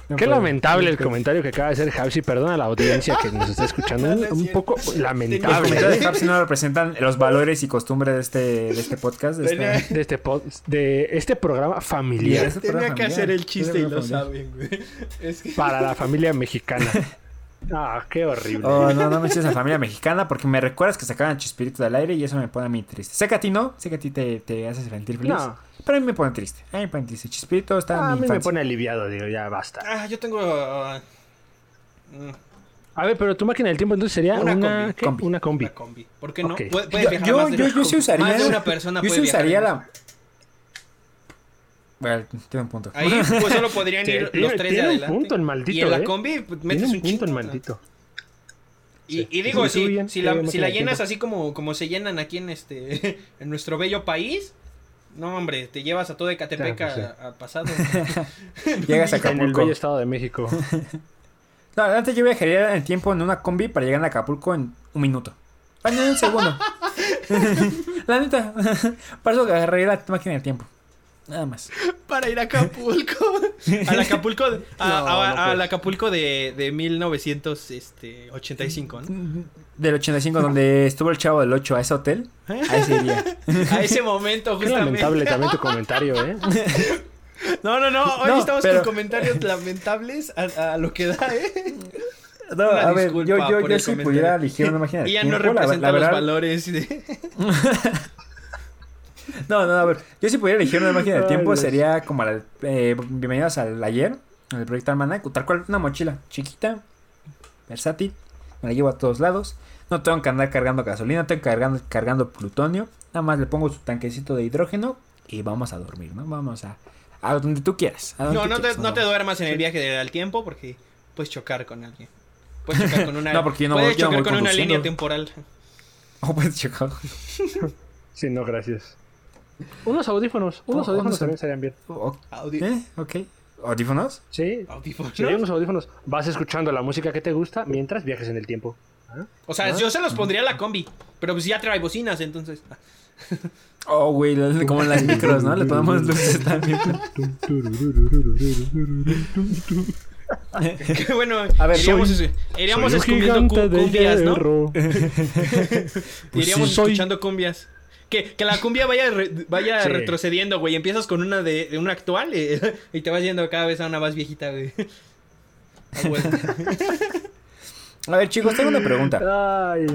A: No
B: Qué
A: puedo.
B: lamentable el comentario que acaba de hacer Hapsi. Perdona a la audiencia que nos está escuchando. Un, poco
A: Los
B: lamentable
A: comentarios de Hapsi no representan los valores y costumbres de este, de este podcast. De
C: Tenía-
A: este...
B: de este, pod- de este programa familiar
A: Ese
C: Tenía
A: programa
C: que
A: familiar.
C: hacer el chiste y lo saben, güey. Es que...
B: para la familia mexicana. Ah, qué horrible.
A: Oh, no, no me eches a familia mexicana porque me recuerdas que sacaban Chispirito del aire y eso me pone a mí triste. Sé que a ti no, sé que a ti te, te hace sentir feliz.
B: No.
A: Pero a mí me pone triste. A mí me pone triste. Chispirito está
B: Ah,
A: en
B: a
A: mi
B: mí me
A: infancia.
B: pone aliviado, digo, ya basta.
C: Ah, yo tengo... ah, mm,
B: A ver, pero tu máquina del tiempo entonces sería
C: Una
B: una,
C: combi.
B: Una combi.
C: Una combi. ¿Por qué no?
B: Ok.
C: Puede- puedes
A: Yo,
C: viajar
A: yo,
C: más de
A: yo,
C: una
A: yo sí usaría.
C: Más de una persona
A: Yo
C: puede
A: sí usaría
C: viajar
A: la. Bueno, tiene un punto.
C: Ahí pues solo podrían ir
B: tiene-
C: los tres de
B: tiene un
C: adelante.
B: punto el maldito,
C: y en la
B: ¿eh?
C: combi pues, metes
B: Tiene
C: un
B: un punto el
C: chingo.
B: maldito.
C: Y,
B: Sí.
C: y digo,
B: Sí,
C: si,
B: bien,
C: si la, si llenas
B: tiempo.
C: así como, como se llenan aquí en este en nuestro bello país, no hombre, te llevas a todo Ecatepec
B: Ah, pues
C: a- a pasado.
A: Llegas a
B: En el
A: Acapulco.
B: bello estado de México.
A: No, antes yo viajaría en el tiempo en una combi para llegar a Acapulco en un minuto. Ah, no, en un segundo. la neta. Para eso agarraría la máquina del tiempo. Nada más.
C: Para ir a Acapulco. Al Acapulco, de- a-
B: No,
C: a-
B: no
C: al. Acapulco de, de 1985, ¿no?
A: Del 85, donde estuvo el chavo del 8 a ese hotel. A ese iría.
C: A ese momento,
B: Qué
C: justamente.
B: lamentable también tu comentario, ¿eh?
C: No, no, no. Hoy
A: No,
C: estamos
A: pero-
C: con comentarios lamentables a, a lo que da, ¿eh?
A: No,
C: Una
A: a ver, yo, yo, yo si pudiera elegir una máquina
C: Y ya no
A: la- la,
C: representa los
A: verdad-
C: valores. de-
A: No, no, a ver. Yo si pudiera elegir una máquina del tiempo sería como la. Eh, bienvenidos al ayer. El proyecto Almanac. Tal cual, una mochila chiquita, versátil. Me la llevo a todos lados. No tengo que andar cargando gasolina, no tengo que cargando, cargando plutonio. Nada más le pongo su tanquecito de hidrógeno y vamos a dormir, ¿no? Vamos a. A donde tú quieras. a donde
C: No,
A: tú
C: no te, no duermas en el viaje del al tiempo porque puedes chocar con alguien. Puedes chocar con una,
A: No, porque yo no
C: puedes
A: voy- yo no
C: chocar
A: voy
C: con una línea temporal.
A: Oh, pues, chico.
B: Sí, no, gracias. Unos audífonos. Unos
A: Oh,
B: audífonos también estarían bien.
A: Oh,
C: Audi-
A: ¿Eh? Ok. ¿Audífonos?
B: Sí.
C: audífonos.
B: Sí, unos audífonos. Vas escuchando la música que te gusta mientras viajes en el tiempo. ¿Ah?
C: O sea, yo se los pondría a la combi. Pero pues ya trae bocinas, entonces.
A: Oh, güey, como en las micros, ¿no? Le ponemos luces también.
C: Qué bueno,
A: A ver,
C: iríamos,
B: soy-
C: iríamos
B: Soy un
C: escuchando cumbias, ¿no? iríamos
B: sí,
C: escuchando cumbias. Que, que la cumbia vaya, re- vaya
B: Sí.
C: retrocediendo, güey. Empiezas con una de, de una actual eh, y te vas yendo cada vez a una más viejita, güey. A
A: ver, chicos, tengo una pregunta.
B: Ay.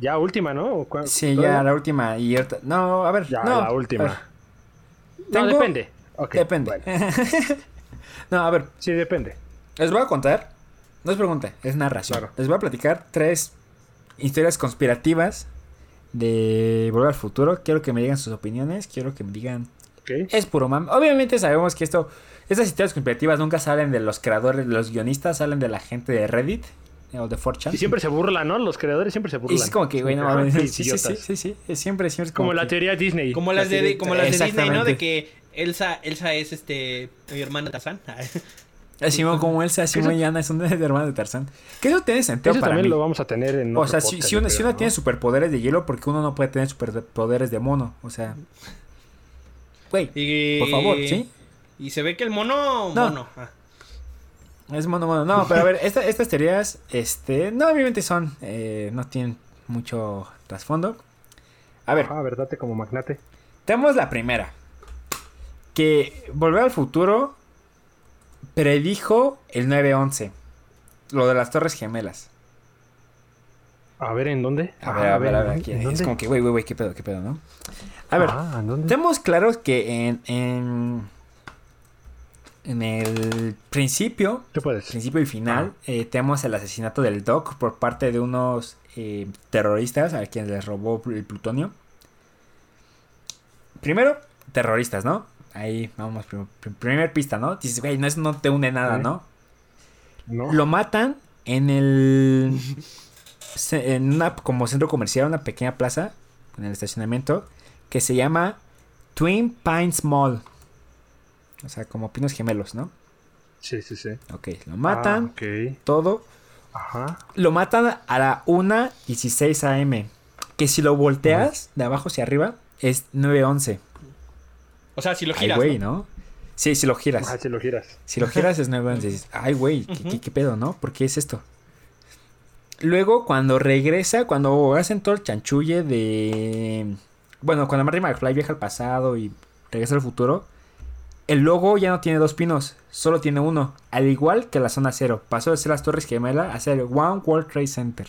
B: Ya última, ¿no? ¿O cuál-
A: Sí, ya la última y ahorita- No, a ver.
B: Ya,
A: no,
B: la última. No, depende.
A: Depende.
B: bueno.
A: no, a ver,
B: Sí, depende.
A: les voy a contar. No es pregunta, es narración.
B: Claro.
A: Les voy a platicar tres historias conspirativas de Volver al Futuro. Quiero que me digan sus opiniones. Quiero que me digan. Es puro mam. Obviamente sabemos que esto. Estas historias conspirativas nunca salen de los creadores, de los guionistas, salen de la gente de Reddit o de 4chan.
B: Y siempre se burlan, ¿no? Los creadores siempre se
A: Y
B: burlan.
A: es como que, güey, no mames. Sí, sí, sí, sí, sí. Es siempre, siempre es
B: Como la
A: que-
B: teoría Disney.
C: Como las de, como las de Disney, ¿no? De que Elsa, Elsa es este mi hermana Tarzán.
A: Así como Elsa, así como Yana, son de hermanos de Tarzán. Que eso tiene sentido
B: Eso
A: para
B: también
A: mí.
B: lo vamos a tener en
A: O sea, si, si uno,
B: yo
A: si
B: creo,
A: uno
B: ¿no?
A: tiene superpoderes de hielo, porque uno no puede tener superpoderes de mono? O sea. Güey,
C: Y,
A: por favor, ¿sí?
C: Y se ve que el mono.
A: No.
C: mono. ah.
A: Es mono, mono. No, pero a ver, esta- estas teorías, este, no, obviamente son, eh, no tienen mucho trasfondo. A ver,
B: Ah, verdad, como magnate.
A: tenemos la primera. Que Volver al Futuro predijo el 9-11. Lo de las Torres Gemelas.
B: A ver, ¿en dónde?
A: A
B: Ah,
A: ver, a ver, a ver.
B: ¿en
A: aquí. Es
B: dónde?
A: como que, güey, güey, güey, qué pedo, qué pedo, ¿no? A ver,
B: Ah,
A: tenemos claros que en, en, en el principio, principio y final, eh, tenemos el asesinato del Doc por parte de unos eh, terroristas a quienes les robó el plutonio. Primero, terroristas, ¿no? Ahí vamos, prim- prim- primer pista, ¿no? Dices, güey, no, eso no te une nada. ¿no?
B: ¿no?
A: Lo matan en el. En una como centro comercial, una pequeña plaza, en el estacionamiento, que se llama Twin Pines Mall. O sea, como pinos gemelos, ¿no?
B: Sí, sí, sí.
A: Ok, lo matan,
B: Ah,
A: todo.
B: Ajá.
A: Lo matan a la 1.16 am. Que si lo volteas de abajo hacia arriba, es 9.11.
C: O sea, si lo
A: Ay,
C: giras.
A: güey,
C: ¿no?
A: ¿no? Sí, si lo giras.
B: Ajá, si lo giras.
A: Si lo giras es 911. Dices, Ay, güey, ¿qué,
C: Ujú.
A: qué- qué pedo, no? ¿Por qué es esto? Luego, cuando regresa, cuando hacen todo el chanchulle de... Bueno, cuando Marty McFly viaja al pasado y regresa al futuro, el logo ya no tiene dos pinos, solo tiene uno. Al igual que la zona cero. Pasó de ser las Torres Gemelas a ser One World Trade Center.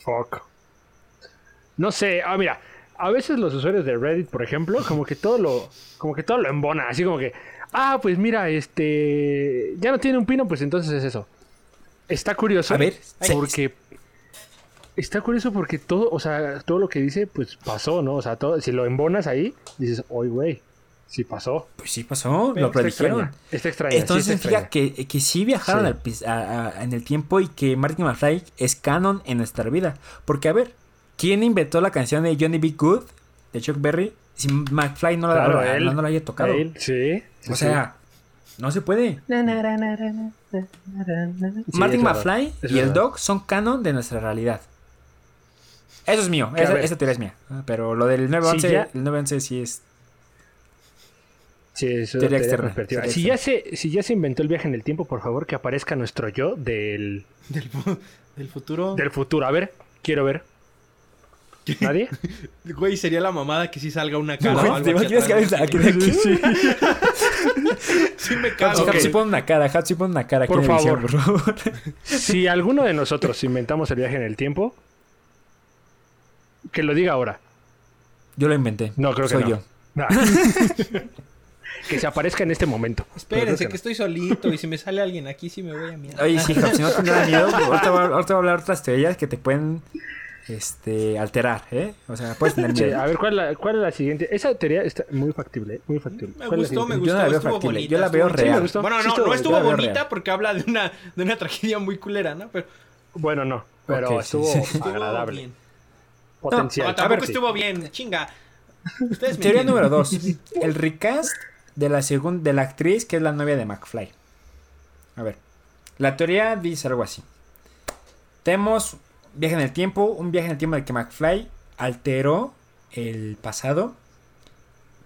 B: Fuck. No sé, ah, mira, a veces los usuarios de Reddit, por ejemplo, como que todo lo, como que todo lo embona, así como que, ah, pues mira, este, ya no tiene un pino, pues entonces es eso. Está curioso.
A: A ver,
B: porque está curioso porque todo, o sea, todo lo que dice, pues pasó, ¿no? O sea, todo, si lo embonas ahí, dices, oye, güey, sí pasó.
A: Pues sí pasó,
C: Pero
A: lo
B: Está
A: predijeron.
B: Está extraña.
A: Entonces
B: sí está
A: significa
B: extraña.
A: que, que sí viajaron
B: Sí.
A: al a- en el tiempo y que Martin McFly es canon en nuestra vida. Porque, a ver, ¿quién inventó la canción de Johnny B. Good de Chuck Berry si McFly no la,
B: Claro,
A: no la-
B: él.
A: no la haya tocado?
B: Él, sí. sí,
A: o
B: sí.
A: sea, no se puede.
B: Sí,
A: Martin McFly y el. Dog son canon de nuestra realidad. Eso es mío, esa, esa teoría es mía. Ah, Pero lo del 911,
B: ya-
A: el 911 sí es...
B: Sí, eso
A: Teoría externa,
B: Si ya, se, si ya se inventó el viaje en el tiempo, por favor, que aparezca nuestro yo del,
C: del futuro.
B: del futuro. A ver, quiero ver. ¿Nadie?
C: Güey, sería la mamada que sí salga una cara o
A: Güey,
C: algo
A: ¿Te imaginas que
C: atrás.
A: alguien aquí de aquí?
C: Sí me cago.
B: Ok.
A: Hapsi pone una cara, Hapsi pone una cara
B: Por
A: edición,
B: favor.
A: por favor.
B: Si alguno de nosotros inventamos el viaje en el tiempo, que lo diga ahora.
A: Yo lo inventé.
B: No, creo que
A: Soy
B: no.
A: yo.
B: Que se aparezca en este momento.
C: Espérense, que
B: no.
C: estoy solito y si me sale alguien aquí sí me voy a mirar.
A: Oye, sí, Hapsi, no tendrás miedo. Ahorita voy, a- ahorita voy a hablar otras teorías que te pueden este, alterar, ¿eh? O sea, puedes tener
B: Sí,
A: miedo.
B: a ver, ¿cuál es, la, ¿cuál es la siguiente? Esa teoría está muy factible, ¿eh? muy factible.
C: Me
B: ¿Cuál es la
C: gustó, me?
A: Yo
C: gustó,
A: no la veo
C: estuvo
A: factible,
C: bonita.
A: yo la veo
C: estuvo
A: real.
B: gustó,
C: Bueno,
B: sí
C: no,
B: estuvo
C: no
B: bonita,
C: estuvo
A: la veo
C: bonita
A: real.
C: porque habla de una, de una tragedia muy culera, ¿no? Pero
B: Bueno, no, pero
A: Ok, sí,
B: estuvo
A: sí.
C: estuvo
B: agradable.
C: bien.
B: Potencial.
C: No,
A: a
C: tampoco
A: ver, sí.
C: estuvo bien, chinga. Ustedes me
A: Teoría
C: entienden.
A: número dos. El recast de la segunda de la actriz que es la novia de McFly. A ver. La teoría dice algo así. Tenemos viaje en el tiempo, un viaje en el tiempo en el que McFly alteró el pasado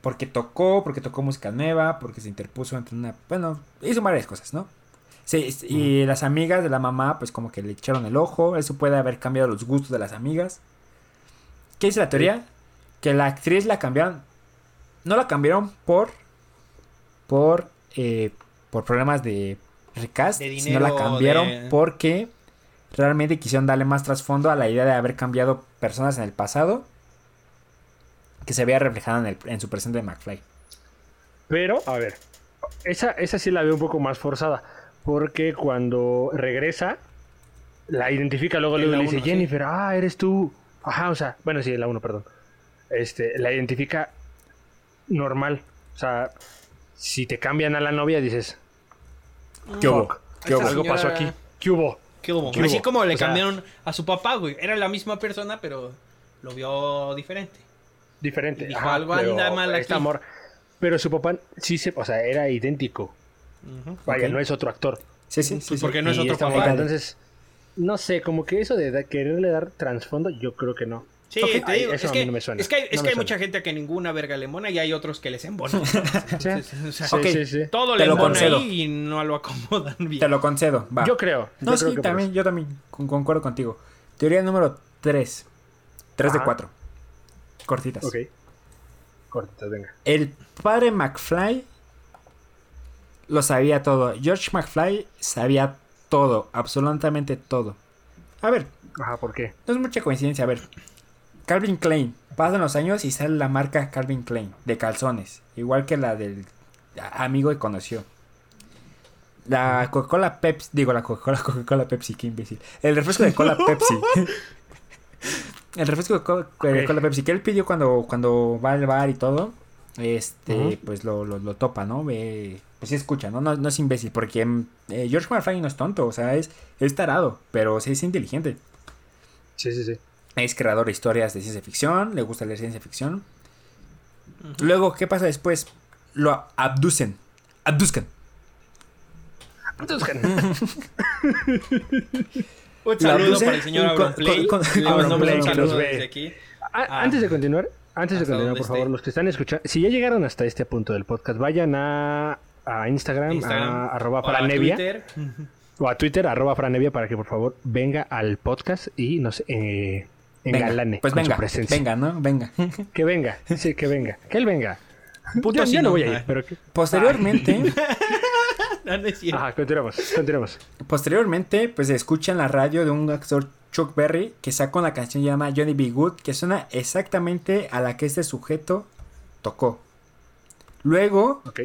A: porque tocó, porque tocó música nueva, porque se interpuso entre una, bueno, hizo varias cosas, ¿no? Sí, y las amigas de la mamá, pues como que le echaron el ojo. Eso puede haber cambiado los gustos de las amigas. ¿Qué dice la teoría? Que la actriz la cambiaron. No la cambiaron por. Por. eh, por problemas de recast.
C: De
A: sino la
C: dinero,
A: cambiaron
C: de-
A: porque realmente quisieron darle más trasfondo a la idea de haber cambiado personas en el pasado. Que se veía reflejada en, el- en su presente de McFly.
B: Pero, a ver, esa, esa sí la veo un poco más forzada. Porque cuando regresa, la identifica luego,
C: En
B: luego
C: la
B: le dice,
C: uno, sí.
B: Jennifer, ah, eres tú. Ajá, o sea, bueno, sí, la 1, perdón. Este, la identifica normal. O sea, si te cambian a la novia, dices,
A: ¿Qué hubo? ¿Qué hubo?
B: Algo pasó aquí. ¿Qué hubo?
C: ¿Qué hubo?
B: ¿Qué
C: Así
B: hubo?
C: como le
B: O sea-
C: cambiaron a su papá, güey. Era la misma persona, pero lo vio diferente.
B: Diferente.
C: Dijo,
B: Ajá,
C: algo
B: pero
C: anda mal
B: este
C: aquí.
B: amor. Pero su papá sí se, o sea, era idéntico.
C: Ujú.
B: Vaya,
A: Ok.
B: no es otro actor.
A: Sí, sí, sí. sí.
C: porque no es
B: Y
C: otro papá.
B: Entonces, no sé, como que eso de da- quererle dar trasfondo, yo creo que no.
C: Sí, te digo,
B: eso
C: es
B: a mí
C: que,
B: no me suena,
C: es que, hay- es que hay mucha gente que ninguna verga le embona y hay otros que les embona. O sea,
B: Sí, sí, sí.
C: Todo le
A: concedo.
C: ahí y no lo acomodan bien.
A: Te lo concedo. Va.
B: Yo creo.
A: No,
B: yo
A: sí,
B: creo que por
A: también, yo también con- concuerdo contigo. Teoría número 3. 3 de
B: Ajá.
A: 4. Cortitas.
B: Ok. Cortitas, venga.
A: El padre McFly lo sabía todo. George McFly sabía todo, absolutamente todo. A ver,
B: Ajá, ¿por qué?
A: no es mucha coincidencia. A ver, Calvin Klein. Pasan los años y sale la marca Calvin Klein de calzones. Igual que la del amigo que conoció. La Coca-Cola Pepsi. Digo, la Coca-Cola, Coca-Cola Pepsi, qué imbécil. El refresco de cola Pepsi. El refresco de co- de
B: Ok.
A: cola Pepsi que él pidió cuando, cuando va al bar y todo. Este, pues lo, lo, lo topa, ¿no? Ve pues sí escucha, ¿no? No, no es imbécil, porque mm, eh, George McFly no es tonto, o sea, es, es tarado, pero sí es inteligente.
B: Sí, sí, sí.
A: Es creador de historias de ciencia ficción, le gusta leer ciencia ficción. Luego, ¿qué pasa después? Lo abducen. Abduzcan.
C: Un
A: La
C: saludo para el señor
A: con-
C: Auronplay. un Ah.
B: Antes de continuar, antes de continuar, por favor,
C: esté.
B: los que están escuchando, si ya llegaron hasta este punto del podcast, vayan a, a Instagram,
C: Instagram,
B: a arroba
C: o a
B: franevia,
C: Twitter.
B: o a Twitter, arroba franevia, para que por favor venga al podcast y nos eh, engalane
A: pues
B: con su
A: venga,
B: presencia.
A: venga, ¿no? Venga.
B: Que venga, sí, que venga, que él venga.
C: Puto
B: yo, yo no voy a ir, pero que...
A: Posteriormente,
C: No, no es cierto.
B: Ajá, continuamos, continuamos.
A: posteriormente, pues escuchan la radio de un actor Chuck Berry que saca una canción llamada Johnny B. Good que suena exactamente a la que este sujeto tocó. Luego,
B: Ok.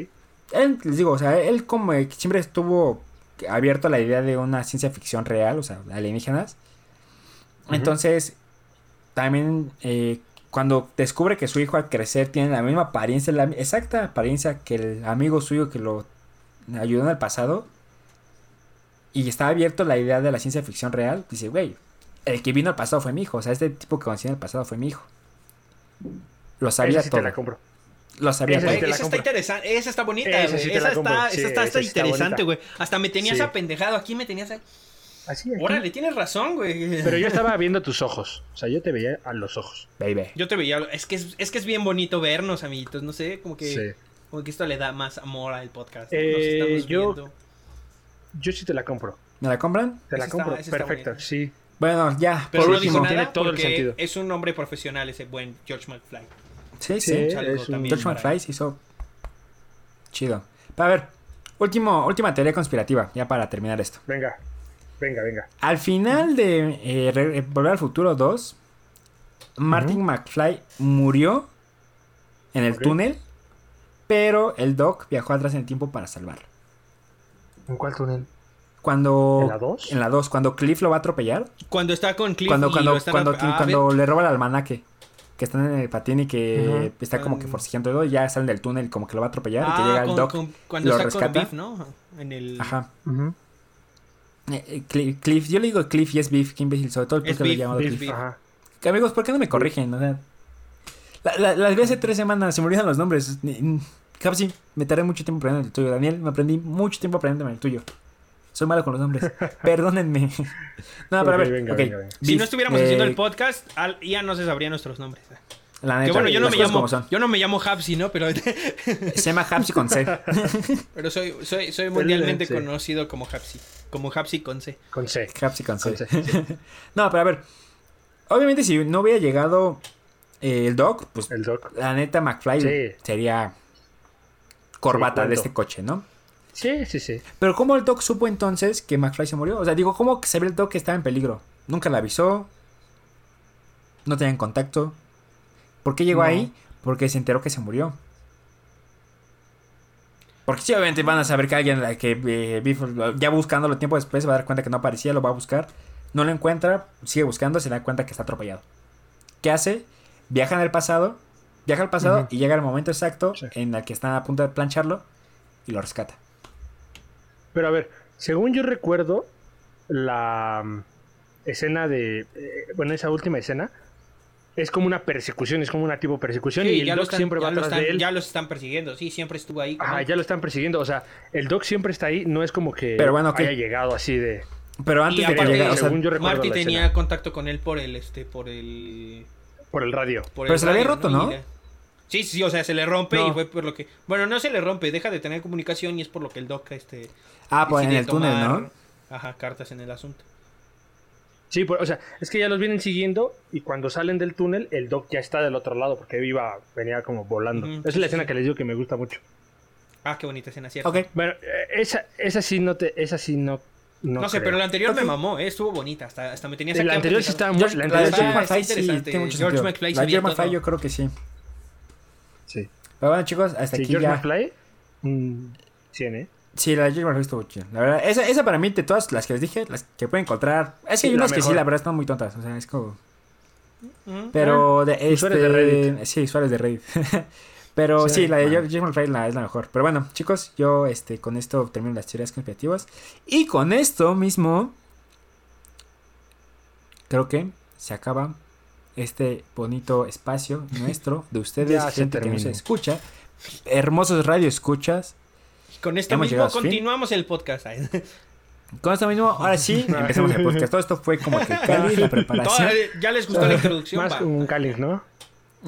A: él, les digo, o sea, él como siempre estuvo abierto a la idea de una ciencia ficción real, o sea, alienígenas. Entonces, también eh, cuando descubre que su hijo al crecer tiene la misma apariencia, la exacta apariencia que el amigo suyo que lo ayudó en el pasado, y está abierto a la idea de la ciencia ficción real, dice, güey, el que vino al pasado fue mi hijo, o sea, este tipo que conocí en el pasado fue mi hijo. Lo sabía
B: Esa sí
A: todo.
B: te la compro.
A: Lo sabía
B: Esa
A: todo.
B: sí te
C: Güey,
B: la
C: esa está interesante, esa está bonita,
B: Esa
C: güey.
B: sí
C: esa, está,
B: sí,
C: esa está,
B: esa
C: está interesante, güey. Hasta me tenías
B: Sí.
C: apendejado, aquí me tenías... a-
B: Así, aquí.
C: Órale, tienes razón, güey.
B: Pero yo estaba viendo tus ojos. O sea, yo te veía a los ojos.
A: Baby.
C: Yo te veía, es que es, es que es bien bonito vernos, amiguitos, no sé, como que,
B: Sí.
C: como que esto le da más amor al podcast. ¿no?
B: Eh,
C: Nos estamos
B: yo-
C: viendo.
B: Yo sí te la compro.
A: ¿Me la compran?
B: Te la compro.
C: está
B: Perfecto, sí.
A: Bueno, ya,
C: Pero
A: por
C: no
A: último.
C: dijo nada
B: Tiene todo el sentido.
C: es un hombre profesional ese buen George McFly.
A: Sí,
B: Sí,
A: sí.
C: Un saludo
B: es un-
C: también
A: George McFly se hizo chido. A ver, último, última teoría conspirativa, ya para terminar esto.
B: Venga, venga, venga.
A: Al final de eh, eh, Volver al Futuro 2, Martin McFly murió en el túnel, pero el Doc viajó atrás en el tiempo para salvarlo.
B: ¿En cuál túnel?
A: Cuando...
B: ¿En la dos?
A: En la 2, cuando Cliff lo va a atropellar.
C: Cuando está con Cliff
A: cuando
C: y
A: cuando,
C: lo están
A: cuando,
C: ah,
A: cuando le roba el almanaque. Que están en el patín y que está como que forcejeando todo y ya salen del túnel como que lo va a atropellar y que
C: Ah,
A: llega el
C: con-
A: Doc
C: con- cuando
A: lo
C: está
A: rescata.
C: con Biff, ¿no? En el...
A: Ajá. Eh, Cliff, Cliff- yo le digo Cliff y es Biff, qué imbécil, sobre todo el
C: Es
A: podcast lo he llamado Cliff.
B: Ajá.
A: Que, amigos, ¿por qué no me corrigen? O sea, la- la- las vi hace tres semanas, se me olvidan los nombres. Capsi, me tardé mucho tiempo aprendiendo el tuyo. Daniel, me aprendí mucho tiempo aprendiendo el tuyo. Soy malo con los nombres. Perdónenme. no, pero a
B: Ok,
A: ver.
B: venga,
A: ok,
B: venga, venga.
C: Si no estuviéramos
A: eh,
C: haciendo el podcast, al- ya no se sabrían nuestros nombres.
A: La
C: Que
A: neta,
C: bueno, yo no me llamo, yo no me llamo Hapsi, ¿no? Pero,
A: Se llama Hapsi con C.
C: pero soy, soy, soy mundialmente conocido como Hapsi. Como Hapsi con C.
B: Con C.
A: Hapsi con C.
B: Con C,
A: no, pero a ver. Obviamente, si no hubiera llegado eh, el Doc, pues
B: El Doc.
A: la neta McFly
B: Sí.
A: sería corbata
B: Sí,
A: de este coche, ¿no?
B: Sí, sí, sí.
A: Pero ¿cómo el Doc supo entonces que McFly se murió? O sea, digo, ¿cómo que sabía el Doc que estaba en peligro? Nunca le avisó. No tenían contacto. ¿Por qué llegó
B: No.
A: ahí? Porque se enteró que se murió. Porque sí, obviamente van a saber que alguien, que eh, ya buscándolo tiempo después, se va a dar cuenta que no aparecía, lo va a buscar. No lo encuentra, sigue buscando, se da cuenta que está atropellado. ¿Qué hace? Viaja en el pasado, viaja al pasado y llega el momento exacto
B: Sí.
A: en el que están a punto de plancharlo y lo rescata.
B: Pero a ver, según yo recuerdo, la mm, escena de. eh, bueno, esa última escena es como una persecución, es como una tipo persecución y el
C: ya,
B: Doc
C: están,
B: siempre va atrás
C: están,
B: de él.
C: ya los están persiguiendo. Sí, siempre estuvo ahí.
B: Ajá,
C: él.
B: ya lo están persiguiendo. O sea, el Doc siempre está ahí, no es como que
A: Pero bueno,
B: haya llegado así de.
A: Pero antes
C: Y
A: de que llegara, o sea,
B: según yo recuerdo
C: Marty
B: la
C: tenía
B: escena.
C: contacto con él por el, este, por el...
B: por el radio.
C: por
A: Pero se le había roto, ¿no?
C: Le- Sí, sí, o sea, se le rompe
B: No.
C: y fue por lo que... Bueno, no se le rompe, deja de tener comunicación y es por lo que el Doc, este...
A: ah, pues en el túnel, ¿no?
C: Ajá, cartas en el asunto.
B: Sí, pues, o sea, es que ya los vienen siguiendo y cuando salen del túnel, el Doc ya está del otro lado porque iba, venía como volando. Esa es la
C: sí,
B: escena que les digo que me gusta mucho.
C: Ah, qué bonita escena, ¿cierto?
A: Ok.
B: Bueno, eh, esa, esa sí no te, esa sí no. No,
C: No, sé,
B: creo.
C: pero la anterior me mamó, eh, estuvo bonita, hasta, hasta me tenías
B: La anterior sí estaba muy.
A: George-
B: La anterior
A: George
C: está
A: McFly sí
C: interesante.
A: tiene mucho
C: George
A: sentido.
C: McFly
A: La George McFly yo creo que sí.
B: sí.
A: Pero bueno, chicos, hasta
B: Sí,
A: aquí
B: George
A: ya.
B: McFly. mm, 100, ¿eh?
A: Sí, la de McFly estuvo chida. La verdad, esa, esa para mí, de todas las que les dije, las que pueden encontrar. Es que hay
B: Sí,
A: unas que sí, la verdad, están muy tontas. O sea, es como.
C: Ujú.
A: Pero de este,
B: usuarios de Reddit.
A: Sí, usuarios de Reddit. Pero sí,
B: Sí,
A: la de McFly la- es la mejor. Pero bueno, chicos, yo este con esto termino las teorías conspirativas. Y con esto mismo, creo que se acaba este bonito espacio nuestro de ustedes,
B: Ya
A: gente que nos escucha. Hermosos radio escuchas.
C: Con esto
A: Hemos
C: mismo continuamos el podcast.
A: Con esto mismo, ahora sí, empezamos el podcast. Todo esto fue como que la preparación.
C: Toda- ya les gustó la introducción.
B: Más como un cáliz, ¿no?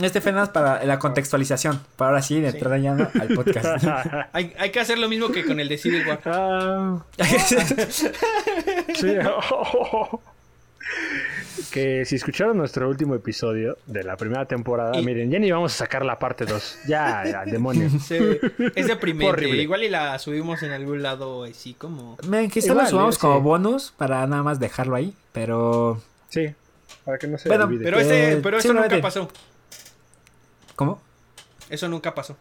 A: Este fue nada más para la contextualización. Para ahora sí, de
C: Sí.
A: entrada ya ¿no? al podcast.
C: Hay, hay que hacer lo mismo que con el de Civil War.
B: Ah, sí. Que si escucharon nuestro último episodio de la primera temporada,
C: Y-
B: miren, ya ni vamos a sacar la parte 2. Ya, ya, demonio.
C: Sí, es deprimente.
B: Horrible.
C: Igual y la subimos en algún lado así como...
A: Miren, quizá
B: Igual,
A: lo subamos
B: eh,
A: como bonus para nada más dejarlo ahí. Pero.
B: Sí, para que no se
A: Bueno,
B: olvide.
C: Pero, ese,
A: Eh,
C: pero eso nunca pasó.
A: ¿Cómo?
C: Eso nunca pasó.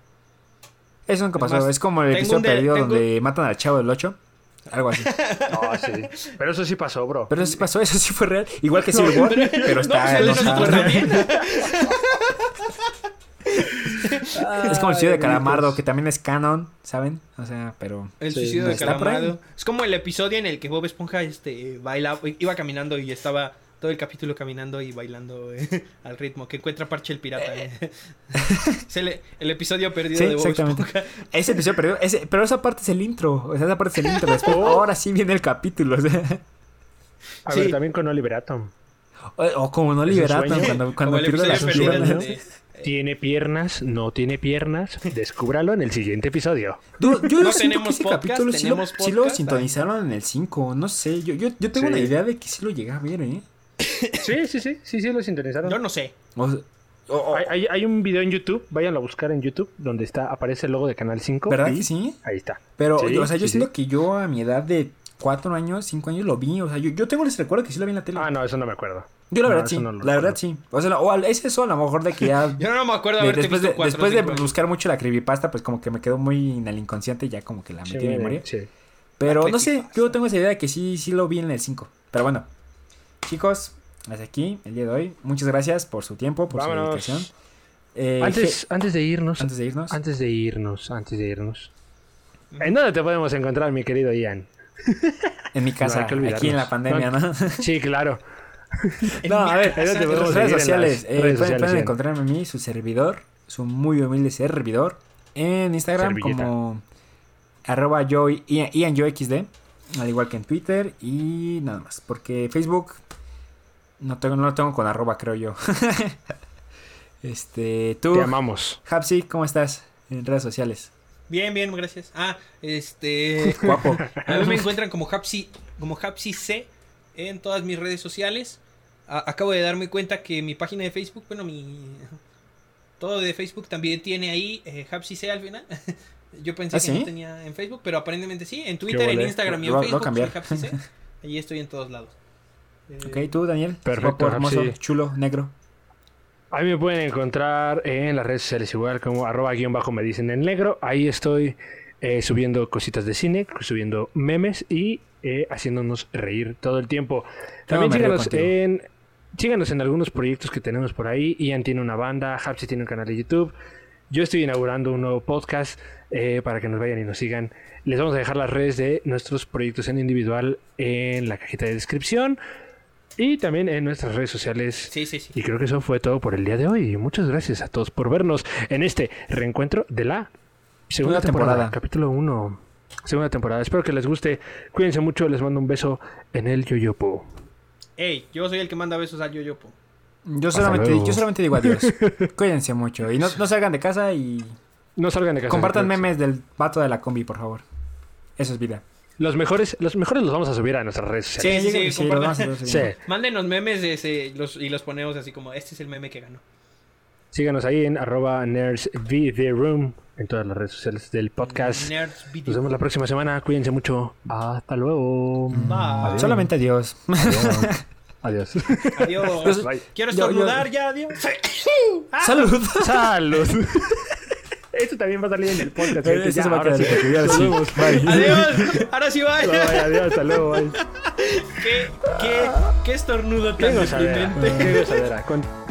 A: Eso nunca
C: Es
A: pasó. es como el episodio perdido
C: tengo-
A: donde matan al chavo del 8. Algo así.
B: No, sí. Pero eso sí pasó, bro.
A: Pero eso sí pasó, eso sí fue real. Igual que Civil War, pero está. no está-
C: también.
A: Es como el suicidio de Calamardo, que también es canon, ¿saben? O sea, pero.
C: El suicidio de. Calamardo. Es como el episodio en el que Bob Esponja este, baila, iba caminando y estaba todo el capítulo caminando y bailando eh, al ritmo. Que encuentra Parche el pirata. eh. es el, el episodio perdido
A: Sí,
C: de Bob
A: exactamente.
C: Esponja.
A: Ese episodio perdido. Ese, pero esa parte es el intro. O sea, esa parte es el intro. Después, ahora sí viene el capítulo. o sea.
B: A
C: Sí.
B: ver, también con Oliver Atom.
A: O, o como no
B: ¿Es un
A: liberaron
B: sueño?
A: cuando, cuando
C: el
A: pierde las piernas.
B: ¿Tiene piernas? ¿No tiene piernas? Descúbralo en el siguiente episodio.
A: Du- yo
C: No
A: siento
C: tenemos
A: que ese
C: podcast,
A: capítulo sí lo,
C: tenemos
A: sí lo
C: podcast,
A: sintonizaron en el 5. No sé, yo, yo, yo tengo
B: Sí.
A: la idea de que sí lo llegué a ver, ¿eh?
B: Sí, sí, sí. Sí, sí, lo sintonizaron.
C: Yo no sé.
A: O-
B: Hay, hay- hay un video en YouTube, váyanlo a buscar en YouTube, donde está aparece el logo de Canal 5.
A: ¿Verdad que sí?
B: Ahí está.
A: Pero,
B: Sí,
A: o sea, yo
B: sí,
A: siento
B: sí.
A: que yo a mi edad de 4 años, 5 años lo vi. O sea, yo, yo tengo ese recuerdo que sí lo vi en la tele.
B: Ah, no, eso no me acuerdo.
A: yo la
B: no,
A: verdad sí,
B: no
A: la verdad sí. O sea, o es eso a lo mejor de que ya...
C: Yo no me acuerdo
A: de- después
C: visto
A: de,
C: cuatro
A: después de
C: años.
A: buscar mucho la creepypasta, pues como que me quedó muy en el inconsciente y ya como que la metí
B: Sí,
A: en mi memoria.
B: sí.
A: Pero no sé, yo tengo esa idea de que sí, sí lo vi en el 5. Pero bueno, chicos, hasta aquí el día de hoy. Muchas gracias por su tiempo, por
B: Vámonos.
A: su dedicación. Eh,
B: Antes, antes de irnos,
A: antes de irnos,
B: antes de irnos, antes de irnos. ¿En dónde te podemos encontrar, mi querido Ian?
A: en mi casa, aquí en la pandemia, ¿no?
B: Sí, claro.
A: No, a ver,
C: casa.
B: te
A: en
B: podemos
A: redes
B: en
A: eh,
B: redes
A: pueden,
B: sociales,
A: pueden encontrarme a mí, su servidor, su muy humilde servidor, en Instagram
B: Servilleta.
A: como arroba yo, Ian, Ian yo XD, al igual que en Twitter y nada más, porque Facebook no tengo, no lo tengo con arroba, creo yo. este, tú,
B: Te amamos.
A: Hapsi, ¿cómo estás en redes sociales?
C: Bien, bien, gracias. Ah, este...
A: Guapo.
C: A mí me encuentran como Hapsi, como Hapsi C en todas mis redes sociales. A- acabo de darme cuenta que mi página de Facebook, bueno, mi todo de Facebook también tiene ahí eh, Hapsi C al final. Yo pensé
A: ¿Ah,
C: que
A: sí?
C: no tenía en Facebook, pero aparentemente sí. En Twitter, en. Instagram y
A: Lo-
C: en
A: lo
C: Facebook soy
A: cambiar.
C: Hapsi C. Allí estoy en todos lados.
A: Ok, tú, Daniel.
B: Perfecto,
A: hermoso, chulo, negro.
B: A mí me pueden encontrar en las redes sociales igual como arroba guion bajo me dicen en negro. Ahí estoy eh, subiendo cositas de cine, subiendo memes y eh, haciéndonos reír todo el tiempo. También síganos en, síganos en algunos proyectos que tenemos por ahí. Ian tiene una banda, Hapsi tiene un canal de YouTube. Yo estoy inaugurando un nuevo podcast eh, para que nos vayan y nos sigan. Les vamos a dejar las redes de nuestros proyectos en individual en la cajita de descripción y también en nuestras redes sociales.
C: Sí, sí, sí.
B: Y creo que eso fue todo por el día de hoy. Muchas gracias a todos por vernos en este reencuentro de la segunda temporada,
A: temporada.
B: capítulo 1. Segunda temporada. Espero que les guste. Cuídense mucho. Les mando un beso en el yoyopo.
C: Ey, yo soy el que manda besos al Yoyopo.
A: Yo solamente, yo solamente digo adiós. Cuídense mucho. Y no, no salgan de casa y
B: No salgan de casa.
A: compartan memes del vato de la combi, por favor. Eso es vida.
B: Sí. Los mejores, los mejores los vamos a subir a nuestras redes sociales.
C: Sí, sí, compartan.
A: vamos a hacer,
B: Sí.
C: Mándenos memes de ese, los, y los ponemos así como, este es el meme que ganó.
B: Síganos ahí en arroba nerdsvtheroom en todas las redes sociales del podcast. Nos vemos la próxima semana. Cuídense mucho. Hasta luego.
C: Bye.
B: Adiós.
A: Solamente adiós.
B: Adiós.
C: Adiós.
B: Bye.
C: Quiero estornudar ya, adiós.
A: Salud.
B: Salud. Esto también va a salir en el podcast.
A: Eso
B: Ya,
A: se va a
B: ahora
A: quedar
B: sí. Nos
A: sí.
B: vemos.
A: Bye.
C: Adiós. Ahora sí va.
B: Bye, adiós, hasta luego. bye.
C: ¿Qué, qué, qué estornudo
B: Qué
C: tan deprimente.
B: Qué gozadera. Con-